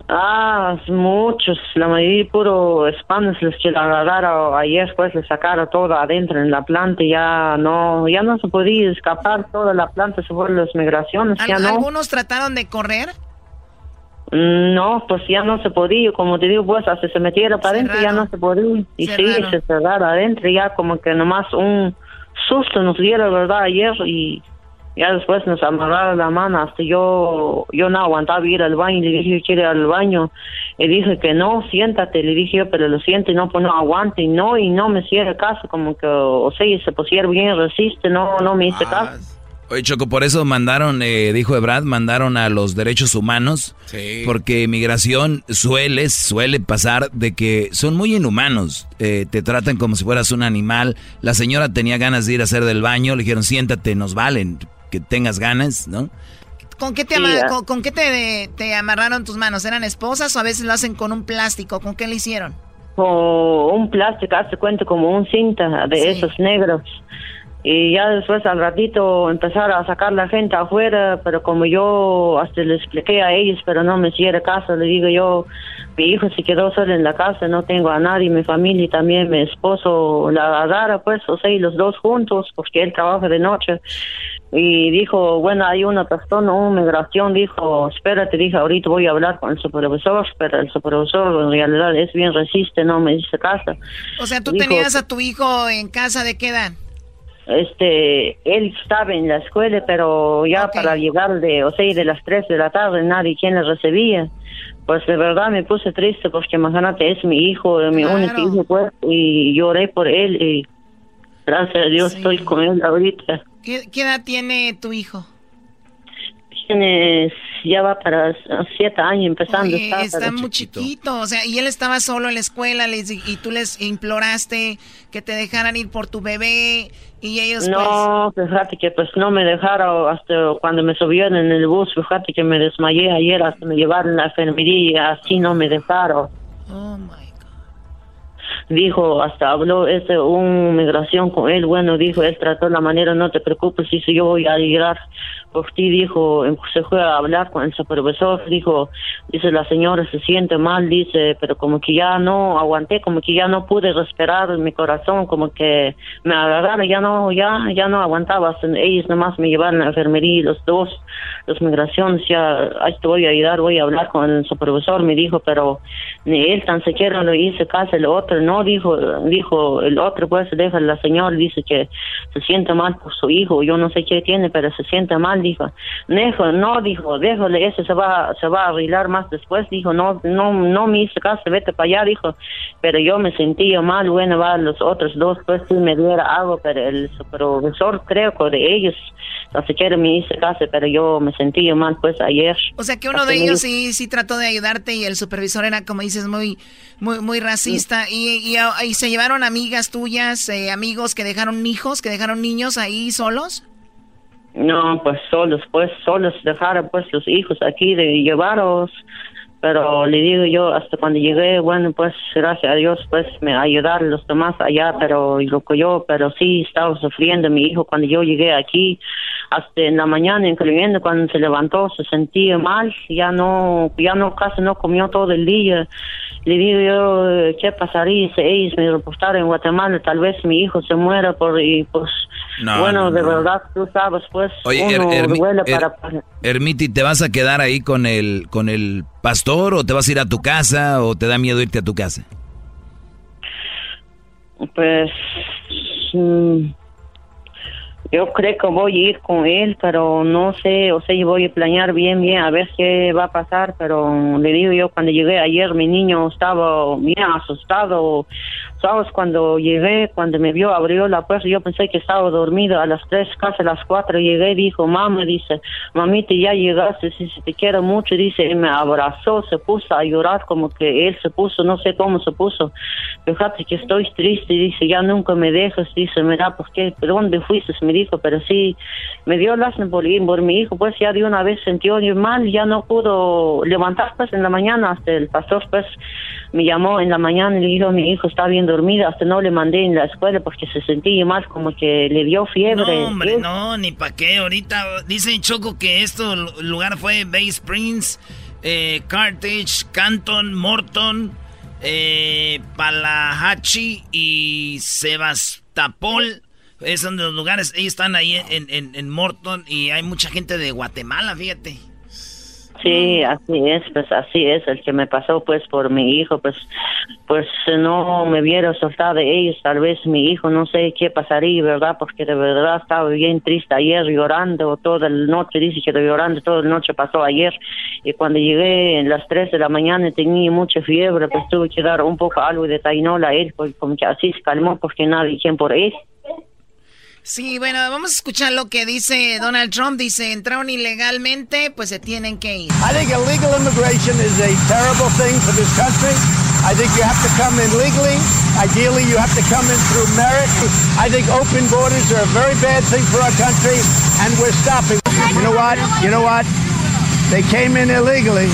Speaker 24: Ah, muchos, la mayoría puro hispanos los que la agarraron ayer pues le sacaron todo adentro en la planta y ya no, ya no se podía escapar toda la planta se fueron las migraciones, ya no.
Speaker 8: ¿Algunos trataron de correr?
Speaker 24: Mm, no, pues ya no se podía, como te digo, pues hasta se metiera para adentro ya no se podía. Y sí, se cerraron adentro ya como que nomás un susto nos dieron, ¿verdad? Ayer y ya después nos amarraron la mano hasta yo yo no aguantaba ir al baño le dije quiere ir al baño y dije que no siéntate le dije yo pero lo siento y no pues no aguante y no y no me hiciera caso como que o sea se pusiera bien resiste no no me hice ah, caso
Speaker 4: Oye, Choco, por eso mandaron, eh, dijo Ebrad, mandaron a los derechos humanos, sí. porque migración suele, suele pasar de que son muy inhumanos, eh, te tratan como si fueras un animal. La señora tenía ganas de ir a hacer del baño, le dijeron, siéntate, nos valen, que tengas ganas, ¿no?
Speaker 8: ¿Con qué, te, con, qué te, te, amarraron tus manos? ¿Eran esposas o a veces lo hacen con un plástico? ¿Con qué le hicieron?
Speaker 24: Con un plástico, hace cuenta como un cinta de esos negros. Y ya después al ratito empezaron a sacar la gente afuera, pero como yo hasta le expliqué a ellos, pero no me hiciera caso, le digo yo, mi hijo se quedó solo en la casa, no tengo a nadie, mi familia y también mi esposo la agarra, pues, o sea, y los dos juntos, porque él trabaja de noche y dijo, bueno, hay una persona, una migración, dijo, espérate, dije, ahorita voy a hablar con el supervisor, pero el supervisor en realidad es bien resiste, no me dice casa.
Speaker 8: O sea, tú tenías a tu hijo en casa de qué edad?
Speaker 24: Este, él estaba en la escuela, pero ya para llegar de, o sea, de las 3 de la tarde, nadie quien le recibía. Pues de verdad me puse triste porque imagínate, es mi hijo, mi único hijo, pues, y lloré por él y gracias a Dios estoy con él ahorita.
Speaker 8: ¿Qué, edad tiene tu hijo?
Speaker 24: Tiene, ya va para siete años empezando.
Speaker 8: está, está muy chiquito. o sea, y él estaba solo en la escuela les, y tú les imploraste que te dejaran ir por tu bebé y ellos
Speaker 24: No,
Speaker 8: pues...
Speaker 24: fíjate que pues no me dejaron hasta cuando me subieron en el bus, fíjate que me desmayé ayer hasta me llevaron a la enfermería, así no me dejaron.
Speaker 8: Oh, my
Speaker 24: dijo, hasta habló ese, un migración con él, bueno, dijo, él trató la manera, no te preocupes, dice, yo voy a llegar ti, dijo, se fue a hablar con el supervisor, dijo, dice, la señora se siente mal, dice, pero como que ya no aguanté, como que ya no pude respirar en mi corazón, como que me agarraron, ya no, ya, ya no aguantaba, ellos nomás me llevaron a la enfermería, los dos, los migraciones, ya, ahí te voy a ayudar, voy a hablar con el supervisor, me dijo, pero ni él tan siquiera lo hice caso, el otro no, dijo, dijo el otro, pues deja la señora, dice que se siente mal por su hijo, yo no sé qué tiene, pero se siente mal, dijo, dejo, no, dijo, déjole, ese se va, se va a arreglar más después, dijo, no, no, no me hice caso, vete para allá, dijo, pero yo me sentía mal, bueno, va, los otros dos, pues sí me diera algo, pero el profesor creo que de ellos, no sé qué me hice caso, pero yo me sentía mal, pues ayer.
Speaker 8: O sea que uno de ellos sí, sí trató de ayudarte y el supervisor era, como dices, muy, muy, muy racista. Y, y, y, se llevaron amigas tuyas, eh, amigos que dejaron hijos, que dejaron niños ahí solos.
Speaker 24: No, pues solos, pues solos dejaron pues los hijos aquí de llevaros, pero le digo yo hasta cuando llegué, bueno pues gracias a Dios pues me ayudaron los demás allá, pero lo que yo, pero sí estaba sufriendo mi hijo cuando yo llegué aquí, hasta en la mañana incluyendo cuando se levantó se sentía mal, ya no, ya no casi no comió todo el día, le digo yo qué pasaría si ellos me reportaron en Guatemala, tal vez mi hijo se muera por y pues bueno, de verdad, tú sabes, pues,
Speaker 4: Oye,
Speaker 24: uno para...
Speaker 4: Ermiti, ¿te vas a quedar ahí con el, con el pastor o te vas a ir a tu casa o te da miedo irte a tu casa?
Speaker 24: Pues... Mm, yo creo que voy a ir con él, pero no sé, o sea, yo voy a planear bien, bien, a ver qué va a pasar, pero le digo yo, cuando llegué ayer, mi niño estaba bien asustado, cuando llegué, cuando me vio, abrió la puerta, yo pensé que estaba dormido, a las tres, casi a las cuatro, llegué, dijo, mamá, dice, mamita, ya llegaste, si te quiero mucho, dice, y me abrazó, se puso a llorar, como que él se puso, no sé cómo se puso, fíjate que estoy triste, dice, ya nunca me dejas, dice, mira, ¿por qué? ¿Dónde fuiste? Me dijo, pero sí, me dio lástima por, por mi hijo, pues ya de una vez sintió mal, ya no pudo levantar, pues en la mañana, hasta el pastor, pues me llamó en la mañana y le dijo, mi hijo está bien dormido, hasta no le mandé en la escuela porque se sentía mal, como que le dio fiebre.
Speaker 1: No, hombre, no, ni pa' qué, ahorita dicen Choco que esto lugar fue Bay Springs, eh, Canton, Morton, eh, y Sebastopol es de los lugares, ellos están ahí en, en, en Morton y hay mucha gente de Guatemala, fíjate.
Speaker 24: Sí, así es, pues así es, el que me pasó pues por mi hijo, pues pues no me hubiera soltado de ellos, tal vez mi hijo, no sé qué pasaría, ¿verdad? Porque de verdad estaba bien triste ayer, llorando toda la noche, dice que llorando toda la noche pasó ayer, y cuando llegué en las 3 de la mañana tenía mucha fiebre, pues tuve que dar un poco algo de tainola a él, porque como que así se calmó porque nadie quien por él.
Speaker 8: Sí, bueno, vamos a escuchar lo que dice Donald Trump. Dice, entraron ilegalmente, pues se tienen que ir.
Speaker 25: I think illegal immigration is a terrible thing for this country. I think you have to come in legally. Ideally, you have to come in through merit. I think open borders are a very bad thing for our country, and we're stopping. You know what? You know what? They came in illegally.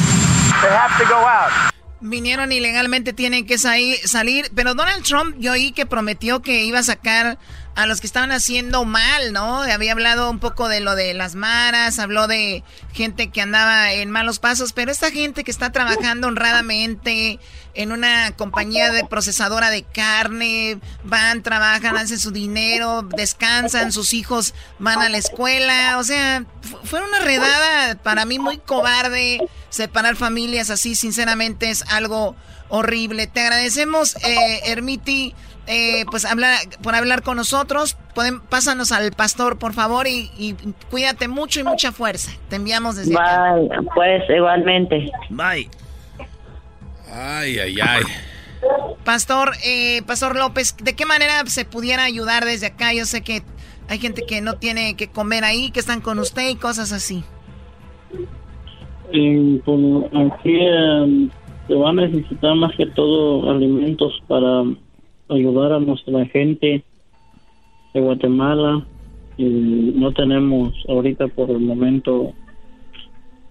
Speaker 25: They have to go out.
Speaker 8: Vinieron ilegalmente, tienen que salir, salir. Pero Donald Trump, yo oí que prometió que iba a sacar a los que estaban haciendo mal, ¿no? Había hablado un poco de lo de las maras, habló de gente que andaba en malos pasos, pero esta gente que está trabajando honradamente en una compañía de procesadora de carne, van, trabajan, hacen su dinero, descansan, sus hijos van a la escuela, o sea, fue una redada para mí muy cobarde separar familias así, sinceramente es algo horrible. Te agradecemos, eh, Ermiti eh, pues hablar, por hablar con nosotros. Pueden, pásanos al pastor, por favor, y, cuídate mucho y mucha fuerza. Te enviamos desde
Speaker 24: Bye, pues igualmente.
Speaker 1: Bye.
Speaker 3: Ay, ay, ay.
Speaker 8: Pastor, eh, Pastor López, ¿de qué manera se pudiera ayudar desde acá? Yo sé que hay gente que no tiene que comer ahí, que están con usted y cosas así.
Speaker 20: Pues, aquí em, se va a necesitar más que todo alimentos para ayudar a nuestra gente de Guatemala y no tenemos ahorita por el momento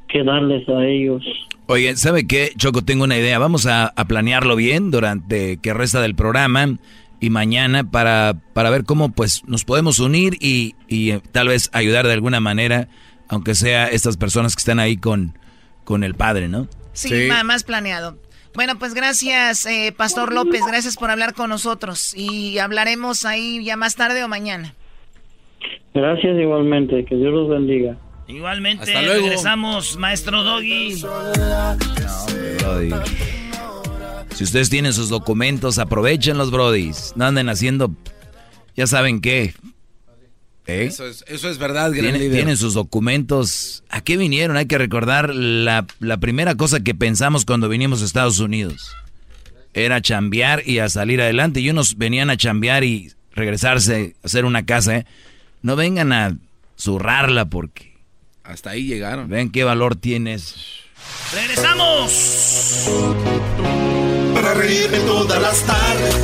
Speaker 20: que darles a ellos.
Speaker 4: Oye, ¿sabe qué? Choco, tengo una idea. Vamos a, planearlo bien durante que resta del programa y mañana para, para ver cómo pues nos podemos unir y, y eh, tal vez ayudar de alguna manera, aunque sea estas personas que están ahí con, con el padre, ¿no?
Speaker 8: Sí, sí. más planeado. Bueno, pues gracias, eh, Pastor López, gracias por hablar con nosotros y hablaremos ahí ya más tarde o mañana.
Speaker 20: Gracias igualmente, que Dios los bendiga.
Speaker 1: Igualmente, Hasta luego. regresamos, maestro Doggy.
Speaker 4: Si ustedes tienen sus documentos, aprovechen los brodis. No anden haciendo, ya saben qué,
Speaker 3: ¿Eh? Eso, es, eso es verdad,
Speaker 4: gran Tienen sus documentos. ¿A qué vinieron? Hay que recordar la, primera cosa que pensamos cuando vinimos a Estados Unidos. Era chambear y a salir adelante. Y unos venían a chambear y regresarse, a hacer una casa. ¿eh? No vengan a zurrarla porque...
Speaker 3: Hasta ahí llegaron.
Speaker 4: Ven qué valor tienes.
Speaker 1: ¡Regresamos!
Speaker 2: Para reírme todas las tardes,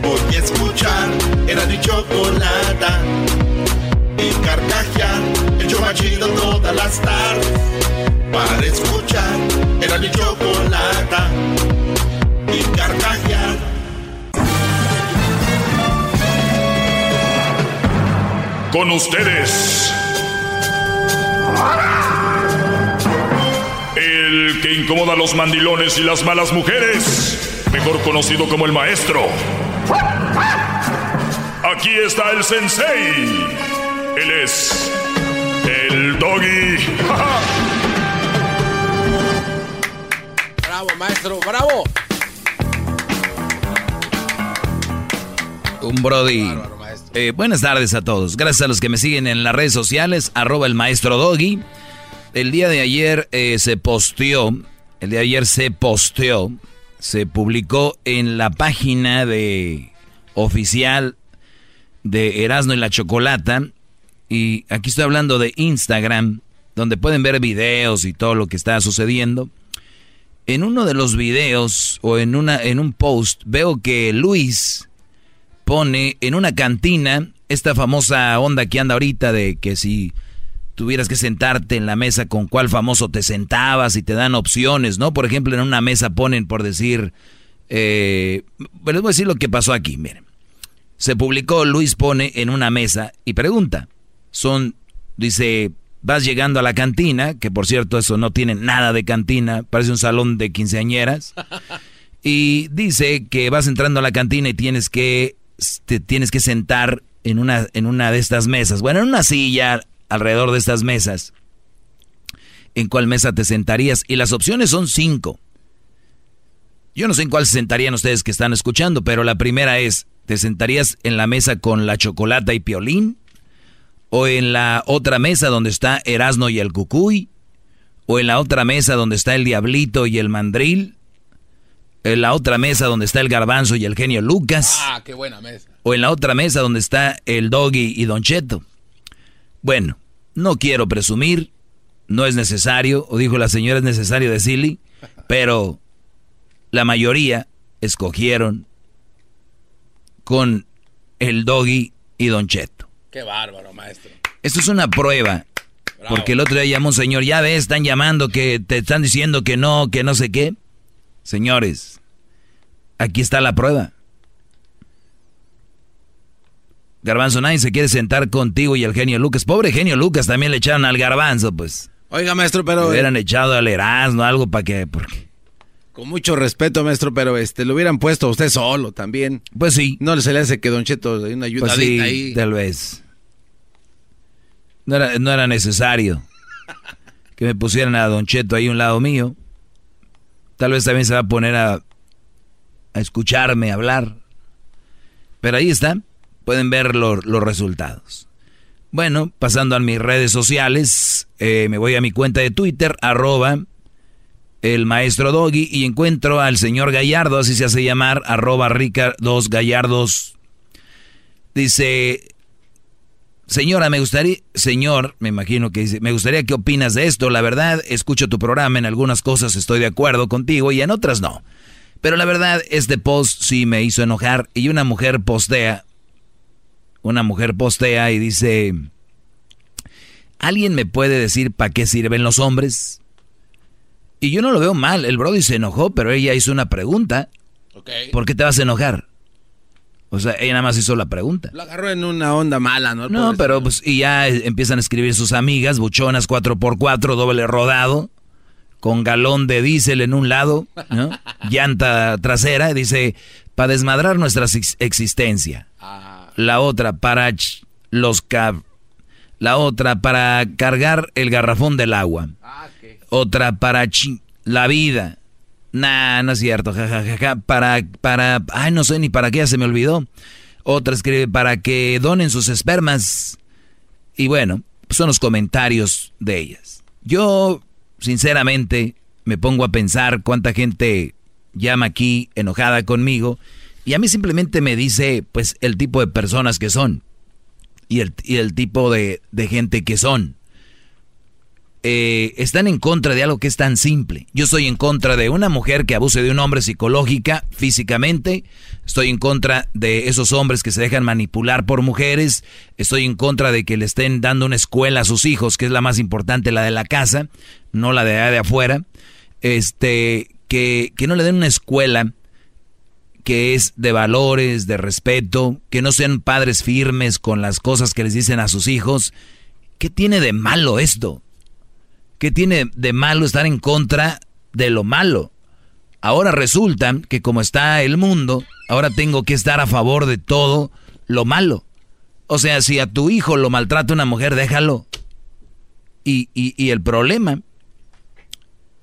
Speaker 2: voy a escuchar. Era mi carcajear. Chido todas las tardes. Para escuchar. Era mi chocolata y carcajear.
Speaker 17: Con ustedes. El que incomoda a los mandilones y las malas mujeres. Mejor conocido como el maestro. Aquí está el sensei. Él es el doggy.
Speaker 3: bravo, maestro, bravo.
Speaker 4: Un Brody. Eh, buenas tardes a todos. Gracias a los que me siguen en las redes sociales, arroba el maestro Doggy. El día de ayer eh, se posteó, el día de ayer se posteó, se publicó en la página de oficial de Erasmo y la Chocolata y aquí estoy hablando de Instagram, donde pueden ver videos y todo lo que está sucediendo. En uno de los videos o en, una, en un post veo que Luis pone en una cantina esta famosa onda que anda ahorita de que si tuvieras que sentarte en la mesa con cuál famoso te sentabas y te dan opciones, ¿no? Por ejemplo, en una mesa ponen por decir, eh, les voy a decir lo que pasó aquí, miren. Se publicó, Luis pone en una mesa y pregunta, son, dice, vas llegando a la cantina, que por cierto eso no tiene nada de cantina, parece un salón de quinceañeras, y dice que vas entrando a la cantina y tienes que, te tienes que sentar en una, en una de estas mesas, bueno, en una silla alrededor de estas mesas. ¿En cuál mesa te sentarías? Y las opciones son cinco. Yo no sé en cuál se sentarían ustedes que están escuchando, pero la primera es, ¿te sentarías en la mesa con la chocolata y piolín? O en la otra mesa donde está Erasno y el Cucuy, o en la otra mesa donde está el Diablito y el Mandril, en la otra mesa donde está el Garbanzo y el genio Lucas.
Speaker 3: Ah, qué buena mesa.
Speaker 4: O en la otra mesa donde está el Doggy y Don Cheto. Bueno, no quiero presumir, no es necesario, o dijo la señora es necesario decirle, pero la mayoría escogieron con el Doggy y Don Cheto.
Speaker 3: Qué bárbaro, maestro.
Speaker 4: Esto es una prueba. Porque el otro día llamó un señor, ya ves, están llamando que te están diciendo que no, que no sé qué. Señores, aquí está la prueba. Garbanzo, nadie se quiere sentar contigo y el genio Lucas. Pobre genio Lucas, también le echaron al garbanzo, pues.
Speaker 3: Oiga, maestro, pero...
Speaker 4: Le hubieran echado al Erasmo, algo para que... Porque...
Speaker 3: Con mucho respeto, maestro, pero este lo hubieran puesto a usted solo también.
Speaker 4: Pues sí.
Speaker 3: No se le hace que Don Cheto una ayuda
Speaker 4: pues sí,
Speaker 3: ahí.
Speaker 4: Tal vez. No era, no era necesario que me pusieran a Don Cheto ahí a un lado mío. Tal vez también se va a poner a, a escucharme hablar. Pero ahí está. Pueden ver los resultados. Bueno, pasando a mis redes sociales, eh, me voy a mi cuenta de Twitter, arroba el maestro Doggy, y encuentro al señor Gallardo, así se hace llamar, arroba Rica dos Gallardos. Dice, señora, me gustaría, señor, me imagino que dice, me gustaría que opinas de esto. La verdad, escucho tu programa, en algunas cosas estoy de acuerdo contigo y en otras no. Pero la verdad, este post sí me hizo enojar y una mujer postea, una mujer postea y dice, ¿alguien me puede decir para qué sirven los hombres? Y yo no lo veo mal, el Brody se enojó, pero ella hizo una pregunta. ¿Por qué te vas a enojar? O sea, ella nada más hizo la pregunta.
Speaker 3: Lo agarró en una onda mala, ¿no?
Speaker 4: No, pero pues, y ya empiezan a escribir sus amigas, buchonas 4x4, doble rodado con galón de diésel en un lado, ¿no? llanta trasera, dice, para desmadrar nuestra existencia. La otra para los cab la otra para cargar el garrafón del agua. Otra para la vida. Nah, no es cierto, jajajaja. Para, para, ay, no sé ni para qué, ya se me olvidó. Otra escribe para que donen sus espermas. Y bueno, son los comentarios de ellas. Yo sinceramente, me pongo a pensar cuánta gente llama aquí enojada conmigo y a mí simplemente me dice pues el tipo de personas que son y el, y el tipo de, de gente que son. Eh, están en contra de algo que es tan simple. Yo estoy en contra de una mujer que abuse de un hombre psicológica, físicamente. Estoy en contra de esos hombres que se dejan manipular por mujeres. Estoy en contra de que le estén dando una escuela a sus hijos, que es la más importante, la de la casa, no la de, de afuera. Este, que, que no le den una escuela que es de valores, de respeto, que no sean padres firmes con las cosas que les dicen a sus hijos. ¿Qué tiene de malo esto? ¿Qué tiene de malo estar en contra de lo malo? Ahora resulta que como está el mundo, ahora tengo que estar a favor de todo lo malo. O sea, si a tu hijo lo maltrata una mujer, déjalo. Y, y, el problema,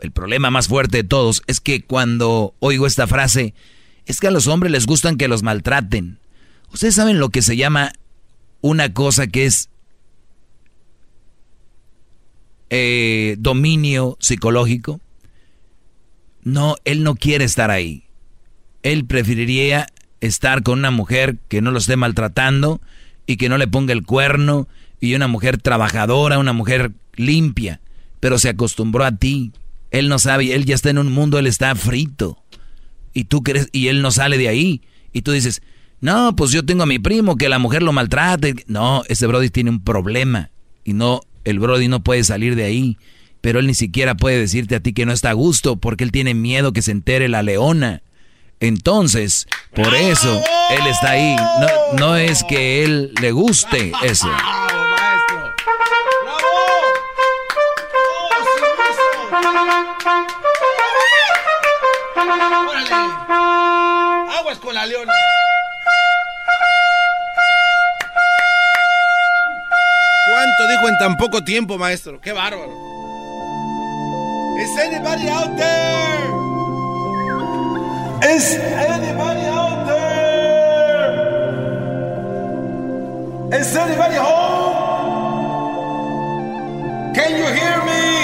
Speaker 4: el problema más fuerte de todos, es que cuando oigo esta frase, es que a los hombres les gustan que los maltraten. Ustedes saben lo que se llama una cosa que es eh, dominio psicológico. No, él no quiere estar ahí. Él preferiría estar con una mujer que no lo esté maltratando y que no le ponga el cuerno y una mujer trabajadora, una mujer limpia, pero se acostumbró a ti. Él no sabe, él ya está en un mundo, él está frito. Y tú crees, y él no sale de ahí. Y tú dices, no, pues yo tengo a mi primo que la mujer lo maltrate. No, ese Brody tiene un problema. Y no, el Brody no puede salir de ahí. Pero él ni siquiera puede decirte a ti que no está a gusto porque él tiene miedo que se entere la leona. Entonces, por eso él está ahí. No, no es que él le guste eso.
Speaker 3: Aguas con la leona. Dijo en tan poco tiempo, maestro? ¡Qué bárbaro! ¿Is anybody out there? ¿Is anybody out there? ¿Is anybody home? Can you hear me?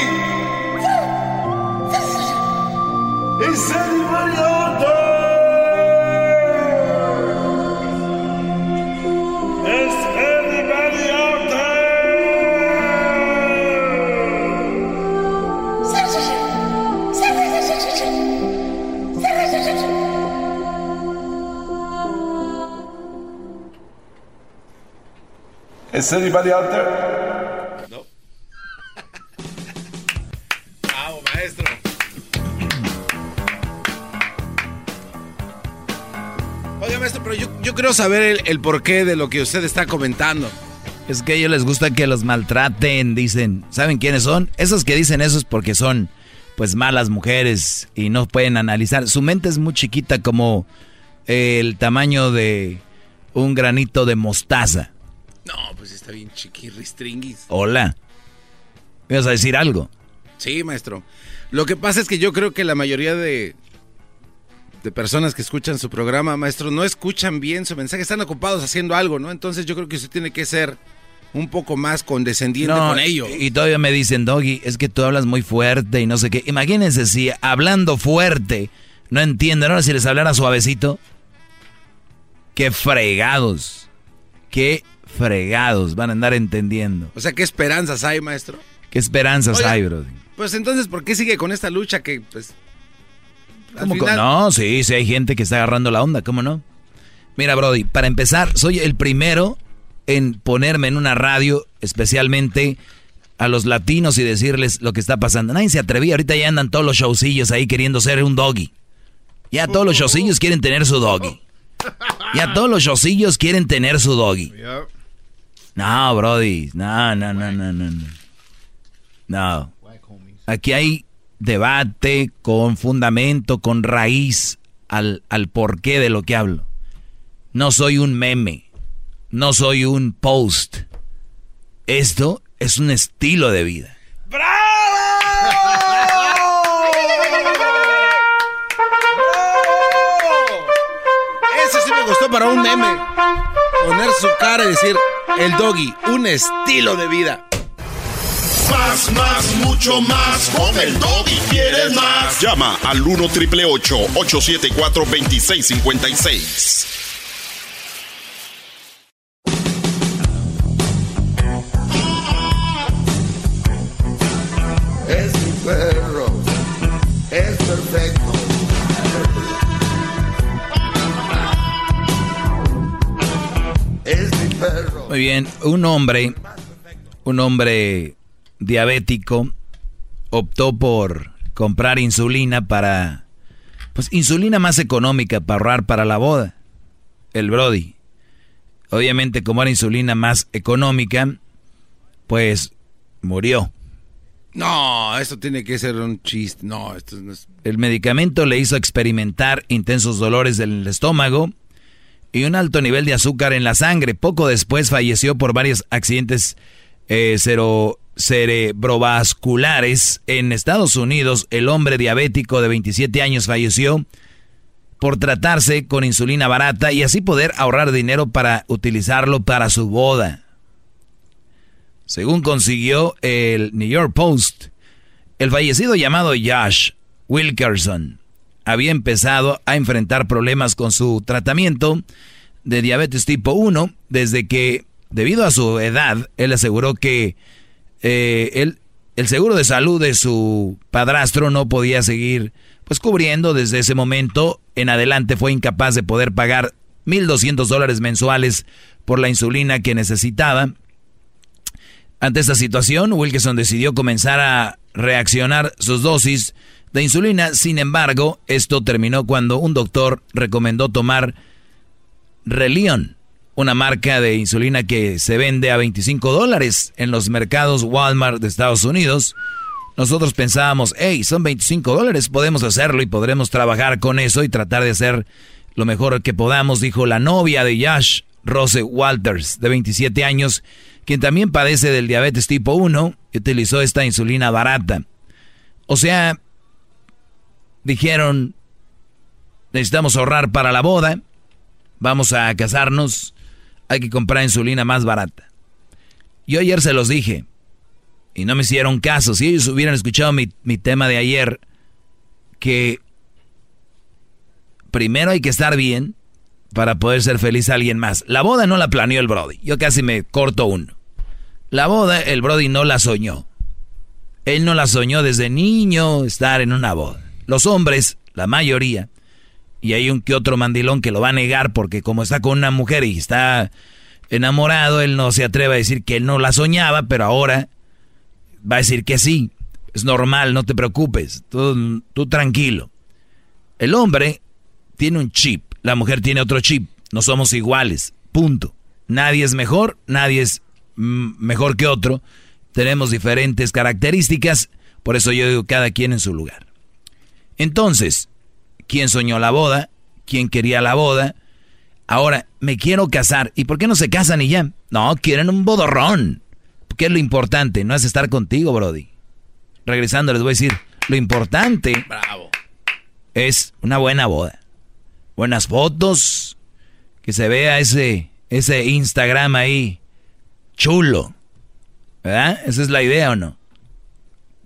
Speaker 3: ¿Is anybody out Is anybody out there? No. Bravo, maestro. Oiga, maestro, pero yo, yo quiero saber el, el porqué de lo que usted está comentando.
Speaker 4: Es que a ellos les gusta que los maltraten, dicen. ¿Saben quiénes son? Esos que dicen eso es porque son, pues, malas mujeres y no pueden analizar. Su mente es muy chiquita como el tamaño de un granito de mostaza.
Speaker 3: No, pues está bien chiquirristringuis.
Speaker 4: Hola. ¿Me vas a decir algo?
Speaker 3: Sí, maestro. Lo que pasa es que yo creo que la mayoría de, de personas que escuchan su programa, maestro, no escuchan bien su mensaje, están ocupados haciendo algo, ¿no? Entonces yo creo que usted tiene que ser un poco más condescendiente con ellos.
Speaker 4: Y todavía me dicen, Doggy, es que tú hablas muy fuerte y no sé qué. Imagínense si hablando fuerte no entienden. Ahora si les hablara suavecito. Qué fregados. Qué fregados van a andar entendiendo.
Speaker 3: O sea, ¿qué esperanzas hay, maestro?
Speaker 4: ¿Qué esperanzas hay, bro?
Speaker 3: Pues entonces, ¿por qué sigue con esta lucha que, pues...
Speaker 4: ¿Cómo No, sí, sí hay gente que está agarrando la onda, ¿cómo no? Mira, Brody, para empezar, soy el primero en ponerme en una radio, especialmente a los latinos y decirles lo que está pasando. Nadie se atrevía, ahorita ya andan todos los showcillos ahí queriendo ser un doggy. Ya todos los showcillos quieren tener su doggy. Ya todos los showcillos quieren tener su doggy. No, Brody, no, no, no, no, no. No. Aquí hay debate con fundamento, con raíz al, al porqué de lo que hablo. No soy un meme, no soy un post. Esto es un estilo de vida.
Speaker 3: Eso sí me gustó para un meme. Poner su cara y decir, el doggy, un estilo de vida.
Speaker 2: Más, más, mucho más. Con el doggy quieres más.
Speaker 17: Llama al 1 triple 874 2656.
Speaker 26: Es mi perro. Es perfecto. Es mi perro.
Speaker 4: Muy bien, un hombre, un hombre diabético optó por comprar insulina para, pues insulina más económica para ahorrar para la boda. El Brody. Obviamente como era insulina más económica, pues murió.
Speaker 3: No, esto tiene que ser un chiste. No, esto no es...
Speaker 4: El medicamento le hizo experimentar intensos dolores del estómago y un alto nivel de azúcar en la sangre. Poco después falleció por varios accidentes eh, cerebrovasculares. En Estados Unidos, el hombre diabético de 27 años falleció por tratarse con insulina barata y así poder ahorrar dinero para utilizarlo para su boda. Según consiguió el New York Post, el fallecido llamado Josh Wilkerson había empezado a enfrentar problemas con su tratamiento de diabetes tipo 1 desde que, debido a su edad, él aseguró que eh, el seguro de salud de su padrastro no podía seguir pues cubriendo desde ese momento en adelante fue incapaz de poder pagar 1.200 dólares mensuales por la insulina que necesitaba. Ante esta situación, Wilkerson decidió comenzar a reaccionar sus dosis de insulina. Sin embargo, esto terminó cuando un doctor recomendó tomar Relion, una marca de insulina que se vende a 25 dólares en los mercados Walmart de Estados Unidos. Nosotros pensábamos, hey, son 25 dólares, podemos hacerlo y podremos trabajar con eso y tratar de hacer lo mejor que podamos, dijo la novia de Yash, Rose Walters, de 27 años, quien también padece del diabetes tipo 1 y utilizó esta insulina barata. O sea, dijeron, necesitamos ahorrar para la boda, vamos a casarnos, hay que comprar insulina más barata. Yo ayer se los dije y no me hicieron caso. Si ellos hubieran escuchado mi, mi tema de ayer, que primero hay que estar bien para poder ser feliz a alguien más. La boda no la planeó el Brody. Yo casi me corto uno. La boda, el Brody no la soñó. Él no la soñó desde niño estar en una boda. Los hombres, la mayoría, y hay un que otro mandilón que lo va a negar porque como está con una mujer y está enamorado, él no se atreve a decir que él no la soñaba, pero ahora va a decir que sí. Es normal, no te preocupes, tú, tú tranquilo. El hombre tiene un chip. la mujer tiene otro chip. No somos iguales. Punto. Nadie es mejor, nadie es mejor que otro. Tenemos diferentes características. Por eso yo digo cada quien en su lugar. Entonces, ¿quién soñó la boda? ¿Quién quería la boda? Ahora, me quiero casar. ¿Y por qué no se casan y ya? No, quieren un bodorrón. ¿Qué es lo importante? No es estar contigo, Brody. Regresando, les voy a decir, lo importante
Speaker 3: Bravo.
Speaker 4: es una buena boda. Buenas fotos, que se vea ese, ese Instagram ahí chulo. ¿Verdad? Esa es la idea o no.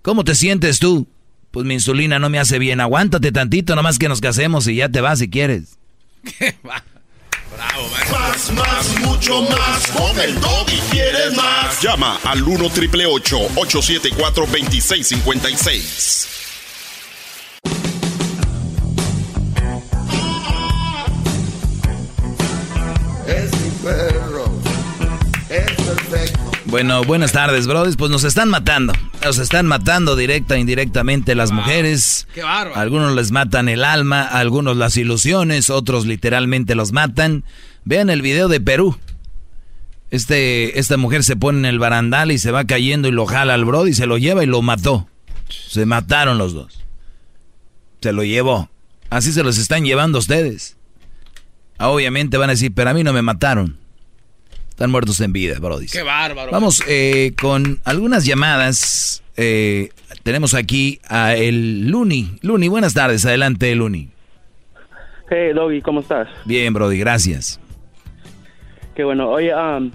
Speaker 4: ¿Cómo te sientes tú? Pues mi insulina no me hace bien. Aguántate tantito, nomás que nos casemos y ya te vas si quieres.
Speaker 3: Bravo,
Speaker 2: Más, más, mucho más. Con el y quieres más.
Speaker 17: Llama al 1 triple 874 2656.
Speaker 4: Bueno, buenas tardes, brothers. Pues nos están matando. Nos están matando directa e indirectamente las mujeres.
Speaker 3: Qué bárbaro.
Speaker 4: Algunos les matan el alma, algunos las ilusiones, otros literalmente los matan. Vean el video de Perú. Este, esta mujer se pone en el barandal y se va cayendo y lo jala al brody y se lo lleva y lo mató. Se mataron los dos. Se lo llevó. Así se los están llevando ustedes. Ah, Obviamente van a decir, pero a mí no me mataron. Están muertos en vida, brody.
Speaker 3: Qué bárbaro.
Speaker 4: Vamos eh, con algunas llamadas. Eh, tenemos aquí a el Luni. Luni, buenas tardes. Adelante, Luni.
Speaker 27: Hey, Doggy, ¿cómo estás?
Speaker 4: Bien, Brody, gracias.
Speaker 27: Qué bueno. Oye, um,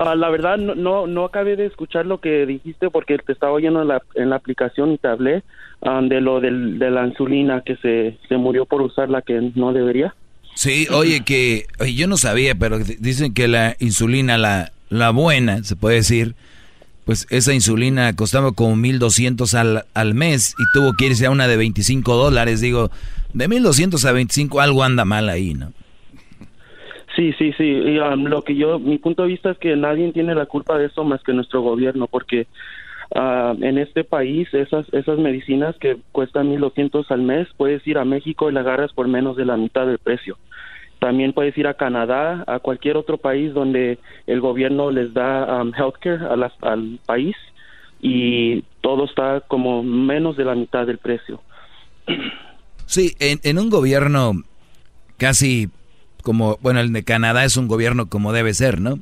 Speaker 27: ah, la verdad no, no no acabé de escuchar lo que dijiste porque te estaba oyendo en la, en la aplicación y te hablé um, de lo del, de la insulina que se, se murió por usar la que no debería.
Speaker 4: Sí, oye, que oye, yo no sabía, pero dicen que la insulina, la, la buena, se puede decir, pues esa insulina costaba como 1.200 al, al mes y tuvo que irse a una de 25 dólares. Digo, de 1.200 a 25 algo anda mal ahí, ¿no?
Speaker 27: Sí, sí, sí. Y, um, lo que yo, mi punto de vista es que nadie tiene la culpa de eso más que nuestro gobierno, porque ah, en este país esas esas medicinas que cuestan 1.200 al mes, puedes ir a México y la agarras por menos de la mitad del precio. También puedes ir a Canadá, a cualquier otro país donde el gobierno les da um, healthcare al país y todo está como menos de la mitad del precio.
Speaker 4: Sí, en, en un gobierno casi como, bueno, el de Canadá es un gobierno como debe ser, ¿no?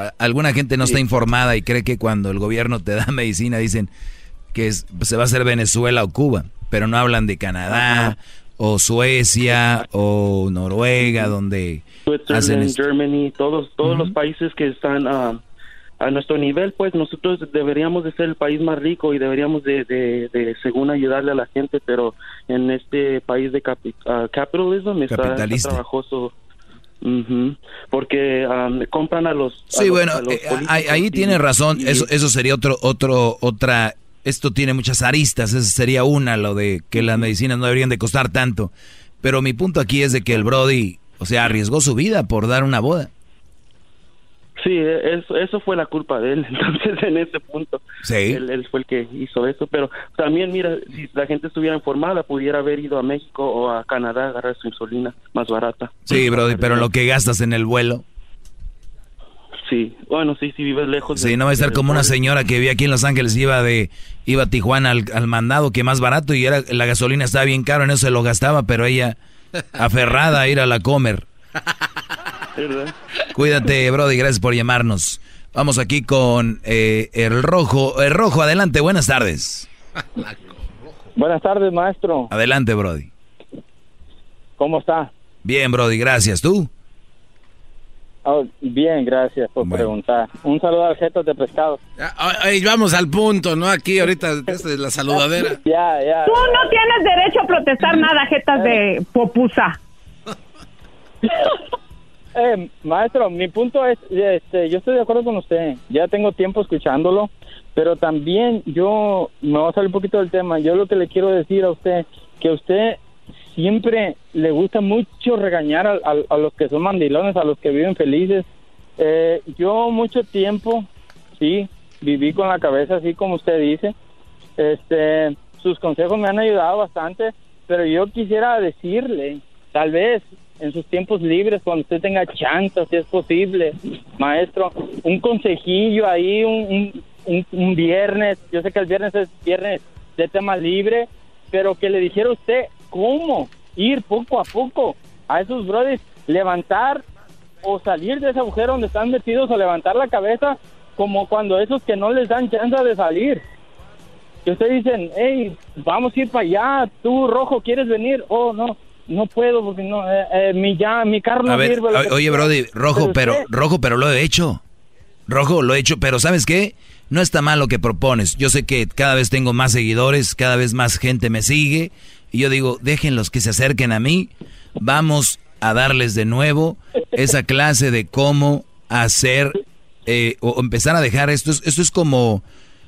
Speaker 4: A- alguna gente no está informada y cree que cuando el gobierno te da medicina dicen que es- se va a hacer Venezuela o Cuba, pero no hablan de Canadá o Suecia o Noruega, donde hacen esto.
Speaker 27: Germany, todos todos los países que están a nuestro nivel, pues nosotros deberíamos de ser el país más rico y deberíamos de, de, de según ayudarle a la gente, pero en este país de capi- ah, capitalism está, está
Speaker 4: Capitalista.
Speaker 27: Porque ah, compran a los a
Speaker 4: Sí,
Speaker 27: los-
Speaker 4: bueno,
Speaker 27: a los
Speaker 4: eh, ahí, ahí tiene razón. Eso, eso sería otro, otro, otra. Esto tiene muchas aristas. Esa sería una, lo de que las medicinas no deberían de costar tanto. Pero mi punto aquí es de que el Brody, o sea, arriesgó su vida por dar una boda.
Speaker 27: Sí, eso, eso fue la culpa de él, entonces en ese punto.
Speaker 4: Sí.
Speaker 27: Él, él fue el que hizo eso, pero también, mira, si la gente estuviera informada, pudiera haber ido a México o a Canadá a agarrar su insulina más barata.
Speaker 4: Sí, Brody, pero lo que gastas en el vuelo.
Speaker 27: Sí, bueno, sí, si vives lejos.
Speaker 4: Sí, no va a estar como una señora que vi aquí en Los Ángeles, iba de iba a Tijuana al, al mandado, que más barato, y era la gasolina estaba bien caro, en eso se lo gastaba, pero ella aferrada a ir a la comer.
Speaker 27: ¿Verdad?
Speaker 4: Cuídate, Brody, gracias por llamarnos. Vamos aquí con eh, el rojo. El rojo, adelante, buenas tardes.
Speaker 28: Buenas tardes, maestro.
Speaker 4: Adelante, Brody.
Speaker 28: ¿Cómo está?
Speaker 4: Bien, Brody, gracias. ¿Tú?
Speaker 28: Oh, bien, gracias por preguntar. Un saludo al jeto de pescado.
Speaker 3: Ay, vamos al punto, ¿no? Aquí ahorita esta es la saludadera.
Speaker 28: Ya, ya.
Speaker 29: Tú no tienes derecho a protestar nada, jetas de popusa.
Speaker 28: Eh, maestro, mi punto es, este, yo estoy de acuerdo con usted. Ya tengo tiempo escuchándolo, pero también yo me voy a salir un poquito del tema. Yo lo que le quiero decir a usted que usted siempre le gusta mucho regañar a, a- a los que son mandilones, a los que viven felices. Eh, yo mucho tiempo, sí, viví con la cabeza así como usted dice. Este, sus consejos me han ayudado bastante, pero yo quisiera decirle, tal vez en sus tiempos libres, cuando usted tenga chance, si es posible, maestro, un consejillo ahí, un, un, viernes, yo sé que el viernes es viernes de tema libre, pero que le dijera usted cómo ir poco a poco a esos brothers, levantar o salir de ese agujero donde están metidos o levantar la cabeza como cuando esos que no les dan chance de salir. Que ustedes dicen, hey, vamos a ir para allá, tú rojo, ¿quieres venir? Oh, no, no puedo porque no, eh, eh, mi, ya, mi carro no
Speaker 4: A ver,
Speaker 28: sirve. que
Speaker 4: oye. Brody, rojo, pero, rojo, pero lo he hecho. Rojo, lo he hecho, pero ¿sabes qué? No está mal lo que propones. Yo sé que cada vez tengo más seguidores, cada vez más gente me sigue. Y yo digo, déjenlos que se acerquen a mí. Vamos a darles de nuevo esa clase de cómo hacer eh, o empezar a dejar esto. es- Esto es como,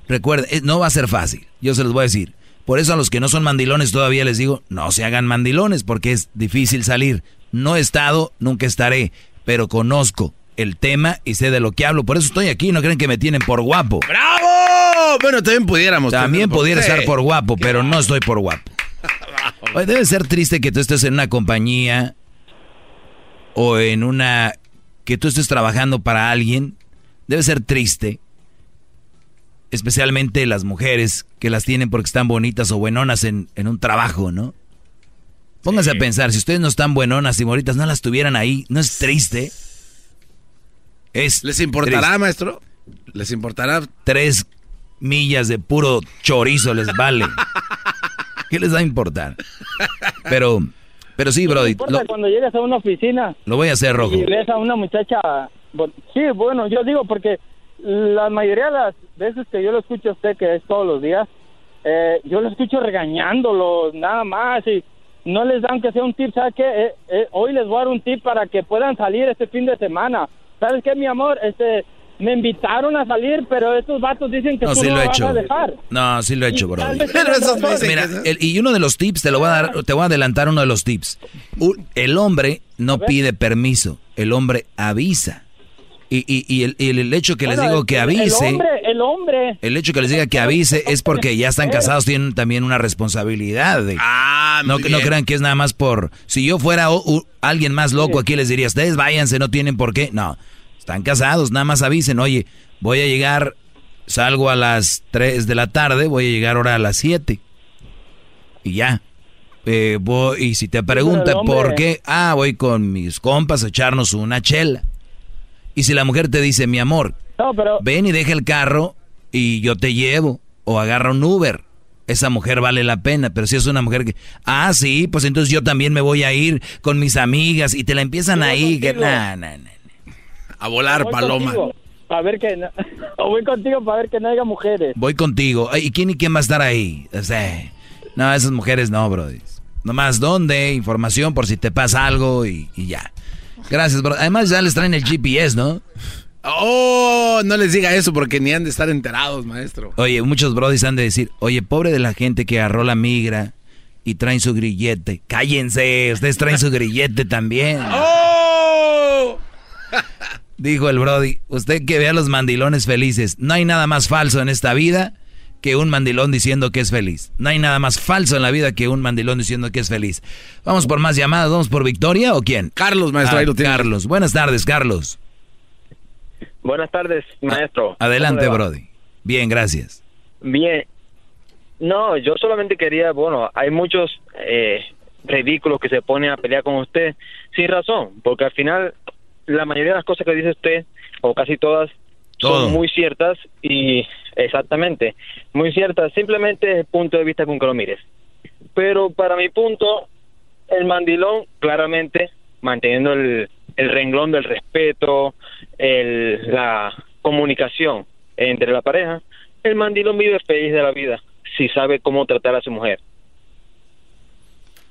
Speaker 4: recuerden, eh, no va a ser fácil. Yo se los voy a decir. Por eso a los que no son mandilones todavía les digo, no se hagan mandilones porque es difícil salir. No he estado, nunca estaré, pero conozco el tema y sé de lo que hablo. Por eso estoy aquí, no creen que me tienen por guapo.
Speaker 3: ¡Bravo! Bueno, también pudiéramos.
Speaker 4: También
Speaker 3: por-
Speaker 4: pudiera
Speaker 3: Sí.
Speaker 4: estar por guapo, pero no estoy por guapo. Oye, debe ser triste que tú estés en una compañía o en una... que tú estés trabajando para alguien. Debe ser triste. Especialmente las mujeres que las tienen porque están bonitas o buenonas en, en un trabajo, ¿no? Pónganse a pensar, si ustedes no están buenonas y bonitas, no las tuvieran ahí, ¿no es triste? Es
Speaker 3: ¿Les importará,
Speaker 4: triste.
Speaker 3: maestro? ¿Les importará?
Speaker 4: Tres millas de puro chorizo les vale. ¿Qué les va a importar? Pero, pero sí, Brody, lo,
Speaker 28: cuando llegas a una oficina
Speaker 4: lo voy a hacer rojo.
Speaker 28: y ves a una muchacha, sí, bueno, yo digo porque la mayoría de las veces que yo lo escucho a usted, que es todos los días, eh, yo lo escucho regañándolos, nada más, y no les dan que sea un tip, ¿sabes qué? Eh, eh, hoy les voy a dar un tip para que puedan salir este fin de semana. ¿Sabes qué, mi amor? Este, me invitaron a salir, pero estos vatos dicen que
Speaker 4: No,
Speaker 28: tú
Speaker 4: sí
Speaker 28: no
Speaker 4: lo he
Speaker 28: vas
Speaker 4: hecho.
Speaker 28: a dejar.
Speaker 4: No, sí lo he hecho,
Speaker 28: tengan razón.
Speaker 4: Mira, el- y uno de los tips, te lo voy a dar, te voy a adelantar uno de los tips. El hombre no pide permiso, el hombre avisa. Y, y, y el, y el hecho que les digo que avise,
Speaker 28: El hombre, el hombre.
Speaker 4: el hecho que les diga que avise es porque ya están casados, tienen también una responsabilidad. de- no, que no
Speaker 3: bien.
Speaker 4: crean que es nada más por... Si yo fuera o- u- alguien más loco aquí les diría, ustedes váyanse, no tienen por qué. No, están casados, nada más avisen, oye, voy a llegar, salgo a las 3 de la tarde, voy a llegar ahora a las 7. Y ya. Eh, voy- y si te preguntan
Speaker 28: hombre-
Speaker 4: por qué, ah, voy con mis compas a echarnos una chela. Y si la mujer te dice, mi amor,
Speaker 28: No, pero
Speaker 4: ven y deja el carro y yo te llevo, o agarra un Uber. Esa mujer vale la pena, pero si es una mujer que, ah, sí, pues entonces yo también me voy a ir con mis amigas y te la empiezan ahí, que nah, nah.
Speaker 3: A volar, paloma.
Speaker 28: contigo Para ver que no, o voy contigo para ver que no haya mujeres.
Speaker 4: Voy contigo. ¿Y quién y quién va a estar ahí? O sea, no, esas mujeres no, brody. Nomás dónde, información por si te pasa algo y, y ya. Gracias, bro. Además ya les traen el GPS, ¿no?
Speaker 3: Oh, no les diga eso porque ni han de estar enterados, maestro.
Speaker 4: Oye, muchos brodis han de decir, oye, pobre de la gente que agarró la migra y traen su grillete. Cállense, ustedes traen su grillete también.
Speaker 3: ¡Oh!
Speaker 4: Dijo el brody, usted que vea los mandilones felices. No hay nada más falso en esta vida que un mandilón diciendo que es feliz. No hay nada más falso en la vida que un mandilón diciendo que es feliz. Vamos por más llamadas, vamos por Victoria o quién?
Speaker 3: Carlos, maestro,
Speaker 4: Ah,
Speaker 3: ahí lo tiene.
Speaker 4: Carlos, buenas tardes, Carlos.
Speaker 30: Buenas tardes, maestro.
Speaker 4: Adelante, brody. Bien, gracias.
Speaker 30: Bien. No, yo solamente quería, bueno, hay muchos eh, ridículos que se ponen a pelear con usted sin razón, porque al final la mayoría de las cosas que dice usted, o casi todas,
Speaker 4: Todo.
Speaker 30: son muy ciertas y exactamente, muy ciertas, simplemente es el punto de vista con que lo mires. Pero para mi punto, el mandilón claramente manteniendo el, el renglón del respeto, el, la comunicación entre la pareja, el mandilón vive feliz de la vida si sabe cómo tratar a su mujer.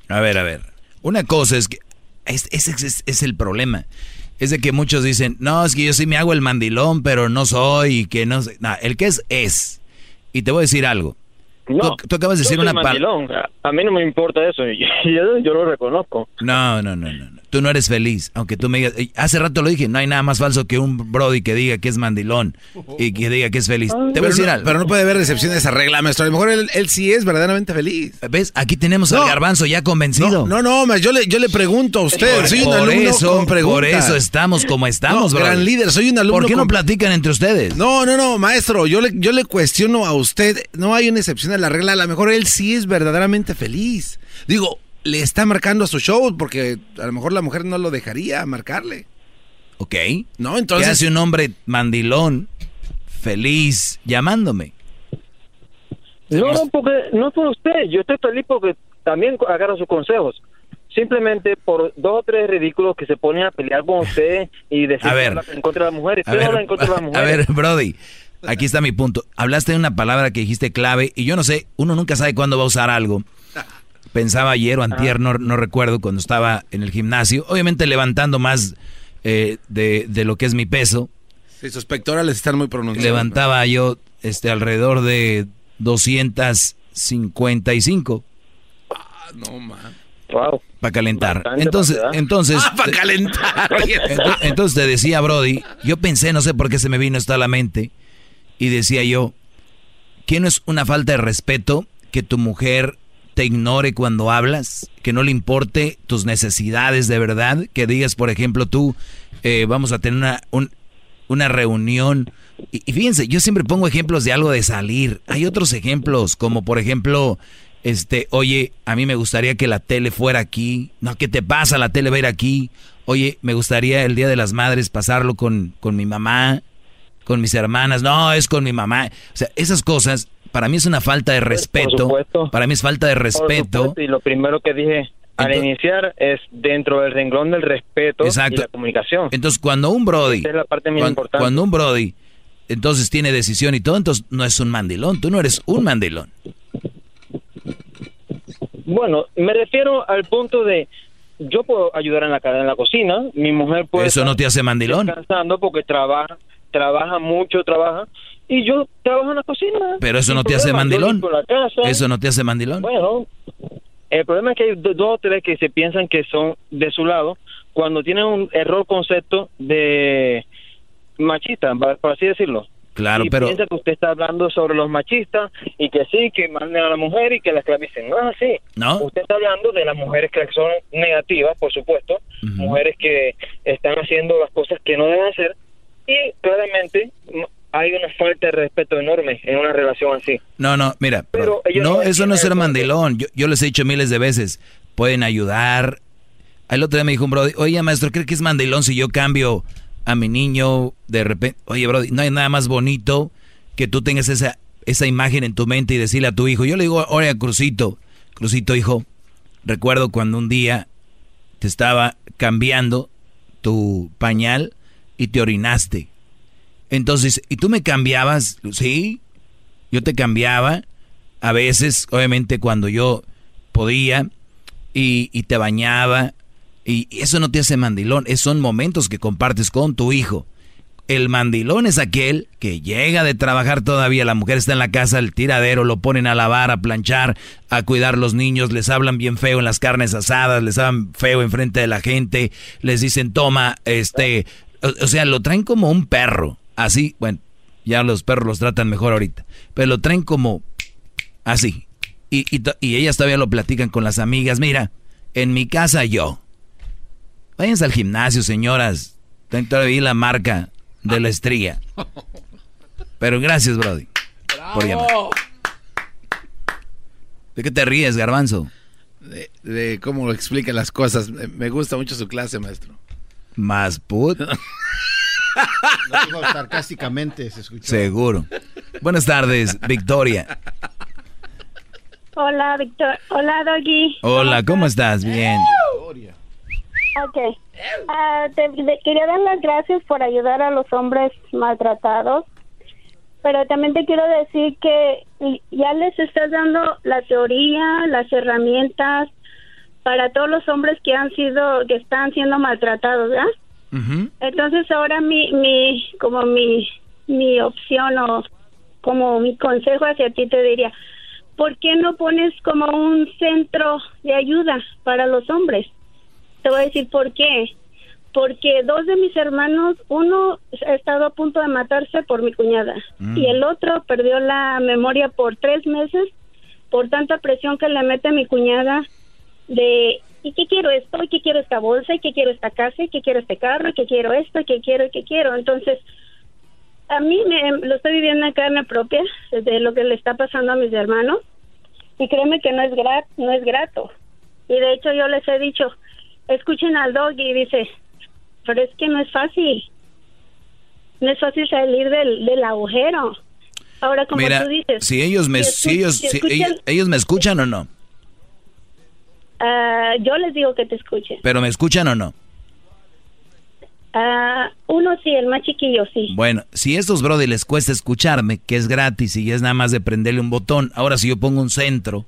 Speaker 4: A ver, a ver. Una cosa es que es, ese es, es el problema. Es de que muchos dicen, no, es que yo sí me hago el mandilón, pero no soy, y que no sé. No, el que es, es. Y te voy a decir algo.
Speaker 30: No,
Speaker 4: tú, tú acabas de decir una palabra.
Speaker 30: A, mí no me importa eso, yo, yo, yo lo reconozco.
Speaker 4: No, no, no, no. No. tú no eres feliz, aunque tú me digas, hace rato lo dije, no hay nada más falso que un Brody que diga que es mandilón y que diga que es feliz. Te voy a
Speaker 3: Pero
Speaker 4: decir
Speaker 3: no,
Speaker 4: algo.
Speaker 3: pero no puede haber decepción de esa regla, maestro. A lo mejor él, él sí es verdaderamente feliz.
Speaker 4: ¿Ves? Aquí tenemos
Speaker 3: No.
Speaker 4: al garbanzo ya convencido.
Speaker 3: No, no, maestro, yo le, yo le pregunto a usted.
Speaker 4: Por,
Speaker 3: soy un
Speaker 4: por
Speaker 3: alumno
Speaker 4: eso,
Speaker 3: con preguntas.
Speaker 4: por eso estamos como estamos,
Speaker 3: No, gran líder, soy un alumno
Speaker 4: ¿Por qué no platican entre ustedes?
Speaker 3: No, no, no, maestro, yo le, yo le cuestiono a usted, no hay una excepción a la regla, a lo mejor él sí es verdaderamente feliz. Digo, le está marcando a su show porque a lo mejor la mujer no lo dejaría marcarle.
Speaker 4: Ok.
Speaker 3: No, entonces-
Speaker 4: ¿Qué hace un hombre mandilón, feliz, llamándome?
Speaker 30: No, no, porque no es por usted. Yo estoy feliz porque también agarro sus consejos. Simplemente por dos o tres ridículos que se ponen a pelear con usted y decir
Speaker 4: A ver.
Speaker 30: en contra de las mujeres.
Speaker 4: A
Speaker 30: Usted no
Speaker 4: ver,
Speaker 30: habla en contra de las
Speaker 4: a
Speaker 30: mujeres.
Speaker 4: ver, Brody, aquí está mi punto. Hablaste de una palabra que dijiste clave y yo no sé, uno nunca sabe cuándo va a usar algo. Pensaba ayer o antier, no, no recuerdo, cuando estaba en el gimnasio, obviamente levantando más eh, de, de lo que es mi peso.
Speaker 3: Sí, sus pectorales están muy pronunciados.
Speaker 4: Levantaba yo este alrededor de 255
Speaker 3: No, man.
Speaker 30: Wow.
Speaker 4: para calentar.
Speaker 3: Bastante
Speaker 4: Entonces,
Speaker 3: para-
Speaker 4: entonces,
Speaker 3: Ah, para calentar.
Speaker 4: Ento- Entonces te decía, Brody, yo pensé, no sé por qué se me vino esto a la mente, y decía yo, ¿qué no es una falta de respeto que tu mujer te ignore cuando hablas? Que no le importe tus necesidades de verdad, que digas, por ejemplo, tú, eh, vamos a tener una, un- una reunión. Y, fíjense, yo siempre pongo ejemplos de algo de salir. Hay otros ejemplos, como por ejemplo, este, oye, a mí me gustaría que la tele fuera aquí. No, ¿qué te pasa? La tele va a ir aquí. Oye, me gustaría el Día de las Madres pasarlo con, con mi mamá, con mis hermanas. No, es con mi mamá. O sea, esas cosas, para mí es una falta de respeto. Para mí es falta de respeto.
Speaker 30: y lo primero que dije al iniciar es dentro del renglón del respeto y
Speaker 4: Exacto.
Speaker 30: la comunicación.
Speaker 4: Entonces, cuando un Brody,
Speaker 30: es la parte más
Speaker 4: cuan-
Speaker 30: importante.
Speaker 4: cuando un Brody, entonces tiene decisión y todo, entonces no es un mandilón. Tú no eres un mandilón.
Speaker 30: Bueno, me refiero al punto de yo puedo ayudar en la en la cocina, mi mujer puede
Speaker 4: Eso no te hace mandilón.
Speaker 30: descansando porque trabaja, trabaja mucho, trabaja y yo trabajo en la cocina.
Speaker 4: Pero eso no te hace
Speaker 30: problema.
Speaker 4: Mandilón.
Speaker 30: limpio la casa.
Speaker 4: Eso no te hace mandilón.
Speaker 30: Bueno, el problema es que hay do- dos o tres que se piensan que son de su lado cuando tienen un error concepto de machista, por así decirlo.
Speaker 4: Claro,
Speaker 30: y
Speaker 4: pero
Speaker 30: piensa que usted está hablando sobre los machistas y que sí, que manden a la mujer y que la esclavicen. No es así.
Speaker 4: ¿No?
Speaker 30: Usted está hablando de las mujeres que son negativas, por supuesto, mujeres que están haciendo las cosas que no deben hacer y claramente hay una falta de respeto enorme en una relación así.
Speaker 4: No, no, mira,
Speaker 30: Pero
Speaker 4: bro, no, eso no es ser mandilón. Yo, yo les he dicho miles de veces, pueden ayudar. El otro día me dijo un brody, oye maestro, ¿cree que es mandilón si yo cambio a mi niño de repente? Oye, brody, no hay nada más bonito que tú tengas esa, esa imagen en tu mente y decirle a tu hijo. Yo le digo, oye, Crucito, Crucito, hijo, recuerdo cuando un día te estaba cambiando tu pañal y te orinaste. Entonces, ¿y tú me cambiabas? Sí, yo te cambiaba, a veces, obviamente, cuando yo podía, y, y te bañaba, y, eso no te hace mandilón, esos son momentos que compartes con tu hijo. El mandilón es aquel que llega de trabajar todavía, la mujer está en la casa, el tiradero, lo ponen a lavar, a planchar, a cuidar los niños, les hablan bien feo en las carnes asadas, les hablan feo enfrente de la gente, les dicen, toma, este, o, o sea, lo traen como un perro, así, bueno, ya los perros los tratan mejor ahorita, pero lo traen como así. Y, y, y ellas todavía lo platican con las amigas, mira, en mi casa yo. Váyanse al gimnasio, señoras. Tengo todavía la marca de la estría. Pero gracias, Brody. Por llamar. ¿De qué te ríes, garbanzo?
Speaker 3: De, de cómo lo explica las cosas. Me me gusta mucho su clase, maestro.
Speaker 4: Más put.
Speaker 5: Lo dijo sarcásticamente, se escuchó.
Speaker 4: Seguro. Buenas tardes, Victoria.
Speaker 31: Hola, Víctor. Hola, Doggy.
Speaker 4: Hola, ¿cómo estás? Bien.
Speaker 31: Ok. Ah, te, te quería dar las gracias por ayudar a los hombres maltratados, pero también te quiero decir que ya les estás dando la teoría, las herramientas para todos los hombres que han sido, que están siendo maltratados, ¿verdad? Entonces ahora mi, mi, como mi, mi opción o como mi consejo hacia ti te diría, ¿por qué no pones como un centro de ayuda para los hombres? Te voy a decir por qué. Porque dos de mis hermanos, uno ha estado a punto de matarse por mi cuñada
Speaker 32: Mm.
Speaker 31: y el otro perdió la memoria por tres meses por tanta presión que le mete mi cuñada de ¿y qué quiero esto? ¿y qué quiero esta bolsa? ¿y qué quiero esta casa? ¿y qué quiero este carro? ¿y qué quiero esto? ¿y qué quiero? ¿y qué quiero? Entonces, a mí me, lo estoy viviendo en carne propia de lo que le está pasando a mis hermanos y créeme que no es gra- no es grato. Y de hecho yo les he dicho, escuchen al dog y dice, pero es que no es fácil. No es fácil salir del, del agujero. Ahora, como
Speaker 4: Mira,
Speaker 31: tú dices,
Speaker 4: si ellos me,
Speaker 31: si
Speaker 4: si
Speaker 31: escu-
Speaker 4: ellos,
Speaker 31: si
Speaker 4: si
Speaker 31: escuchan-
Speaker 4: ellos, ellos me escuchan o no,
Speaker 31: ah, yo les digo que te escuchen.
Speaker 4: pero me escuchan o no.
Speaker 31: Ah, uno sí, el más chiquillo sí.
Speaker 4: Bueno, si a estos brody les cuesta escucharme, que es gratis y es nada más de prenderle un botón, ahora si yo pongo un centro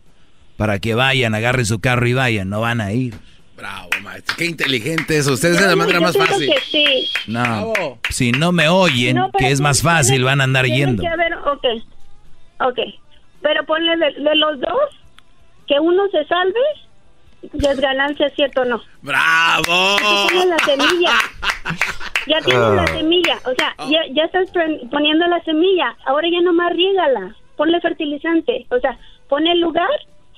Speaker 4: para que vayan, agarren su carro y vayan, no van a ir.
Speaker 3: Bravo, maestro. Qué inteligente eso. Ustedes es la manera más fácil.
Speaker 31: que sí.
Speaker 4: No, si no me oyen,
Speaker 31: No,
Speaker 4: que es más
Speaker 31: tiene-
Speaker 4: fácil, van a andar yendo.
Speaker 31: que haber- ok, ok. Pero ponle de, de los dos, que uno se salve, ya es ganancia, ¿cierto o no?
Speaker 3: ¡Bravo!
Speaker 31: Ya tienes la semilla. Ya tienes
Speaker 3: Ah.
Speaker 31: la semilla. O sea, ya, ya estás poniendo la semilla. Ahora ya nomás riégala. Ponle fertilizante. O sea, pon el lugar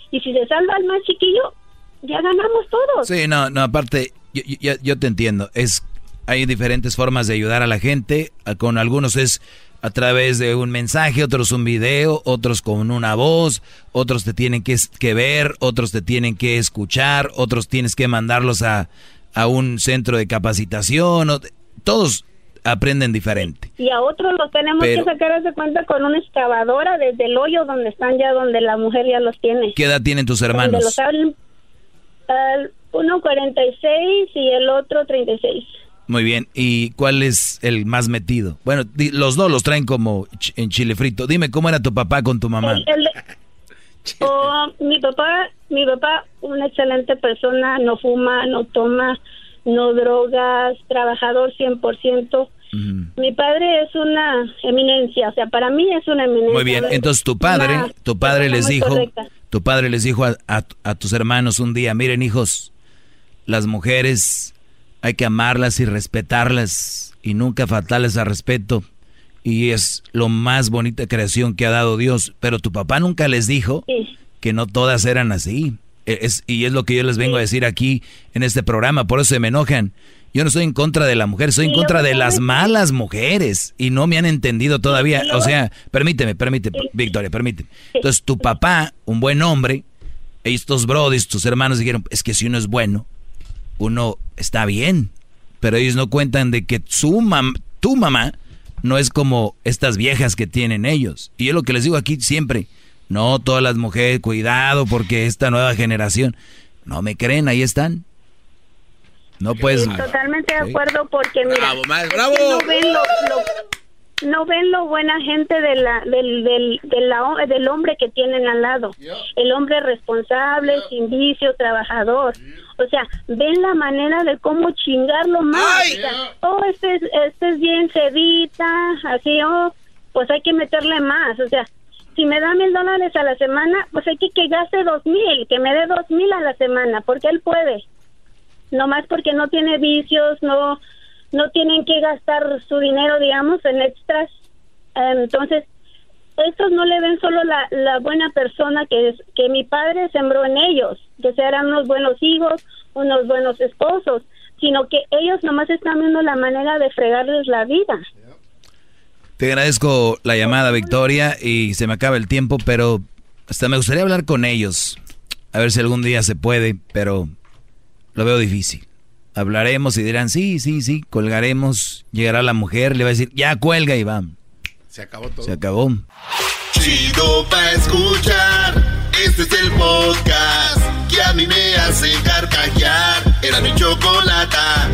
Speaker 31: y si se salva el más chiquillo, ya ganamos todos.
Speaker 4: Sí, no, no, aparte, yo, yo- yo te entiendo. Es, hay diferentes formas de ayudar a la gente. Con algunos es a través de un mensaje, otros un video, otros con una voz, otros te tienen que, que ver, otros te tienen que escuchar, otros tienes que mandarlos a, a un centro de capacitación. o- todos aprenden diferente.
Speaker 31: Y a otros los tenemos
Speaker 4: Pero-
Speaker 31: que sacar de cuenta con una excavadora desde el hoyo donde están ya, donde la mujer ya los tiene.
Speaker 4: ¿Qué edad tienen tus hermanos?
Speaker 31: los abren, al- uno 46 y el otro 36.
Speaker 4: Muy bien. ¿Y cuál es el más metido? Bueno, los dos los traen como ch- en chile frito. Dime cómo era tu papá con tu mamá.
Speaker 31: El- el de- Oh, mi papá, mi papá, una excelente persona, no fuma, no toma, no drogas, trabajador 100%. Mi padre es una eminencia, o sea, para mí es una eminencia.
Speaker 4: Muy bien. Entonces tu padre, tu padre les dijo,
Speaker 31: correcta.
Speaker 4: tu padre les dijo a, a- a tus hermanos un día, miren hijos, las mujeres hay que amarlas y respetarlas y nunca faltarles al respeto. Y es lo más bonita creación que ha dado Dios. Pero tu papá nunca les dijo que no todas eran así. E- Es, y es lo que yo les vengo a decir aquí en este programa. Por eso se me enojan. Yo no estoy en contra de la mujer, estoy en contra de las malas mujeres. Y no me han entendido todavía. O sea, permíteme, permíteme, Victoria, permíteme. Entonces, tu papá, un buen hombre, estos brodis, tus hermanos dijeron, es que si uno es bueno, uno está bien. Pero ellos no cuentan de que su mam tu mamá no es como estas viejas que tienen ellos. Y yo lo que les digo aquí siempre, no todas las mujeres, cuidado porque esta nueva generación, no me creen, ahí están. No puedes...
Speaker 31: Totalmente de
Speaker 4: Sí.
Speaker 31: acuerdo porque mira,
Speaker 4: Bravo,
Speaker 31: es que no ven lo, lo- no ven lo buena gente de la, del, del, de la- del hombre que tienen al lado. El hombre responsable, sin vicio, trabajador. O sea, ven la manera de cómo chingarlo más. O sea, oh, este es, este es bien cedita, así, oh, pues hay que meterle más. O sea, si me da mil dólares a la semana, pues hay que que gaste dos mil, que me dé dos mil a la semana, porque él puede no más porque no tiene vicios, no no tienen que gastar su dinero, digamos, en extras. Entonces, estos no le ven solo la, la buena persona que es que mi padre sembró en ellos, que serán unos buenos hijos, unos buenos esposos, sino que ellos nomás están viendo la manera de fregarles la vida.
Speaker 4: Te agradezco la llamada, Victoria, y se me acaba el tiempo, pero hasta me gustaría hablar con ellos. A ver si algún día se puede, pero lo veo difícil. Hablaremos y dirán, sí, sí, sí, colgaremos. Llegará la mujer, le va a decir, ya cuelga y va.
Speaker 3: Se acabó todo.
Speaker 4: Se acabó.
Speaker 2: Chido pa' escuchar. Este es el podcast que a mí me hace carcajear. Era mi chocolata.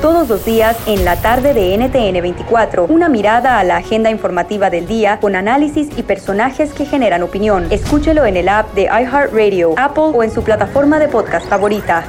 Speaker 32: Todos los días en la tarde de NTN 24, una mirada a la agenda informativa del día con análisis y personajes que generan opinión. Escúchelo en el app de iHeartRadio, Apple o en su plataforma de podcast favorita.